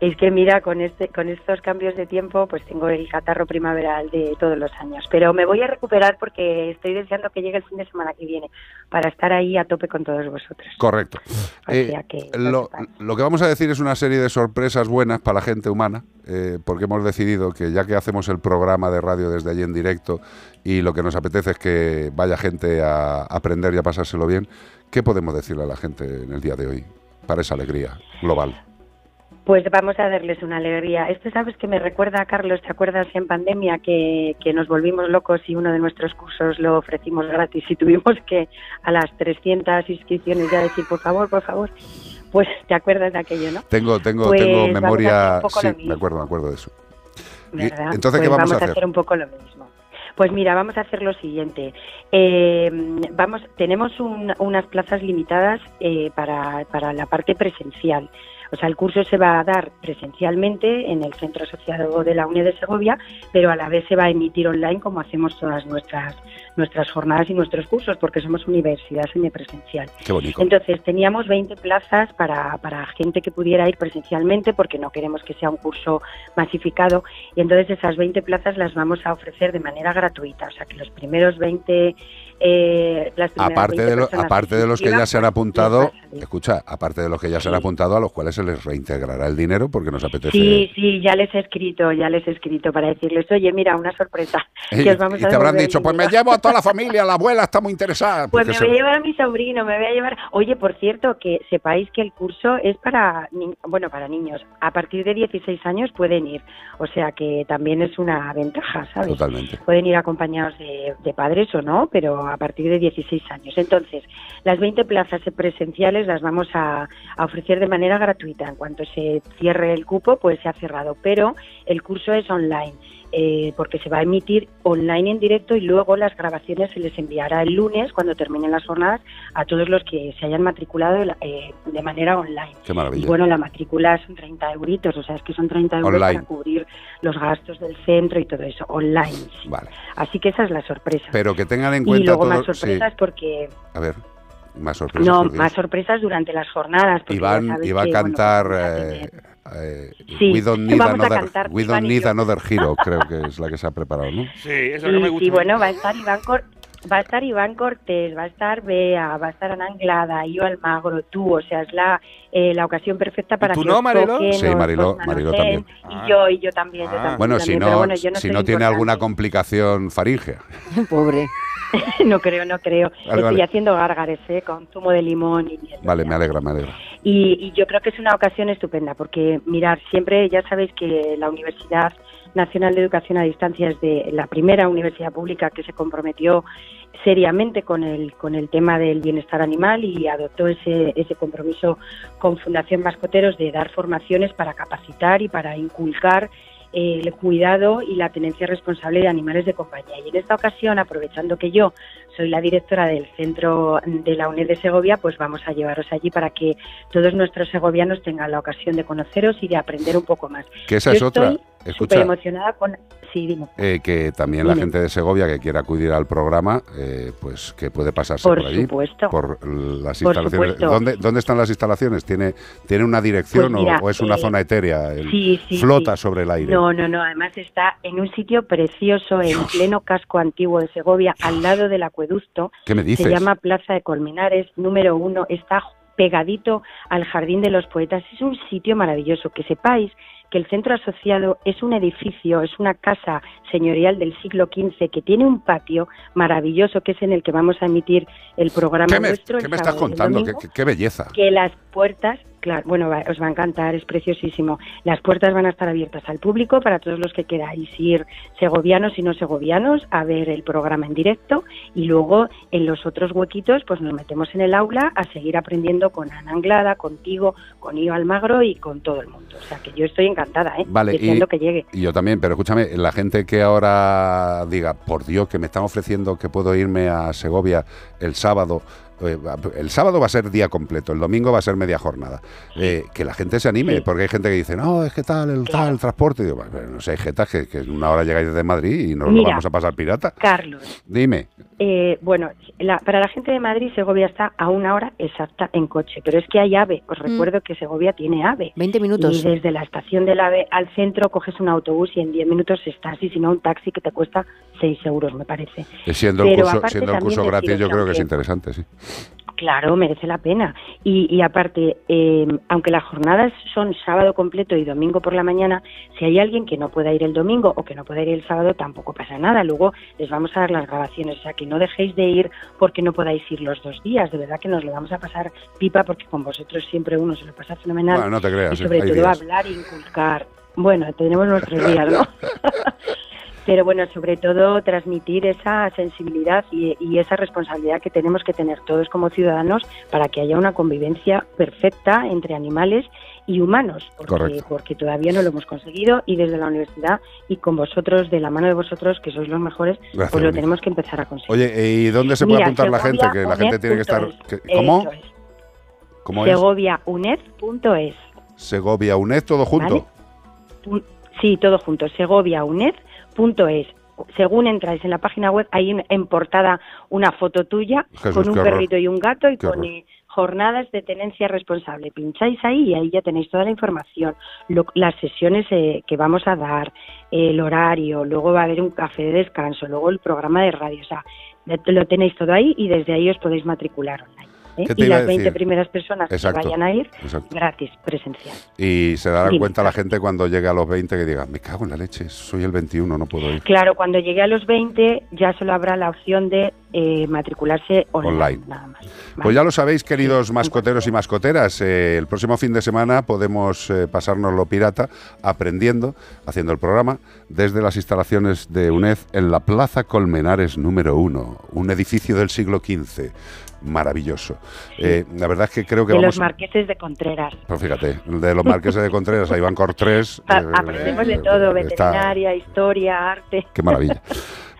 Es que mira, con este, con estos cambios de tiempo, pues tengo el catarro primaveral de todos los años. Pero me voy a recuperar porque estoy deseando que llegue el fin de semana que viene para estar ahí a tope con todos vosotros. Correcto. O Eh, sea que lo, lo que vamos a decir es una serie de sorpresas buenas para la gente humana, eh, porque hemos decidido que ya que hacemos el programa de radio desde allí en directo y lo que nos apetece es que vaya gente a aprender y a pasárselo bien, ¿qué podemos decirle a la gente en el día de hoy para esa alegría global? Pues vamos a darles una alegría. Esto sabes que me recuerda, Carlos, ¿te acuerdas en pandemia que, que nos volvimos locos y uno de nuestros cursos lo ofrecimos gratis y tuvimos que a las 300 inscripciones ya decir, por favor, por favor? Pues te acuerdas de aquello, ¿no? Tengo, tengo, Pues tengo vamos a memoria. hacer Sí, me acuerdo, me acuerdo de eso. Entonces, ¿qué Pues vamos a hacer? un poco lo mismo. Pues mira, vamos a hacer lo siguiente. Eh, vamos, tenemos un- unas plazas limitadas eh, para, para la parte presencial. O sea, el curso se va a dar presencialmente en el Centro Asociado de la UNED de Segovia, pero a la vez se va a emitir online como hacemos todas nuestras nuestras jornadas y nuestros cursos, porque somos universidad semipresencial. Qué bonito. Entonces, teníamos 20 plazas para, para gente que pudiera ir presencialmente, porque no queremos que sea un curso masificado, y entonces esas 20 plazas las vamos a ofrecer de manera gratuita, o sea que los primeros 20... Eh, las Aparte 20 de, lo- aparte de los que ya se han pues, apuntado, escucha, aparte de los que ya se han apuntado, a los cuales se les reintegrará el dinero porque nos apetece. Sí, sí, ya les he escrito, ya les he escrito para decirles, oye, mira, una sorpresa. Y, que os vamos y a te habrán dicho, pues me dinero". llevo a toda la familia, la abuela está muy interesada. Pues me se- voy a llevar a mi sobrino, me voy a llevar. Oye, por cierto, que sepáis que el curso es para, ni- bueno, para niños. A partir de 16 años pueden ir, o sea que también es una ventaja, ¿sabes? Totalmente. Pueden ir acompañados de, de padres o no, pero a partir de 16 años. Entonces, las 20 plazas presenciales las vamos a, a ofrecer de manera gratuita. En cuanto se cierre el cupo, pues se ha cerrado, pero el curso es online. Eh, porque se va a emitir online en directo y luego las grabaciones se les enviará el lunes cuando terminen las jornadas a todos los que se hayan matriculado eh, de manera online. Qué maravilla. Y bueno, la matrícula son 30 euritos, o sea, es que son 30 euros Online. para cubrir los gastos del centro y todo eso, online. sí. Vale. Así que esa es la sorpresa. Pero que tengan en y cuenta luego más todos- sí. sorpresas porque... A ver, más sorpresas. No, más sorpresas durante las jornadas. porque Y van, y va a que, bueno, cantar. eh, eh, Sí, We don't need, vamos a another, cantar we Iván don't y need yo. another hero, creo que es la que se ha preparado, ¿no? Sí, eso Sí, no me gusta. sí, bueno, va a estar Iván Cor- va a estar Iván Cortés, va a estar Bea, va a estar Ana Anglada, yo Almagro, tú, o sea, es la, eh, la ocasión perfecta para tú que no, Mariló? toquen, Sí, Mariló- Mariló también. Y yo, y yo también, yo también. Bueno, si también, no, pero bueno, yo no si no tiene importante. alguna complicación faríngea. Pobre. no creo, no creo. Vale, Estoy vale. haciendo gárgares, ¿eh? Con zumo de limón y miel. Vale, me alegra, me alegra. Y, y yo creo que es una ocasión estupenda, porque mirar, siempre ya sabéis que la Universidad Nacional de Educación a Distancia es de la primera universidad pública que se comprometió seriamente con el, con el tema del bienestar animal y adoptó ese, ese compromiso con Fundación Mascoteros de dar formaciones para capacitar y para inculcar eh, el cuidado y la tenencia responsable de animales de compañía. Y en esta ocasión, aprovechando que yo soy la directora del centro de la UNED de Segovia, pues vamos a llevaros allí para que todos nuestros segovianos tengan la ocasión de conoceros y de aprender un poco más. Que esa Yo es otra. Estoy súper emocionada con... Sí, dime. Eh, que también la gente de Segovia que quiera acudir al programa, eh, pues que puede pasarse Por por, allí. supuesto. Por las instalaciones. ¿Dónde, ¿Dónde están las instalaciones? ¿Tiene, tiene una dirección Pues mira, o, o es una eh, zona etérea? El- sí, sí, flota sí. sobre el aire. No, no, no. Además está en un sitio precioso, en pleno casco antiguo de Segovia, al lado del acueducto. ¿Qué me dices? Se llama Plaza de Colmenares, número uno. Está pegadito al Jardín de los Poetas. Es un sitio maravilloso. Que sepáis que el centro asociado es un edificio, es una casa señorial del siglo XV que tiene un patio maravilloso que es en el que vamos a emitir el programa ¿Qué me, nuestro. qué me estás contando? ¿Qué, domingo qué- qué belleza. que las puertas, claro, bueno, va- os va a encantar, es preciosísimo. Las puertas van a estar abiertas al público para todos los que queráis ir segovianos y no segovianos a ver el programa en directo y luego en los otros huequitos pues nos metemos en el aula a seguir aprendiendo con Ana Anglada, contigo, con Ivo Almagro y con todo el mundo. O sea que yo estoy encantada, ¿eh? Vale, Deseando y, que llegue. y yo también, pero escúchame, la gente que ahora diga, por Dios, que me están ofreciendo que puedo irme a Segovia el sábado, eh, el sábado va a ser día completo, el domingo va a ser media jornada. Eh, que la gente se anime, porque hay gente que dice, no, es que tal, el tal, el transporte. Y digo, "Bueno, no sé, hay jetas que, que en una hora llegáis desde Madrid y nos lo Mira, vamos a pasar pirata. Carlos, Dime. Eh, bueno, la- para la gente de Madrid, Segovia está a una hora exacta en coche, pero es que hay AVE. Os recuerdo que Segovia tiene AVE. 20 minutos. Y desde la estación del AVE al centro coges un autobús y en 10 minutos estás, y si no, un taxi que te cuesta 6 euros, me parece. Eh, Siendo el Pero curso, siendo el curso gratis, yo creo que es interesante, sí. Claro, merece la pena. Y, y aparte, eh, aunque las jornadas son sábado completo y domingo por la mañana, si hay alguien que no pueda ir el domingo o que no pueda ir el sábado, tampoco pasa nada. Luego les vamos a dar las grabaciones. O sea, que no dejéis de ir porque no podáis ir los dos días. De verdad que nos lo vamos a pasar pipa porque con vosotros siempre uno se lo pasa fenomenal. Bueno, no te creas, Y sí, sobre todo días. hablar e inculcar. Bueno, tenemos nuestros días, ¿no? Pero bueno, sobre todo transmitir esa sensibilidad y, y esa responsabilidad que tenemos que tener todos como ciudadanos para que haya una convivencia perfecta entre animales y humanos, porque, Correcto. porque todavía no lo hemos conseguido y desde la universidad y con vosotros, de la mano de vosotros, que sois los mejores, Gracias, pues lo tenemos que empezar a conseguir. Oye, ¿y dónde se puede Mira, apuntar la gente? Que la gente tiene que estar... Es. ¿Cómo? Es. ¿Cómo es? SegoviaUNED.es. Segovia UNED, todo junto. Sí, todo junto, segoviauned.es. Según entráis en la página web, hay en, portada una foto tuya Jesús, con un horror. perrito y un gato y pone jornadas de tenencia responsable. Pincháis ahí y ahí ya tenéis toda la información, lo- las sesiones eh, que vamos a dar, el horario, luego va a haber un café de descanso, luego el programa de radio. O sea, lo tenéis todo ahí y desde ahí os podéis matricular online. ¿Eh? ¿Qué te Y iba a las 20 decir? primeras personas que vayan a ir, exacto. gratis, presencial. Y se dará cuenta la gente cuando llegue a los 20 que diga, me cago en la leche, soy el 21, no puedo ir. Claro, cuando llegue a los 20 ya solo habrá la opción de eh, matricularse online, Online. nada más. Pues ya lo sabéis, queridos mascoteros y mascoteras, eh, el próximo fin de semana podemos eh, pasárnoslo pirata aprendiendo, haciendo el programa desde las instalaciones de UNED en la Plaza Colmenares número 1, un edificio del siglo XV, maravilloso. Eh, la verdad es que creo que de vamos... los marqueses de Contreras. Pues fíjate, de los marqueses de Contreras a Iván Cortés. Pa- eh, Aprendemos de eh, todo, está- veterinaria, historia, arte. Qué maravilla.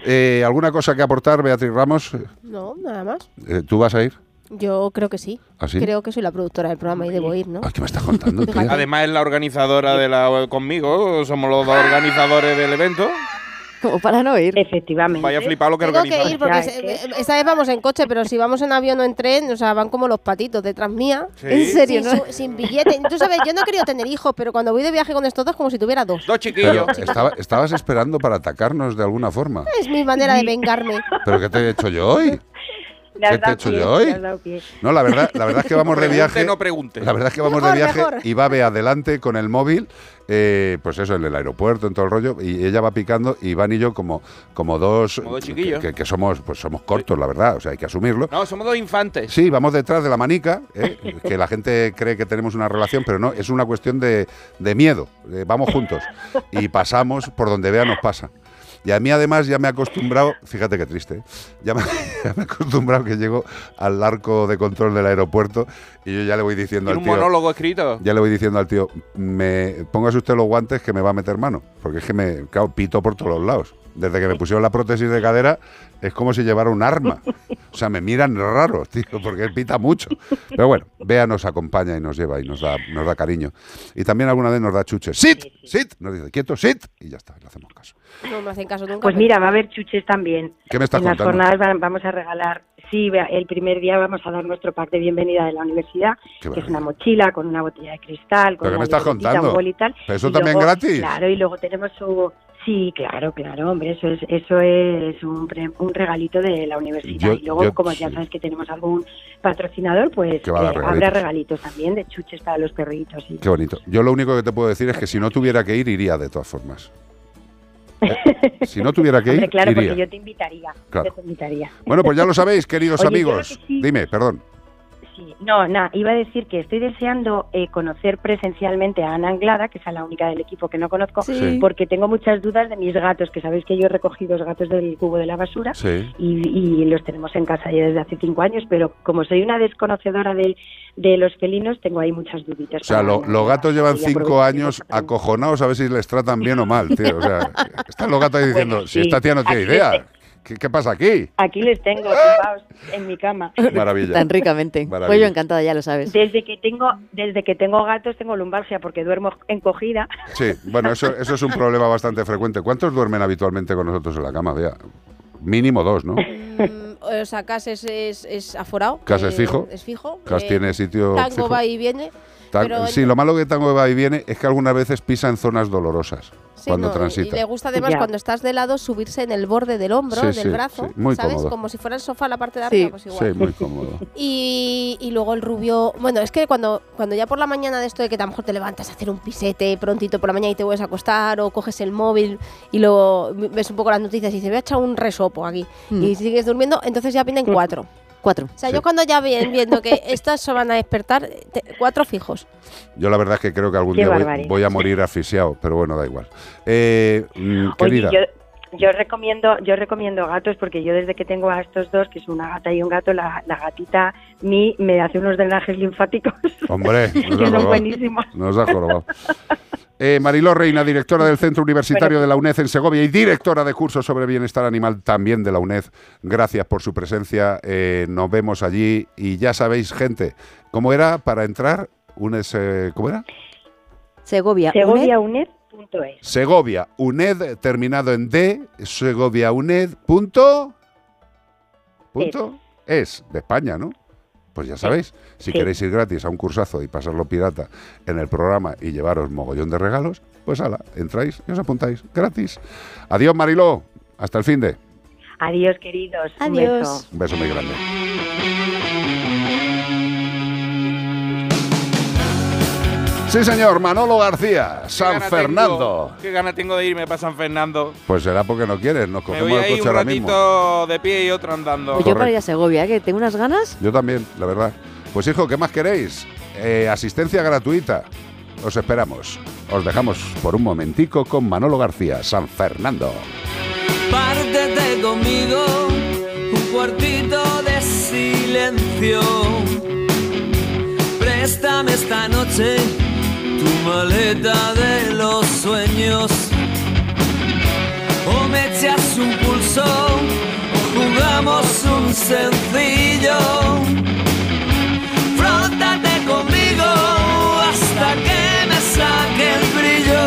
Eh, ¿Alguna cosa que aportar, Beatriz Ramos? No, nada más. Eh, ¿Tú vas a ir? Yo creo que sí. ¿Ah, sí? Creo que soy la productora del programa y debo ir, ¿no? ¿Qué me estás contando, tía? Además es la organizadora de la conmigo, somos los dos organizadores del evento. Como para no ir. Efectivamente. Vaya a flipar lo que Tengo que ir porque se- esta vez vamos en coche, pero si vamos en avión o en tren, o sea, van como los patitos detrás mía. Sí. ¿En serio, Sin, no? su- sin billete. Tú sabes, yo no he querido tener hijos, pero cuando voy de viaje con estos dos, como si tuviera dos. Dos Pero estaba- estabas esperando para atacarnos de alguna forma. Es mi manera de vengarme. ¿Pero qué te he hecho yo hoy? Le has ¿Qué te he hecho pie, yo hoy? No, la verdad, la verdad es que vamos de Pregunte, viaje. no pregunte. La verdad es que vamos Mejor, de viaje mejor. y va ve adelante con el móvil, eh, pues eso, en el aeropuerto, en todo el rollo, y ella va picando, y Iván y yo como, como dos, Como dos que, chiquillos. que- que somos, pues somos cortos, la verdad, o sea, hay que asumirlo. No, somos dos infantes. Sí, vamos detrás de la manica, ¿eh? que la gente cree que tenemos una relación, pero no, es una cuestión de, de miedo. Eh, vamos juntos y pasamos por donde vea nos pasa. Y a mí además ya me he acostumbrado, fíjate qué triste, ya me, ya me he acostumbrado que llego al arco de control del aeropuerto y yo ya le voy diciendo al un tío, monólogo escrito. ya le voy diciendo al tío, me póngase usted los guantes que me va a meter mano, porque es que me, claro, pito por todos los lados. Desde que me pusieron la prótesis de cadera es como si llevara un arma. O sea, me miran raro, tío, porque él pita mucho. Pero bueno, Bea nos acompaña y nos lleva y nos da, nos da cariño. Y también alguna vez nos da chuches. ¡Sit! ¡Sit! Nos dice, quieto, sit. Y ya está, le hacemos caso. No me hacen caso nunca. Pues mira, va a haber chuches también. ¿Qué me estás en las jornadas van- vamos a regalar, sí, el primer día vamos a dar nuestro pack de bienvenida de la universidad, Qué que es una mochila con una botella de cristal, con ¿Pero qué una me estás libretita, contando? un bol y tal. ¿Pero eso Y también luego- gratis? Claro, y luego tenemos su... Sí, claro, claro, hombre, eso es eso es un, pre- un regalito de la universidad. Yo- y luego, yo- como ya sabes que tenemos algún patrocinador, pues Que eh, habrá regalitos. regalitos también de chuches para los perritos. y- Qué bonito. Yo lo único que te puedo decir es que si no tuviera que ir, iría de todas formas. Eh, Si no tuviera que ir, Hombre, claro, iría. porque yo te invitaría. Claro. Yo te invitaría. Bueno, pues ya lo sabéis, queridos Oye, amigos. lo que sí- Dime, perdón. Sí, no, nada, iba a decir que estoy deseando eh, conocer presencialmente a Ana Anglada, que es la única del equipo que no conozco, Sí. porque tengo muchas dudas de mis gatos, que sabéis que yo he recogido los gatos del cubo de la basura Sí. y, y los tenemos en casa ya desde hace cinco años, pero como soy una desconocedora de, de los felinos, tengo ahí muchas duditas. O sea, lo- los gatos llevan cinco años acojonados a ver si les tratan bien o mal, tío. O sea, están los gatos ahí diciendo, Bueno, si esta tía no tiene idea. ¿Qué, qué pasa aquí? Aquí les tengo tumbados en mi cama. Maravilla. Tan ricamente. Maravilla. Pues yo encantada, ya lo sabes. Desde que tengo desde que tengo gatos tengo lumbalgia porque duermo encogida. Sí, bueno, eso, eso es un problema bastante frecuente. ¿Cuántos duermen habitualmente con nosotros en la cama? Vea, mínimo dos, ¿no? Mm, o sea, Cas es, es, es aforado. Cas es eh, fijo. Es fijo. Cas tiene sitio Tango fijo. va y viene. Tan- pero sí, lo malo que Tango va y viene es que algunas veces pisa en zonas dolorosas Sí, cuando no, transita. Y le gusta además Ya. cuando estás de lado subirse en el borde del hombro, Sí, del sí, brazo, sí, muy ¿sabes? cómodo. Como si fuera el sofá la parte de Sí. arriba, pues igual. Sí, muy cómodo. Y, y luego el rubio, bueno, es que cuando, cuando ya por la mañana de esto de que a lo mejor te levantas a hacer un pisete prontito por la mañana y te vuelves a acostar o coges el móvil y luego ves un poco las noticias y dices, voy a echar un resopo aquí Mm. y sigues durmiendo, entonces ya vienen cuatro. Cuatro. O sea, yo cuando ya vi- viendo que estos se van a despertar, te- cuatro fijos. Yo la verdad es que creo que algún Qué día voy, a morir asfixiado, pero bueno, da igual. Eh, mm, Oye, querida, yo, yo recomiendo, yo recomiendo gatos porque yo desde que tengo a estos dos, que es una gata y un gato, la, la gatita mi me hace unos drenajes linfáticos hombre, que nos son buenísimos. Nos ha jorobado. Eh, Mariló Reina, directora del Centro Universitario de la UNED en Segovia y directora de cursos sobre bienestar animal también de la UNED. Gracias por su presencia. eh, nos vemos allí y ya sabéis, gente, ¿cómo era para entrar? Un ese- ¿Cómo era? Segovia. Segoviauned.es. Segovia, UNED terminado en D, Segovia UNED punto, punto es de España, ¿no? Pues ya sabéis, si Sí. queréis ir gratis a un cursazo y pasarlo pirata en el programa y llevaros mogollón de regalos, pues ala, entráis y os apuntáis gratis. Adiós Mariló, hasta el fin de. Adiós, queridos. Un Adiós. beso. Un beso muy grande. Sí, señor, Manolo García, San gana Fernando. tengo- qué gana tengo de irme para San Fernando. Pues será porque no quieres, nos Me cogemos voy el ahí coche un ahora mismo. ratito de pie y otro andando. Pues yo para ir a Segovia, ¿eh? que tengo unas ganas. Yo también, la verdad. Pues hijo, ¿qué más queréis? Eh, asistencia gratuita. Os esperamos. Os dejamos por un momentico con Manolo García, San Fernando. Pártete conmigo, un cuartito de silencio. Préstame esta noche tu maleta de los sueños. O me echas un pulso, o jugamos un sencillo. Frótate conmigo hasta que me saque el brillo.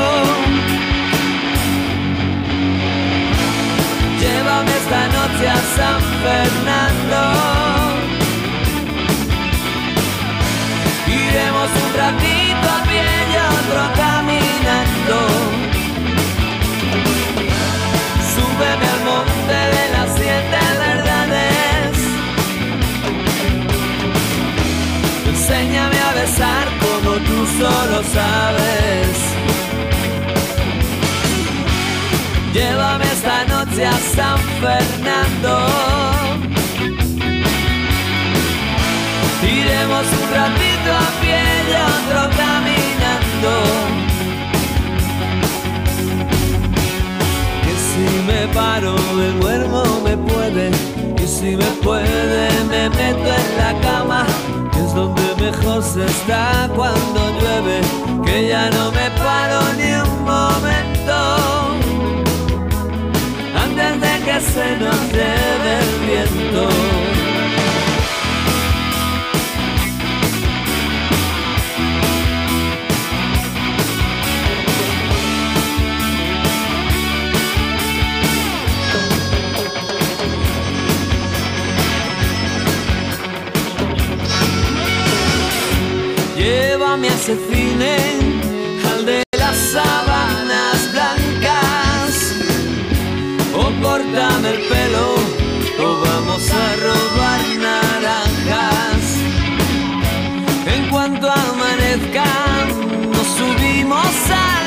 Llévame esta noche a San Fernando. Un ratito a pie y otro caminando. Súbeme al monte de las siete verdades. Enséñame a besar como tú solo sabes. Llévame esta noche a San Fernando. Iremos un ratito a pie y otro caminando. Que si me paro me duermo me puede. Y si me puede me meto en la cama. Que es donde mejor se está cuando llueve. Que ya no me paro ni un momento antes de que se nos lleve el viento. Llévame a ese cine, al de las sábanas blancas o córtame el pelo o vamos a robar naranjas. En cuanto amanezca, nos subimos a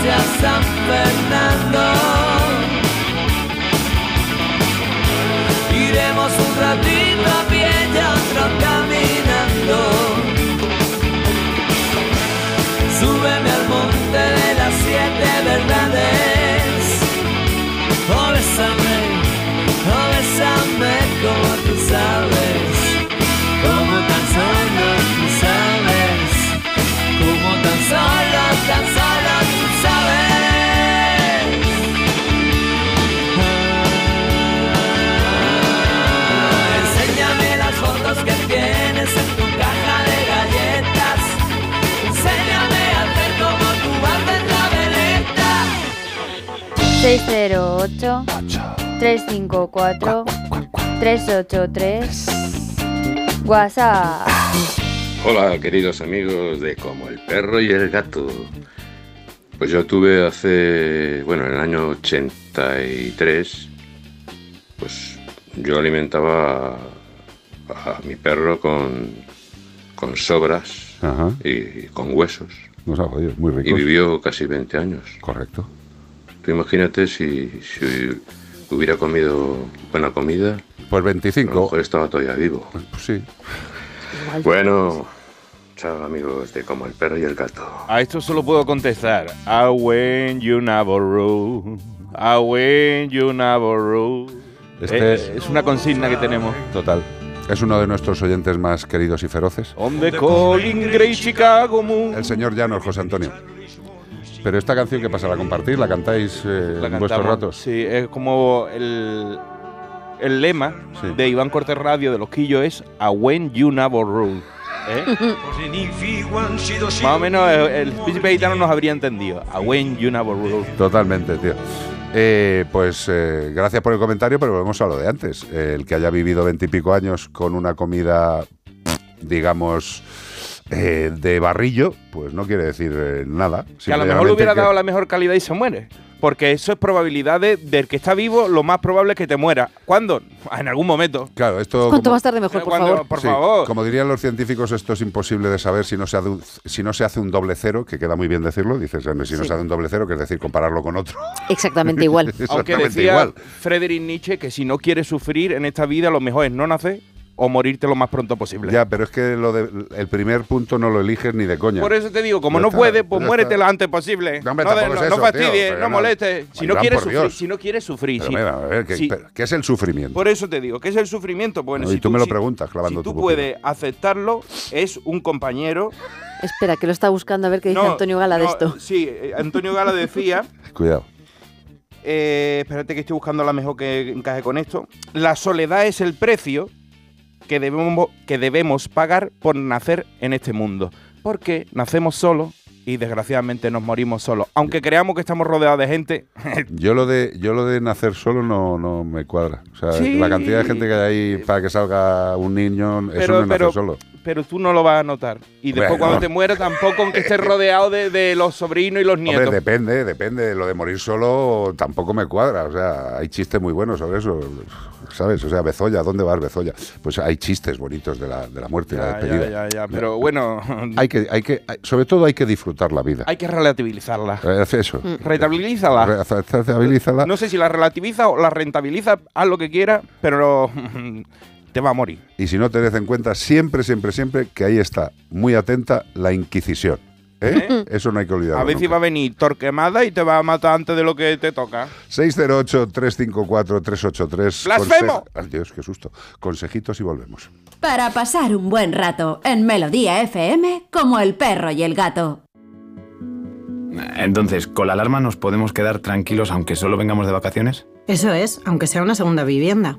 esta noche a San Fernando. Iremos un ratito a pie y otro caminando. Súbeme al monte de las siete verdades. Oh, bésame, oh, bésame como tú sabes. 608 354 383 WhatsApp. Hola, queridos amigos de Como el perro y el gato. Pues yo tuve hace, bueno, en el año 83, pues yo alimentaba a, a mi perro con, con sobras Ajá. y, y con huesos. Nos ha jodido, muy Y rico. vivió casi 20 años. Correcto. Tú imagínate si, si hubiera comido buena comida. Pues A lo 25. mejor estaba todavía vivo. Pues sí. Bueno, chao amigos de Como el perro y el gato. A esto solo puedo contestar. I when you never rule. I when you never rule. Este- Eh, es una consigna que tenemos. Total. Es uno de nuestros oyentes más queridos y feroces. On the calling Grey Chicago Moon. El señor Llanos, José Antonio. Pero esta canción, ¿qué pasa? ¿La compartís? ¿La cantáis eh, La en vuestros ratos? Sí, es como el, el lema Sí. de Iván Cortés Radio de Los Quillos es A when you never rule. ¿Eh? Más o menos el, el príncipe gitano nos habría entendido. A when you never rule. Totalmente, tío. Eh, pues eh, gracias por el comentario, pero volvemos a lo de antes. Eh, el que haya vivido veintipico años con una comida, digamos, eh, de barrillo, pues no quiere decir eh, nada. Que a lo mejor le hubiera dado la mejor calidad y se muere. Porque eso es probabilidad de- del que está vivo, lo más probable es que te muera. ¿Cuándo? En algún momento. Claro, esto. Cuanto como- más tarde mejor, por Cuando- favor. por Sí, favor. Como dirían los científicos, esto es imposible de saber si no se, si no se hace un doble cero, que queda muy bien decirlo. Dices, "Hombre, si no Sí. se hace un doble cero, que es decir, compararlo con otro. Exactamente igual. Aunque Exactamente decía igual. Friedrich Nietzsche que si no quieres sufrir en esta vida, lo mejor es no nacer o morirte lo más pronto posible. Ya, pero es que lo de- el primer punto no lo eliges ni de coña. Por eso te digo, como no está, puedes, pues muérete lo antes posible. No, hombre, no, no- es no fastidies, tío, no no- molestes. Si no quieres sufrir, si no quieres sufrir, Pero, si- mira, a ver, ¿qué, si- pero, ¿qué es el sufrimiento? por eso te digo, ¿qué es el sufrimiento? Bueno, No, y si tú me lo si- preguntas, clavando si tú tu puedes aceptarlo, es un compañero. Espera, que lo está buscando a ver qué dice No, Antonio Gala de no, esto. Sí, eh, Antonio Gala decía. Cuidado. Eh, espérate que estoy buscando la mejor que encaje con esto. La soledad es el precio que debemos, que debemos pagar por nacer en este mundo. Porque nacemos solos y desgraciadamente nos morimos solos. Aunque creamos que estamos rodeados de gente, Yo lo de yo lo de nacer solo no, no me cuadra. O sea, Sí. la cantidad de gente que hay ahí para que salga un niño, eso no es nacer pero, solo. Pero tú no lo vas a notar. Y después Bueno. cuando te mueras tampoco aunque estés rodeado de, de los sobrinos y los nietos. Hombre, depende, depende. Lo de morir solo tampoco me cuadra. O sea, hay chistes muy buenos sobre eso. ¿Sabes? O sea, Bezoya, ¿dónde vas, Bezoya? Pues hay chistes bonitos de la, de la muerte y la despedida. ya, ya, ya, pero bueno, Hay que, hay que, sobre todo hay que disfrutar la vida. hay que relativizarla. Eh, Eso. Rentabilízala. Re- Rentabilízala. No sé si la relativiza o la rentabiliza, haz lo que quieras, pero te va a morir. Y si no, tened en cuenta siempre, siempre, siempre que ahí está muy atenta la Inquisición. ¿eh? Eso no hay que olvidarlo. A ver si nunca. va a venir Torquemada y te va a matar antes de lo que te toca. 608-354-383. ¡Blasfemo! Ay, Dios, qué susto. Consejitos y volvemos. Para pasar un buen rato en Melodía FM como el perro y el gato. Entonces, ¿con la alarma nos podemos quedar tranquilos aunque solo vengamos de vacaciones? Eso es, aunque sea una segunda vivienda.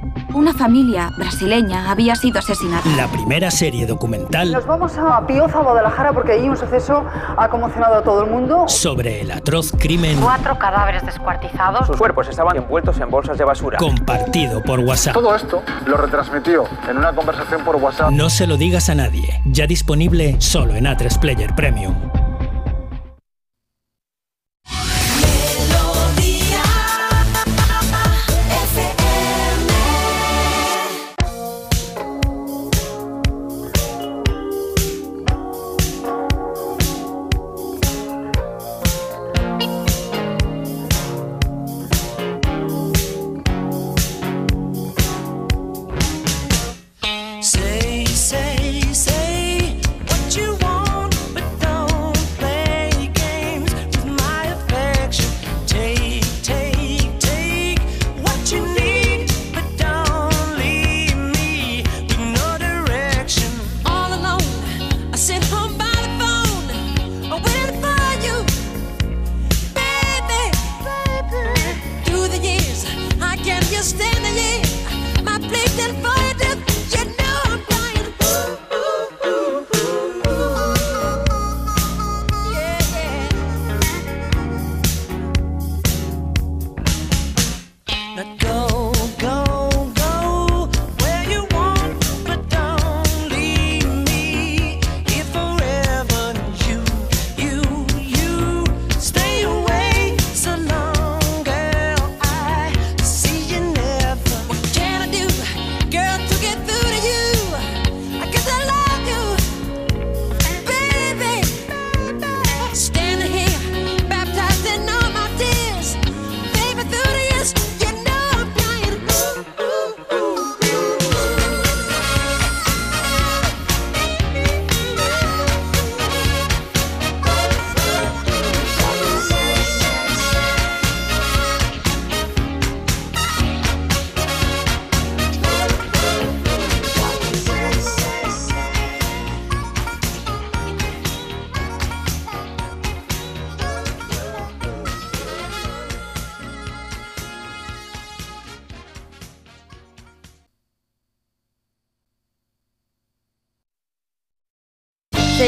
Una familia brasileña había sido asesinada. La primera serie documental Nos vamos a Pioza, Guadalajara, porque ahí un suceso ha conmocionado a todo el mundo. sobre el atroz crimen Cuatro cadáveres descuartizados. Sus cuerpos estaban envueltos en bolsas de basura. compartido por WhatsApp. Todo esto lo retransmitió en una conversación por WhatsApp. No se lo digas a nadie. Ya disponible solo en A3 Player Premium.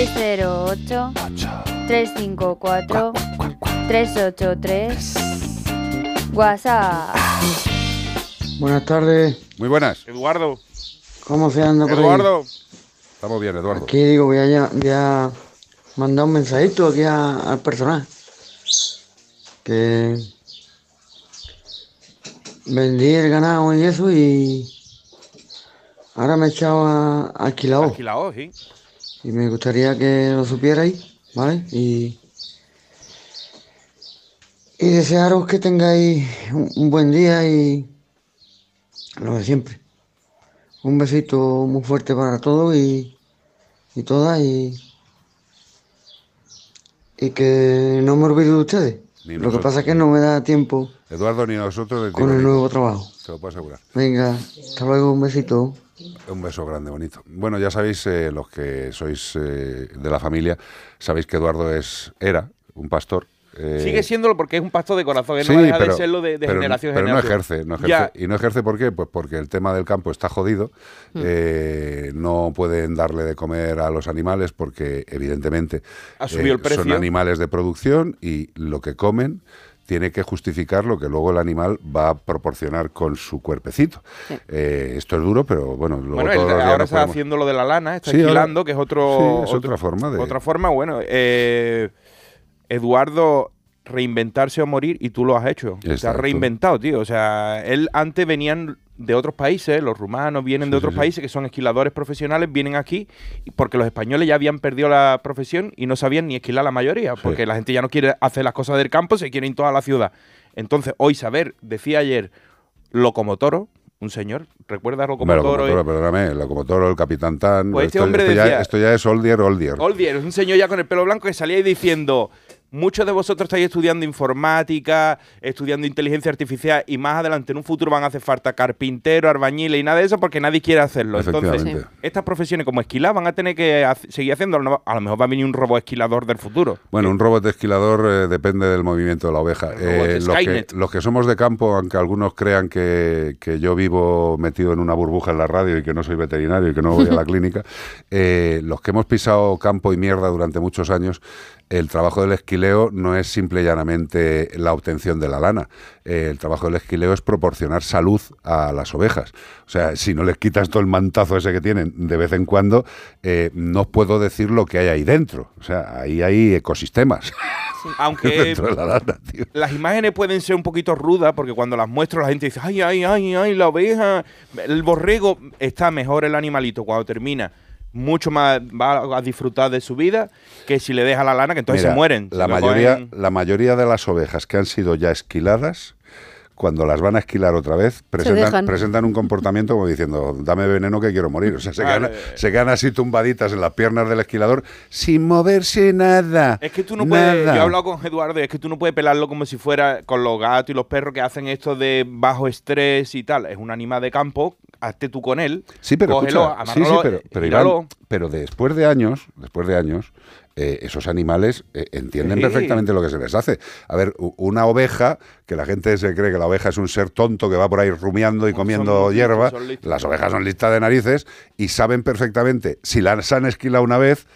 608 354 383 WhatsApp. Buenas tardes. Muy buenas. Eduardo. ¿Cómo se anda por Eduardo. Estamos bien, Eduardo. Aquí digo, voy a, voy a mandar un mensajito aquí al personal. Que vendí el ganado y eso y ahora me echaba alquilado. Alquilado, sí. Y me gustaría que lo supierais, ¿vale? Y, y desearos que tengáis un, un buen día y lo de siempre. Un besito muy fuerte para todos y, y todas y, y que no me olvide de ustedes. Ni Lo que pasa es que no me da tiempo Eduardo, ni nosotros. de ti, con el ni- nuevo trabajo. Te lo puedo asegurar. Venga, hasta luego, un besito. Un beso grande, bonito. Bueno, ya sabéis, eh, los que sois eh, de la familia, sabéis que Eduardo es era un pastor. eh, Sigue siéndolo porque es un pasto de corazón, que Sí, no deja pero, de serlo de, de pero- generación en pero no ejerce, no ejerce. Ya, ¿Y no ejerce por qué? Pues porque el tema del campo está jodido, Mm. eh, no pueden darle de comer a los animales porque evidentemente eh, Ha subido el son animales de producción y lo que comen tiene que justificar lo que luego el animal va a proporcionar con su cuerpecito. Eh, esto es duro, pero bueno, luego bueno, él todos los días ahora está haciendo lo de la lana, está Sí, ahora- que es otro, Sí, es otro- otra forma de- Otra forma, bueno. eh, Eduardo, reinventarse o morir, y tú lo has hecho. Te has Exacto. reinventado, tío. O sea, él antes venían de otros países, los rumanos vienen de otros sí, países que son esquiladores profesionales, vienen aquí porque los españoles ya habían perdido la profesión y no sabían ni esquilar la mayoría, porque la gente ya no quiere hacer las cosas del campo, se quiere ir toda la ciudad. Entonces, hoy saber, decía ayer, Locomotoro, un señor, ¿recuerdas Locomotoro? Locomotoro, perdóname, Locomotoro, el Capitán Tan. Pues este esto, hombre esto ya, decía- esto ya es Oldier, Oldier. Oldier, es un señor ya con el pelo blanco que salía ahí diciendo, muchos de vosotros estáis estudiando informática, estudiando inteligencia artificial y más adelante en un futuro van a hacer falta carpintero, albañiles y nada de eso porque nadie quiere hacerlo. Entonces, estas profesiones como esquilar van a tener que seguir haciendo. A lo mejor va a venir un robot esquilador del futuro. Bueno, un robot esquilador eh, depende del movimiento de la oveja. Eh, los, que, Skynet. los que somos de campo, aunque algunos crean que, que yo vivo metido en una burbuja en la radio y que no soy veterinario y que no voy a la clínica, eh, los que hemos pisado campo y mierda durante muchos años, el trabajo del esquileo no es simple y llanamente la obtención de la lana. Eh, el trabajo del esquileo es proporcionar salud a las ovejas. O sea, si no les quitas todo el mantazo ese que tienen de vez en cuando, eh, no os puedo decir lo que hay ahí dentro. O sea, ahí hay ecosistemas. Aunque dentro de la lana, tío. las imágenes pueden ser un poquito rudas porque cuando las muestro la gente dice, ay, ay, ay, ay, la oveja, el borrego, está mejor el animalito cuando termina. Mucho más va a disfrutar de su vida que si le deja la lana, que entonces Mira, se mueren. La mayoría, cogen- la mayoría de las ovejas que han sido ya esquiladas, cuando las van a esquilar otra vez, presentan, un comportamiento como diciendo, dame veneno que quiero morir. O sea, se, Vale. quedan, se quedan así tumbaditas en las piernas del esquilador sin moverse nada. Es que tú no puedes, Nada. yo he hablado con Eduardo, y es que tú no puedes pelarlo como si fuera con los gatos y los perros que hacen esto de bajo estrés y tal. Es un animal de campo, hazte tú con él. Sí, pero cógelo, escucha, sí, sí, pero, pero. Iván, pero después de años, después de años, eh, esos animales eh, entienden Sí. perfectamente lo que se les hace. A ver, una oveja, que la gente se cree que la oveja es un ser tonto que va por ahí rumiando y comiendo hierba, son las ovejas son listas de narices y saben perfectamente si las han esquilado una vez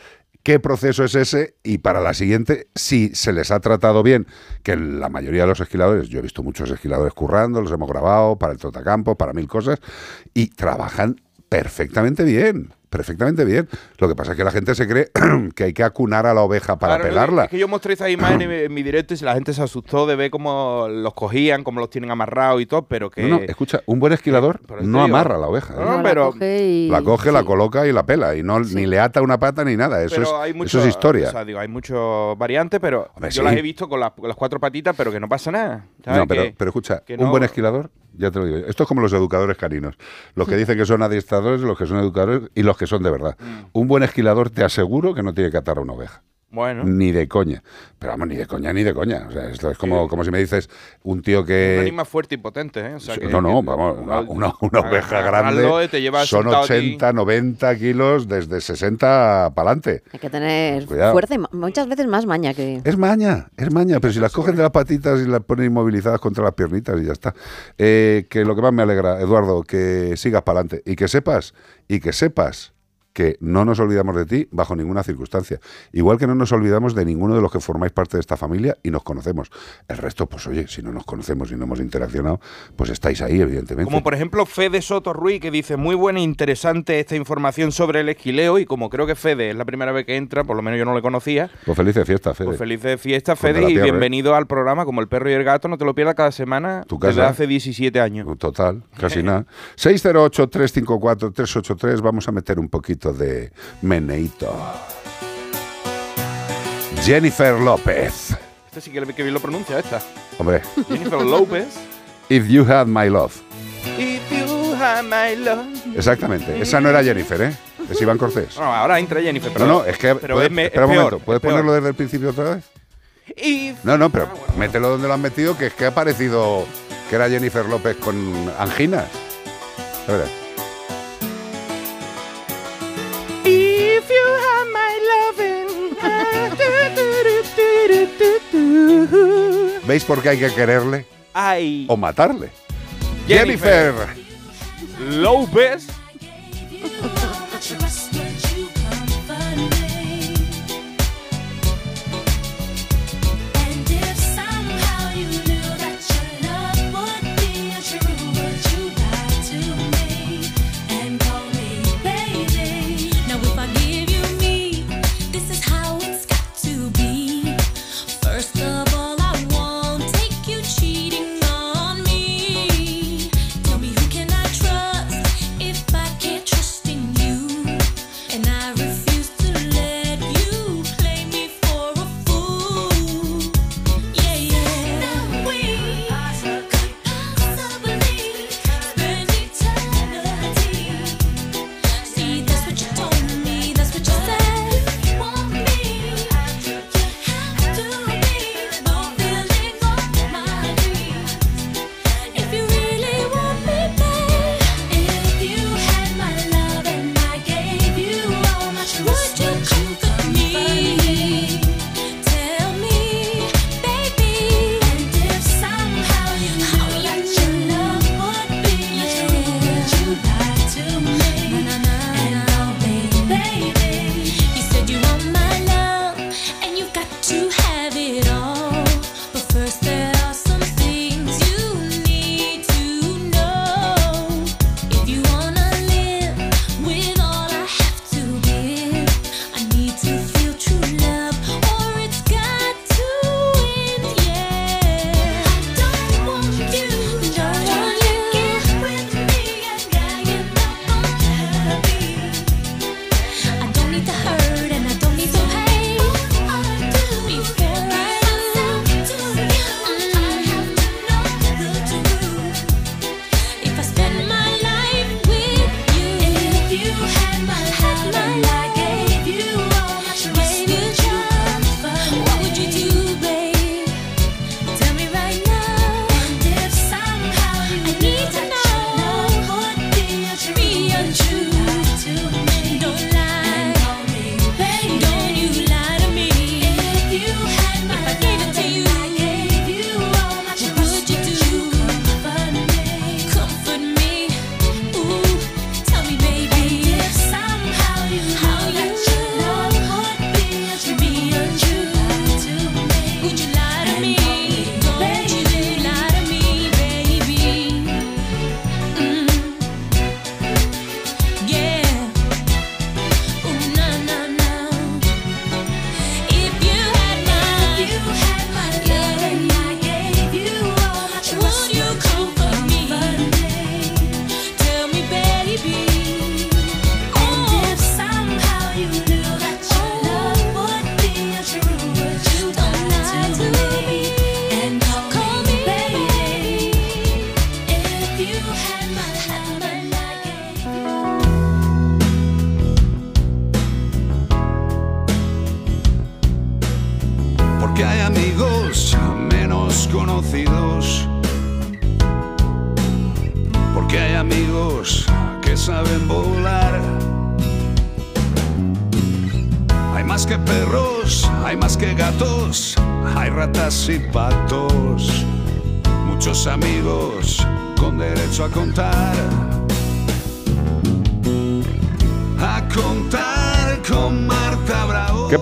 qué proceso es ese y para la siguiente, si se les ha tratado bien, que la mayoría de los esquiladores, yo he visto muchos esquiladores currando, los hemos grabado para el Trotacampo, para mil cosas, y trabajan perfectamente bien, perfectamente bien. Lo que pasa es que la gente se cree que hay que acunar a la oveja para Claro, pelarla. Es que yo mostré esa imagen en, mi- en mi directo y la gente se asustó de ver cómo los cogían, cómo los tienen amarrados y todo, pero que... No, no, escucha, un buen esquilador eso no digo. amarra a la oveja. ¿eh? No, no, pero... La coge, la coloca y la pela. Y no ni le ata una pata ni nada. Eso, pero es, hay eso mucho, es historia. O sea, digo, hay muchas variantes, pero Hombre, yo sí. las he visto con las, con las cuatro patitas, pero que no pasa nada. ¿sabes? No, pero, Que- pero escucha, que un buen esquilador, ya te lo digo. Esto es como los educadores caninos. Los que Mm. dicen que son adiestradores, los que son educadores y los que son de verdad. Un buen esquilador te aseguro que no tiene que atar a una oveja. Bueno. Ni de coña. Pero vamos, ni de coña, ni de coña. O sea, esto es como, como si me dices un tío Un que... animal fuerte y potente, ¿eh? O sea, que- no, no, que- vamos, una, una- una oveja grande y te lleva son sentado aquí. 80, 90 kilos desde 60 para adelante. Hay que tener Cuidado. fuerza y muchas veces más maña que... Es maña, es maña, pero si las cogen de las patitas y las ponen inmovilizadas contra las piernitas y ya está. Eh, que lo que más me alegra, Eduardo, que sigas para adelante y que sepas, y que sepas que no nos olvidamos de ti bajo ninguna circunstancia. Igual que no nos olvidamos de ninguno de los que formáis parte de esta familia y nos conocemos. El resto, pues oye, si no nos conocemos y no hemos interaccionado, pues estáis ahí, evidentemente. Como por ejemplo Fede Soto Ruiz, que dice, muy buena e interesante esta información sobre el esquileo, y como creo que Fede es la primera vez que entra, por lo menos yo no le conocía, Pues felices fiestas, Fede. pues felices fiestas, Fede, y ¿eh? bienvenido al programa como El Perro y el Gato, no te lo pierdas cada semana Tu desde hace 17 años. Total, casi nada. 608-354-383, vamos a meter un poquito de meneito. Jennifer López. Este sí que, que bien lo pronuncia, esta. Hombre, Jennifer López. If You Had My Love. If you had my love. Exactamente, esa no era Jennifer, ¿eh? Es Iván Cortés. No, ahora entra Jennifer. Pero, No, no, es que. pero puede- es, me- espera es un peor, momento, ¿puedes ponerlo desde el principio otra vez? If- No, no, pero mételo donde lo han metido, que es que ha parecido que era Jennifer López con anginas. A ver. If you had my loving. ¿Veis por qué hay que quererle? Ay. O matarle. Jennifer. Jennifer. López.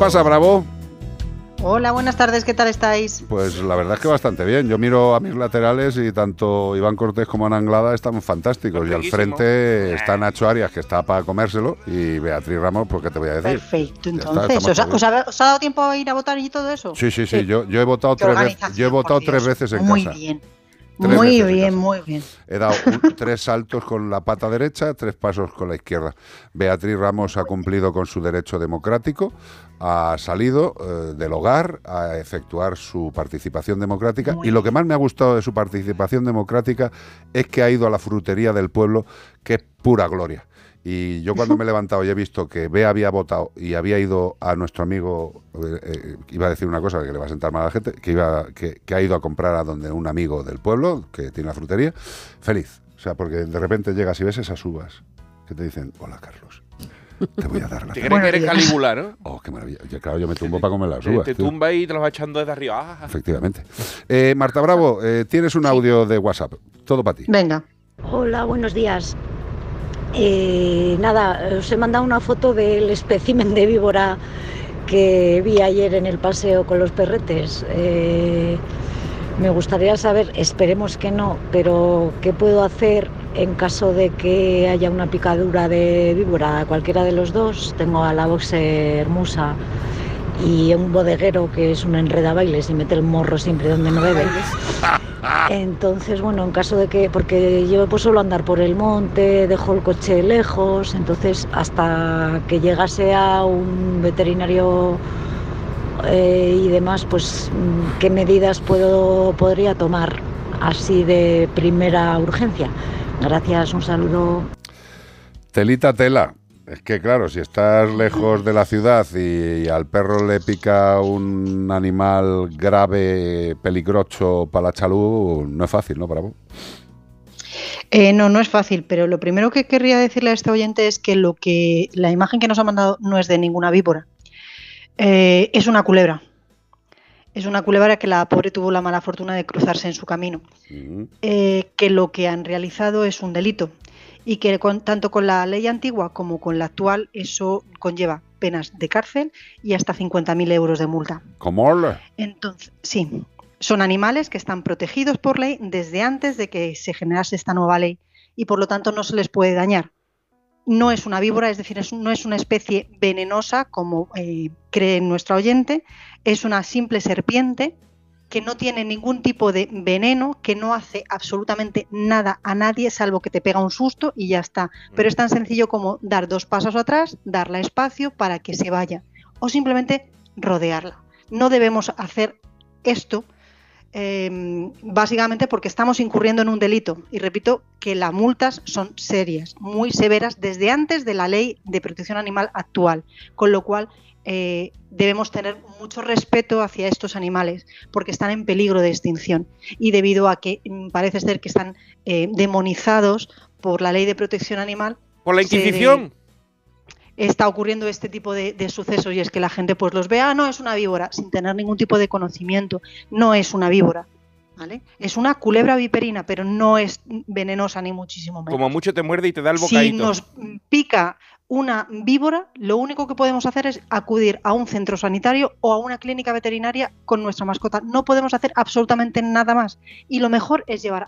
Pasa, Bravo? Hola, buenas tardes, ¿qué tal estáis? Pues la verdad es que bastante bien. Yo miro a mis laterales y tanto Iván Cortés como Ana Anglada están fantásticos. Y al frente está Nacho Arias, que está para comérselo, y Beatriz Ramos, pues qué te voy a decir. Perfecto, está, entonces, estamos ¿os, ha, os ha- os ha dado tiempo a ir a votar y todo eso? Sí, sí, sí. Yo, yo he votado, tres, ve- organización, yo he votado tres veces en Muy casa. bien, Tres muy bien, muy bien. He dado un- tres saltos con la pata derecha, tres pasos con la izquierda. Beatriz Ramos ha cumplido con su derecho democrático, ha salido eh, del hogar a efectuar su participación democrática y lo que más me ha gustado de su participación democrática es que ha ido a la frutería del pueblo, que es pura gloria. Y yo cuando me he levantado y he visto que Bea había votado y había ido a nuestro amigo, eh, eh, iba a decir una cosa que le va a sentar mal a la gente, que, iba, que, que ha ido a comprar a donde un amigo del pueblo, que tiene la frutería, feliz. O sea, porque de repente llegas y ves esas uvas que te dicen, hola Carlos, te voy a dar la ¿Te crees que eres Calígula, no? Oh, qué maravilla. Yo, claro, yo me tumbo para comer las Te, uvas. te tío. tumba y te los va echando desde arriba. Ah, Efectivamente. Eh, Marta Bravo, eh, tienes un audio de WhatsApp. Todo para ti. Venga. Hola, buenos días. Eh, nada, os he mandado una foto del espécimen de víbora que vi ayer en el paseo con los perretes. Eh, me gustaría saber, esperemos que no, pero qué puedo hacer en caso de que haya una picadura de víbora, cualquiera de los dos. Tengo a la boxer musa y un bodeguero que es un enredabailes y mete el morro siempre donde no debe. Entonces, bueno, en caso de que, porque yo pues suelo andar por el monte, dejo el coche lejos, entonces hasta que llegase a un veterinario eh, y demás, pues mm, qué medidas puedo podría tomar así de primera urgencia. Gracias, un saludo. Telita tela. Es que claro, si estás lejos de la ciudad y, al perro le pica un animal grave, peligroso para la chalú, no es fácil, ¿no, Bravo? Eh, no, no es fácil, pero lo primero que querría decirle a este oyente es que lo que la imagen que nos ha mandado no es de ninguna víbora, Eh, es una culebra. Es una culebra que la pobre tuvo la mala fortuna de cruzarse en su camino. Eh, que lo que han realizado es un delito y que con- tanto con la ley antigua como con la actual eso conlleva penas de cárcel y hasta 50.000 euros de multa. ¿Cómo? Entonces, sí, son animales que están protegidos por ley desde antes de que se generase esta nueva ley y por lo tanto no se les puede dañar. No es una víbora, es decir, no es una especie venenosa como eh, cree nuestro oyente, es una simple serpiente que no tiene ningún tipo de veneno, que no hace absolutamente nada a nadie salvo que te pega un susto y ya está. Pero es tan sencillo como dar dos pasos atrás, darle espacio para que se vaya o simplemente rodearla. No debemos hacer esto eh, básicamente porque estamos incurriendo en un delito. Y repito que las multas son serias, muy severas, desde antes de la ley de protección animal actual. Con lo cual eh, debemos tener mucho respeto hacia estos animales porque están en peligro de extinción. Y debido a que mm, parece ser que están eh, demonizados por la ley de protección animal. ¿Por la se- Inquisición? Está ocurriendo este tipo de, de sucesos y es que la gente pues los ve, ah, no, es una víbora, sin tener ningún tipo de conocimiento, no es una víbora, ¿vale? Es una culebra viperina, pero no es venenosa ni muchísimo menos. Como mucho te muerde y te da el Si bocadito. nos pica una víbora, lo único que podemos hacer es acudir a un centro sanitario o a una clínica veterinaria con nuestra mascota. No podemos hacer absolutamente nada más. Y lo mejor es llevar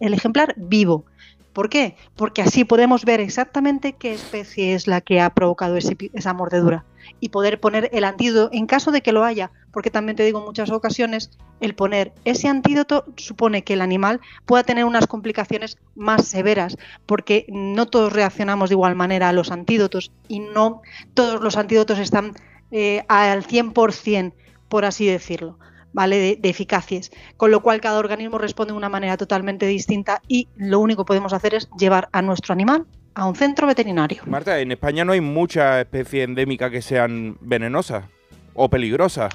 el ejemplar vivo. ¿Por qué? Porque así podemos ver exactamente qué especie es la que ha provocado esa mordedura y poder poner el antídoto en caso de que lo haya, porque también te digo en muchas ocasiones, el poner ese antídoto supone que el animal pueda tener unas complicaciones más severas, porque no todos reaccionamos de igual manera a los antídotos y no todos los antídotos están eh, al 100%, por así decirlo. ¿vale? De, de eficaces, con lo cual cada organismo responde de una manera totalmente distinta y lo único que podemos hacer es llevar a nuestro animal a un centro veterinario. Marta, en España no hay muchas especies endémicas que sean venenosas o peligrosas.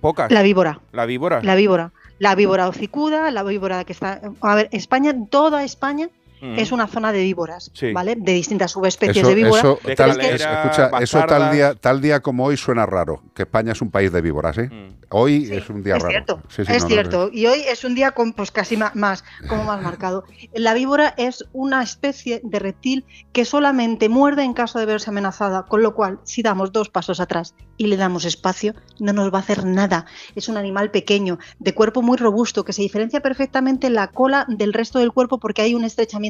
Pocas. La víbora. La víbora. La víbora. La víbora hocicuda, la víbora que está... A ver, España, toda España Mm. es una zona de víboras, Sí. ¿vale? De distintas subespecies Eso, de víboras. eso, tal, es escucha, eso tal día, tal día como hoy suena raro, que España es un país de víboras, ¿eh? Hoy es un día es raro. cierto, Sí, sí, es no, no, cierto. Y hoy es un día con, pues casi más, como más marcado. La víbora es una especie de reptil que solamente muerde en caso de verse amenazada, con lo cual, si damos dos pasos atrás y le damos espacio, no nos va a hacer nada. Es un animal pequeño, de cuerpo muy robusto, que se diferencia perfectamente la cola del resto del cuerpo porque hay un estrechamiento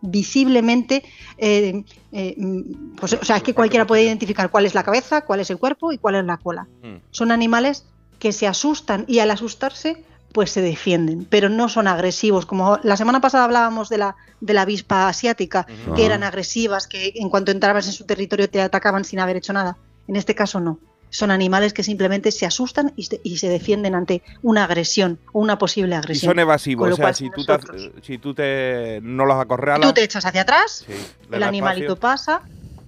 visiblemente, eh, eh, mm, pues, o sea, es que cualquiera puede identificar cuál es la cabeza, cuál es el cuerpo y cuál es la cola son animales que se asustan y al asustarse pues se defienden, pero no son agresivos. Como la semana pasada hablábamos de la, de la avispa asiática, que eran agresivas, que en cuanto entrabas en su territorio te atacaban sin haber hecho nada. En este caso no. Son animales que simplemente se asustan y se, y se defienden ante una agresión o una posible Y agresión. son evasivos, o sea, cual, si tú, te, si tú te no los acorralas, tú te echas hacia atrás, sí, el animalito espacio. pasa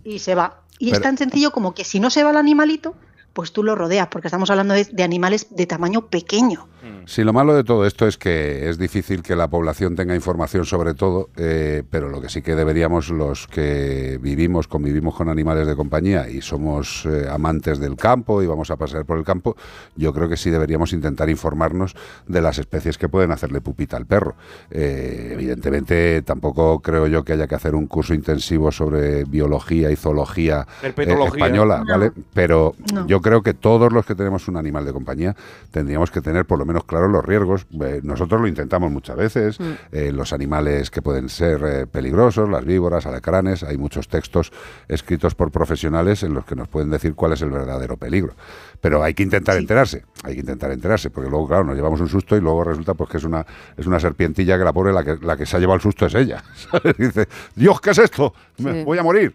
y se va. Y es tan sencillo como que si no se va el animalito, pues tú lo rodeas, porque estamos hablando de, de animales de tamaño pequeño. Sí, lo malo de todo esto es que es difícil que la población tenga información sobre todo, eh, pero lo que sí que deberíamos los que vivimos, convivimos con animales de compañía y somos eh, amantes del campo y vamos a pasear por el campo, yo creo que sí deberíamos intentar informarnos de las especies que pueden hacerle pupita al perro. Eh, evidentemente, tampoco creo yo que haya que hacer un curso intensivo sobre biología y zoología eh, española, No. ¿vale? Pero No. yo creo que todos los que tenemos un animal de compañía tendríamos que tener por lo menos los riesgos. Eh, nosotros lo intentamos muchas veces. Mm. eh, los animales que pueden ser eh, peligrosos, las víboras, alacranes. Hay muchos textos escritos por profesionales en los que nos pueden decir cuál es el verdadero peligro. Pero hay que intentar enterarse. Hay que intentar enterarse, porque luego, claro, nos llevamos un susto y luego resulta pues que es una es una serpientilla que la pobre la que la que se ha llevado el susto es ella. ¿sabes? Dice, Dios, ¿qué es esto? Me- Sí. Voy a morir.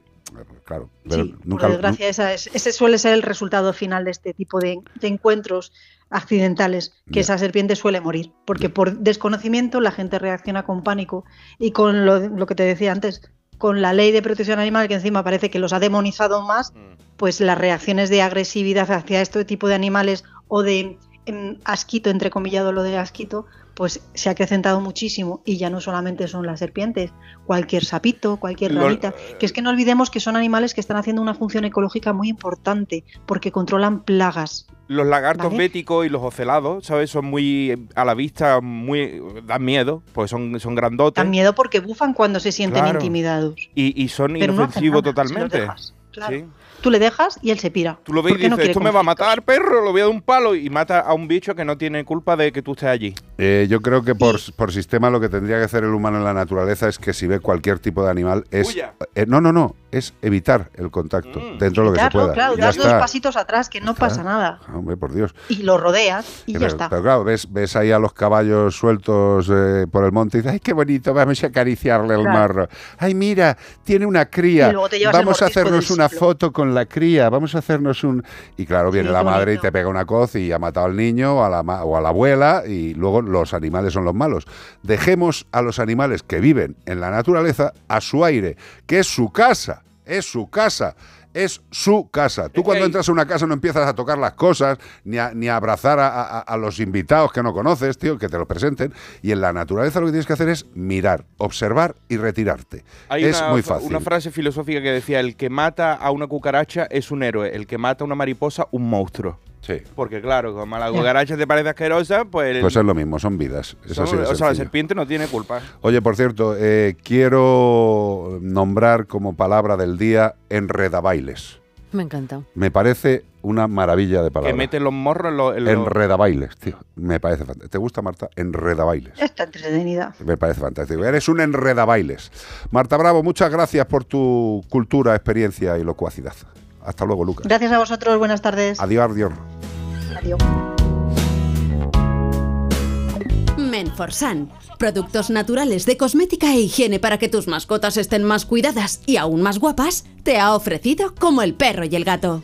Claro, pero Sí, nunca por desgracia, esa es- ese suele ser el resultado final de este tipo de, de encuentros accidentales, que esa serpiente suele morir, porque por desconocimiento la gente reacciona con pánico y con lo, lo que te decía antes, con la ley de protección animal que encima parece que los ha demonizado más, pues las reacciones de agresividad hacia este tipo de animales o de em, asquito, entrecomillado lo de asquito, pues se ha acrecentado muchísimo y ya no solamente son las serpientes, cualquier sapito, cualquier ranita, que es que no olvidemos que son animales que están haciendo una función ecológica muy importante porque controlan plagas. Los lagartos ¿Vale? béticos y los ocelados, ¿sabes? Son muy eh, a la vista, muy dan miedo, pues son, son grandotes. Dan miedo porque bufan cuando se sienten Claro. intimidados. Y, y son no inofensivos si totalmente. claro. Sí. Tú le dejas y él se pira. Tú lo ves y no dices, quiere esto me va a matar, perro, lo voy a dar un palo y mata a un bicho que no tiene culpa de que tú estés allí. Eh, yo creo que por, por sistema lo que tendría que hacer el humano en la naturaleza es que si ve cualquier tipo de animal es... Eh, no, no, no, es evitar el contacto dentro de lo que se pueda. claro, das dos pasitos atrás que no pasa nada. Hombre, por Dios. Y lo rodeas y pero, ya está. pero claro, ves, ves ahí a los caballos sueltos eh, por el monte y dices, ay, qué bonito, vamos a acariciarle el Claro. marro. Ay, mira, tiene una cría. Y luego te llevas el Vamos a hacernos una siglo". foto con la cría, vamos a hacernos un... Y claro, viene Sí, la madre y te pega una coz y ha matado al niño o a, la, o a la abuela y luego los animales son los malos. Dejemos a los animales que viven en la naturaleza a su aire, que es su casa, es su casa. Es su casa. Tú cuando entras a una casa no empiezas a tocar las cosas, ni a, ni a abrazar a, a- a los invitados que no conoces, tío, que te lo presenten. Y en la naturaleza lo que tienes que hacer es mirar, observar y retirarte. Hay es una, muy fácil. una frase filosófica que decía, el que mata a una cucaracha es un héroe, el que mata a una mariposa, un monstruo. Sí. Porque claro, como a la cucaracha te parece asquerosa, pues... Pues es lo mismo, son vidas. Es son- así de o sea, la serpiente no tiene culpa. Oye, por cierto, eh, quiero nombrar como palabra del día enredabailes. Me encanta. Me parece una maravilla de palabra. Que mete los morros en los... en los- Enredabailes, tío. Me parece fantástico. ¿Te gusta, Marta? Enredabailes. Está entretenida. Me parece fantástico. Eres un enredabailes. Marta Bravo, muchas gracias por tu cultura, experiencia y locuacidad. Hasta luego, Lucas. Gracias a vosotros, buenas tardes. Adiós, adiós. Adiós. Menforsan, productos naturales de cosmética e higiene para que tus mascotas estén más cuidadas y aún más guapas, te ha ofrecido como el perro y el gato.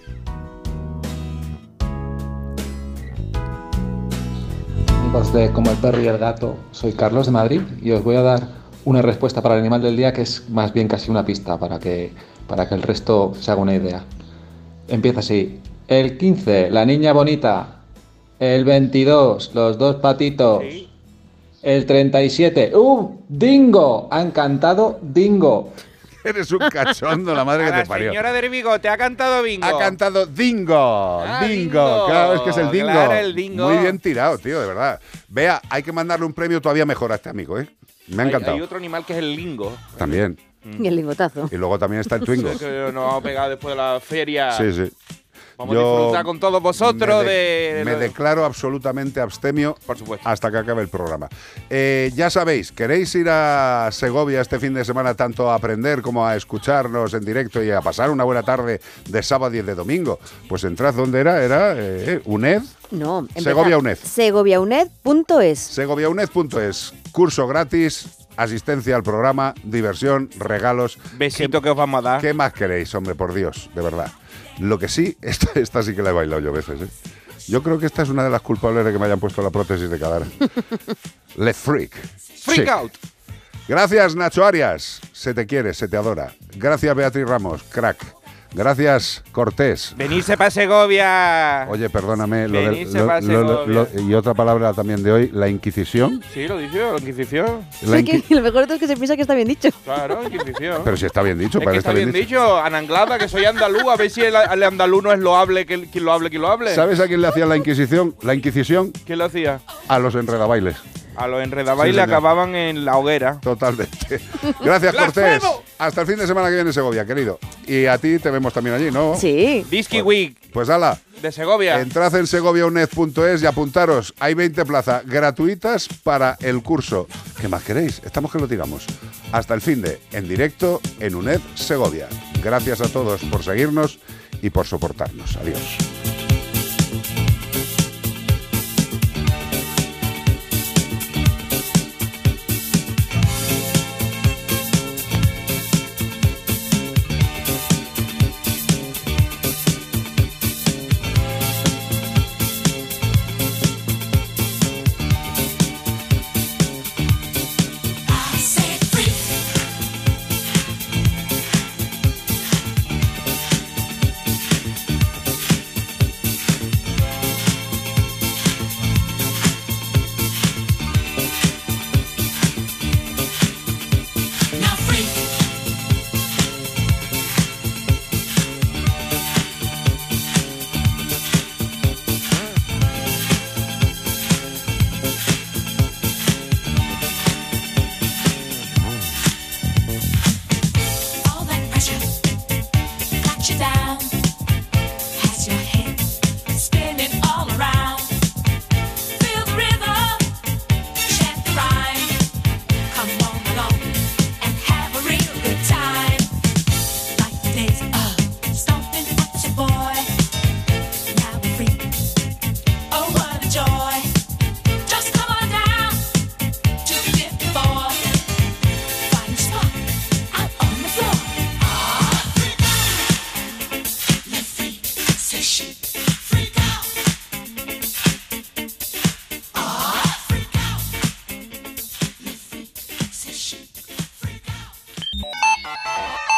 Amigos de Como el perro y el gato, soy Carlos de Madrid y os voy a dar una respuesta para el animal del día que es más bien casi una pista para que, para que el resto se haga una idea. Empieza así. El 15, la niña bonita. El 22, los dos patitos. El 37. ¡Uh! ¡Dingo! Han cantado Dingo. Eres un cachondo, la madre A que la te parió. señora del bigote ha cantado bingo. Ha cantado Dingo. Ah, dingo. Dingo. Claro, es que es el Dingo. Claro, el Dingo. Muy bien tirado, tío, de verdad. Vea, hay que mandarle un premio todavía mejor a este amigo, ¿eh? Me ha Hay- encantado. Hay, otro animal que es el lingo. También. Y el lingotazo. Y luego también está el Twingo. Que nos ha pegado después de la feria. Sí, sí. Vamos Yo a disfrutar con todos vosotros me de- de... Me declaro absolutamente abstemio Por supuesto. hasta que acabe el programa. Eh, ya sabéis, ¿queréis ir a Segovia este fin de semana tanto a aprender como a escucharnos en directo y a pasar una buena tarde de sábado y de domingo? Pues entrad donde era, era eh, UNED, No. Segovia UNED. Segoviauned.es. segoviauned.es, curso gratis, asistencia al programa, diversión, regalos. Besito que os vamos a dar. ¿Qué más queréis, hombre, por Dios, de verdad? Lo que sí, esta, esta sí que la he bailado yo veces, ¿eh? Yo creo que esta es una de las culpables de que me hayan puesto la prótesis de cadera. Le Freak. Freak Chic. out. Gracias, Nacho Arias. Se te quiere, se te adora. Gracias, Beatriz Ramos. Crack. Gracias, Cortés. Venirse para Segovia. Oye, perdóname. Lo del- Venirse lo- pa' lo- lo- Segovia. y otra palabra también de hoy, la Inquisición. Sí, lo dije, la Inquisición. La que lo mejor de todo es que se piensa que está bien dicho. Claro, Inquisición. Pero si está bien dicho, es parece que está bien dicho. dicho, Ananglada, que soy andaluz, a ver si el, el andaluz no es loable, que quien lo hable, quien lo hable. ¿Sabes a quién le hacían la Inquisición? La Inquisición ¿Quién lo hacía? a los enredabailes. A los enredabailes Sí, acababan en la hoguera. Totalmente. Gracias, Cortés. Hasta el fin de semana que viene en Segovia, querido. Y a ti te vemos también allí, ¿no? Sí. Disky Week Pues ala, de Segovia. entrad en segoviauned.es y apuntaros. Hay 20 plazas gratuitas para el curso. ¿Qué más queréis? Estamos que lo tiramos. Hasta el fin de, en directo, en UNED Segovia. Gracias a todos por seguirnos y por soportarnos. Adiós.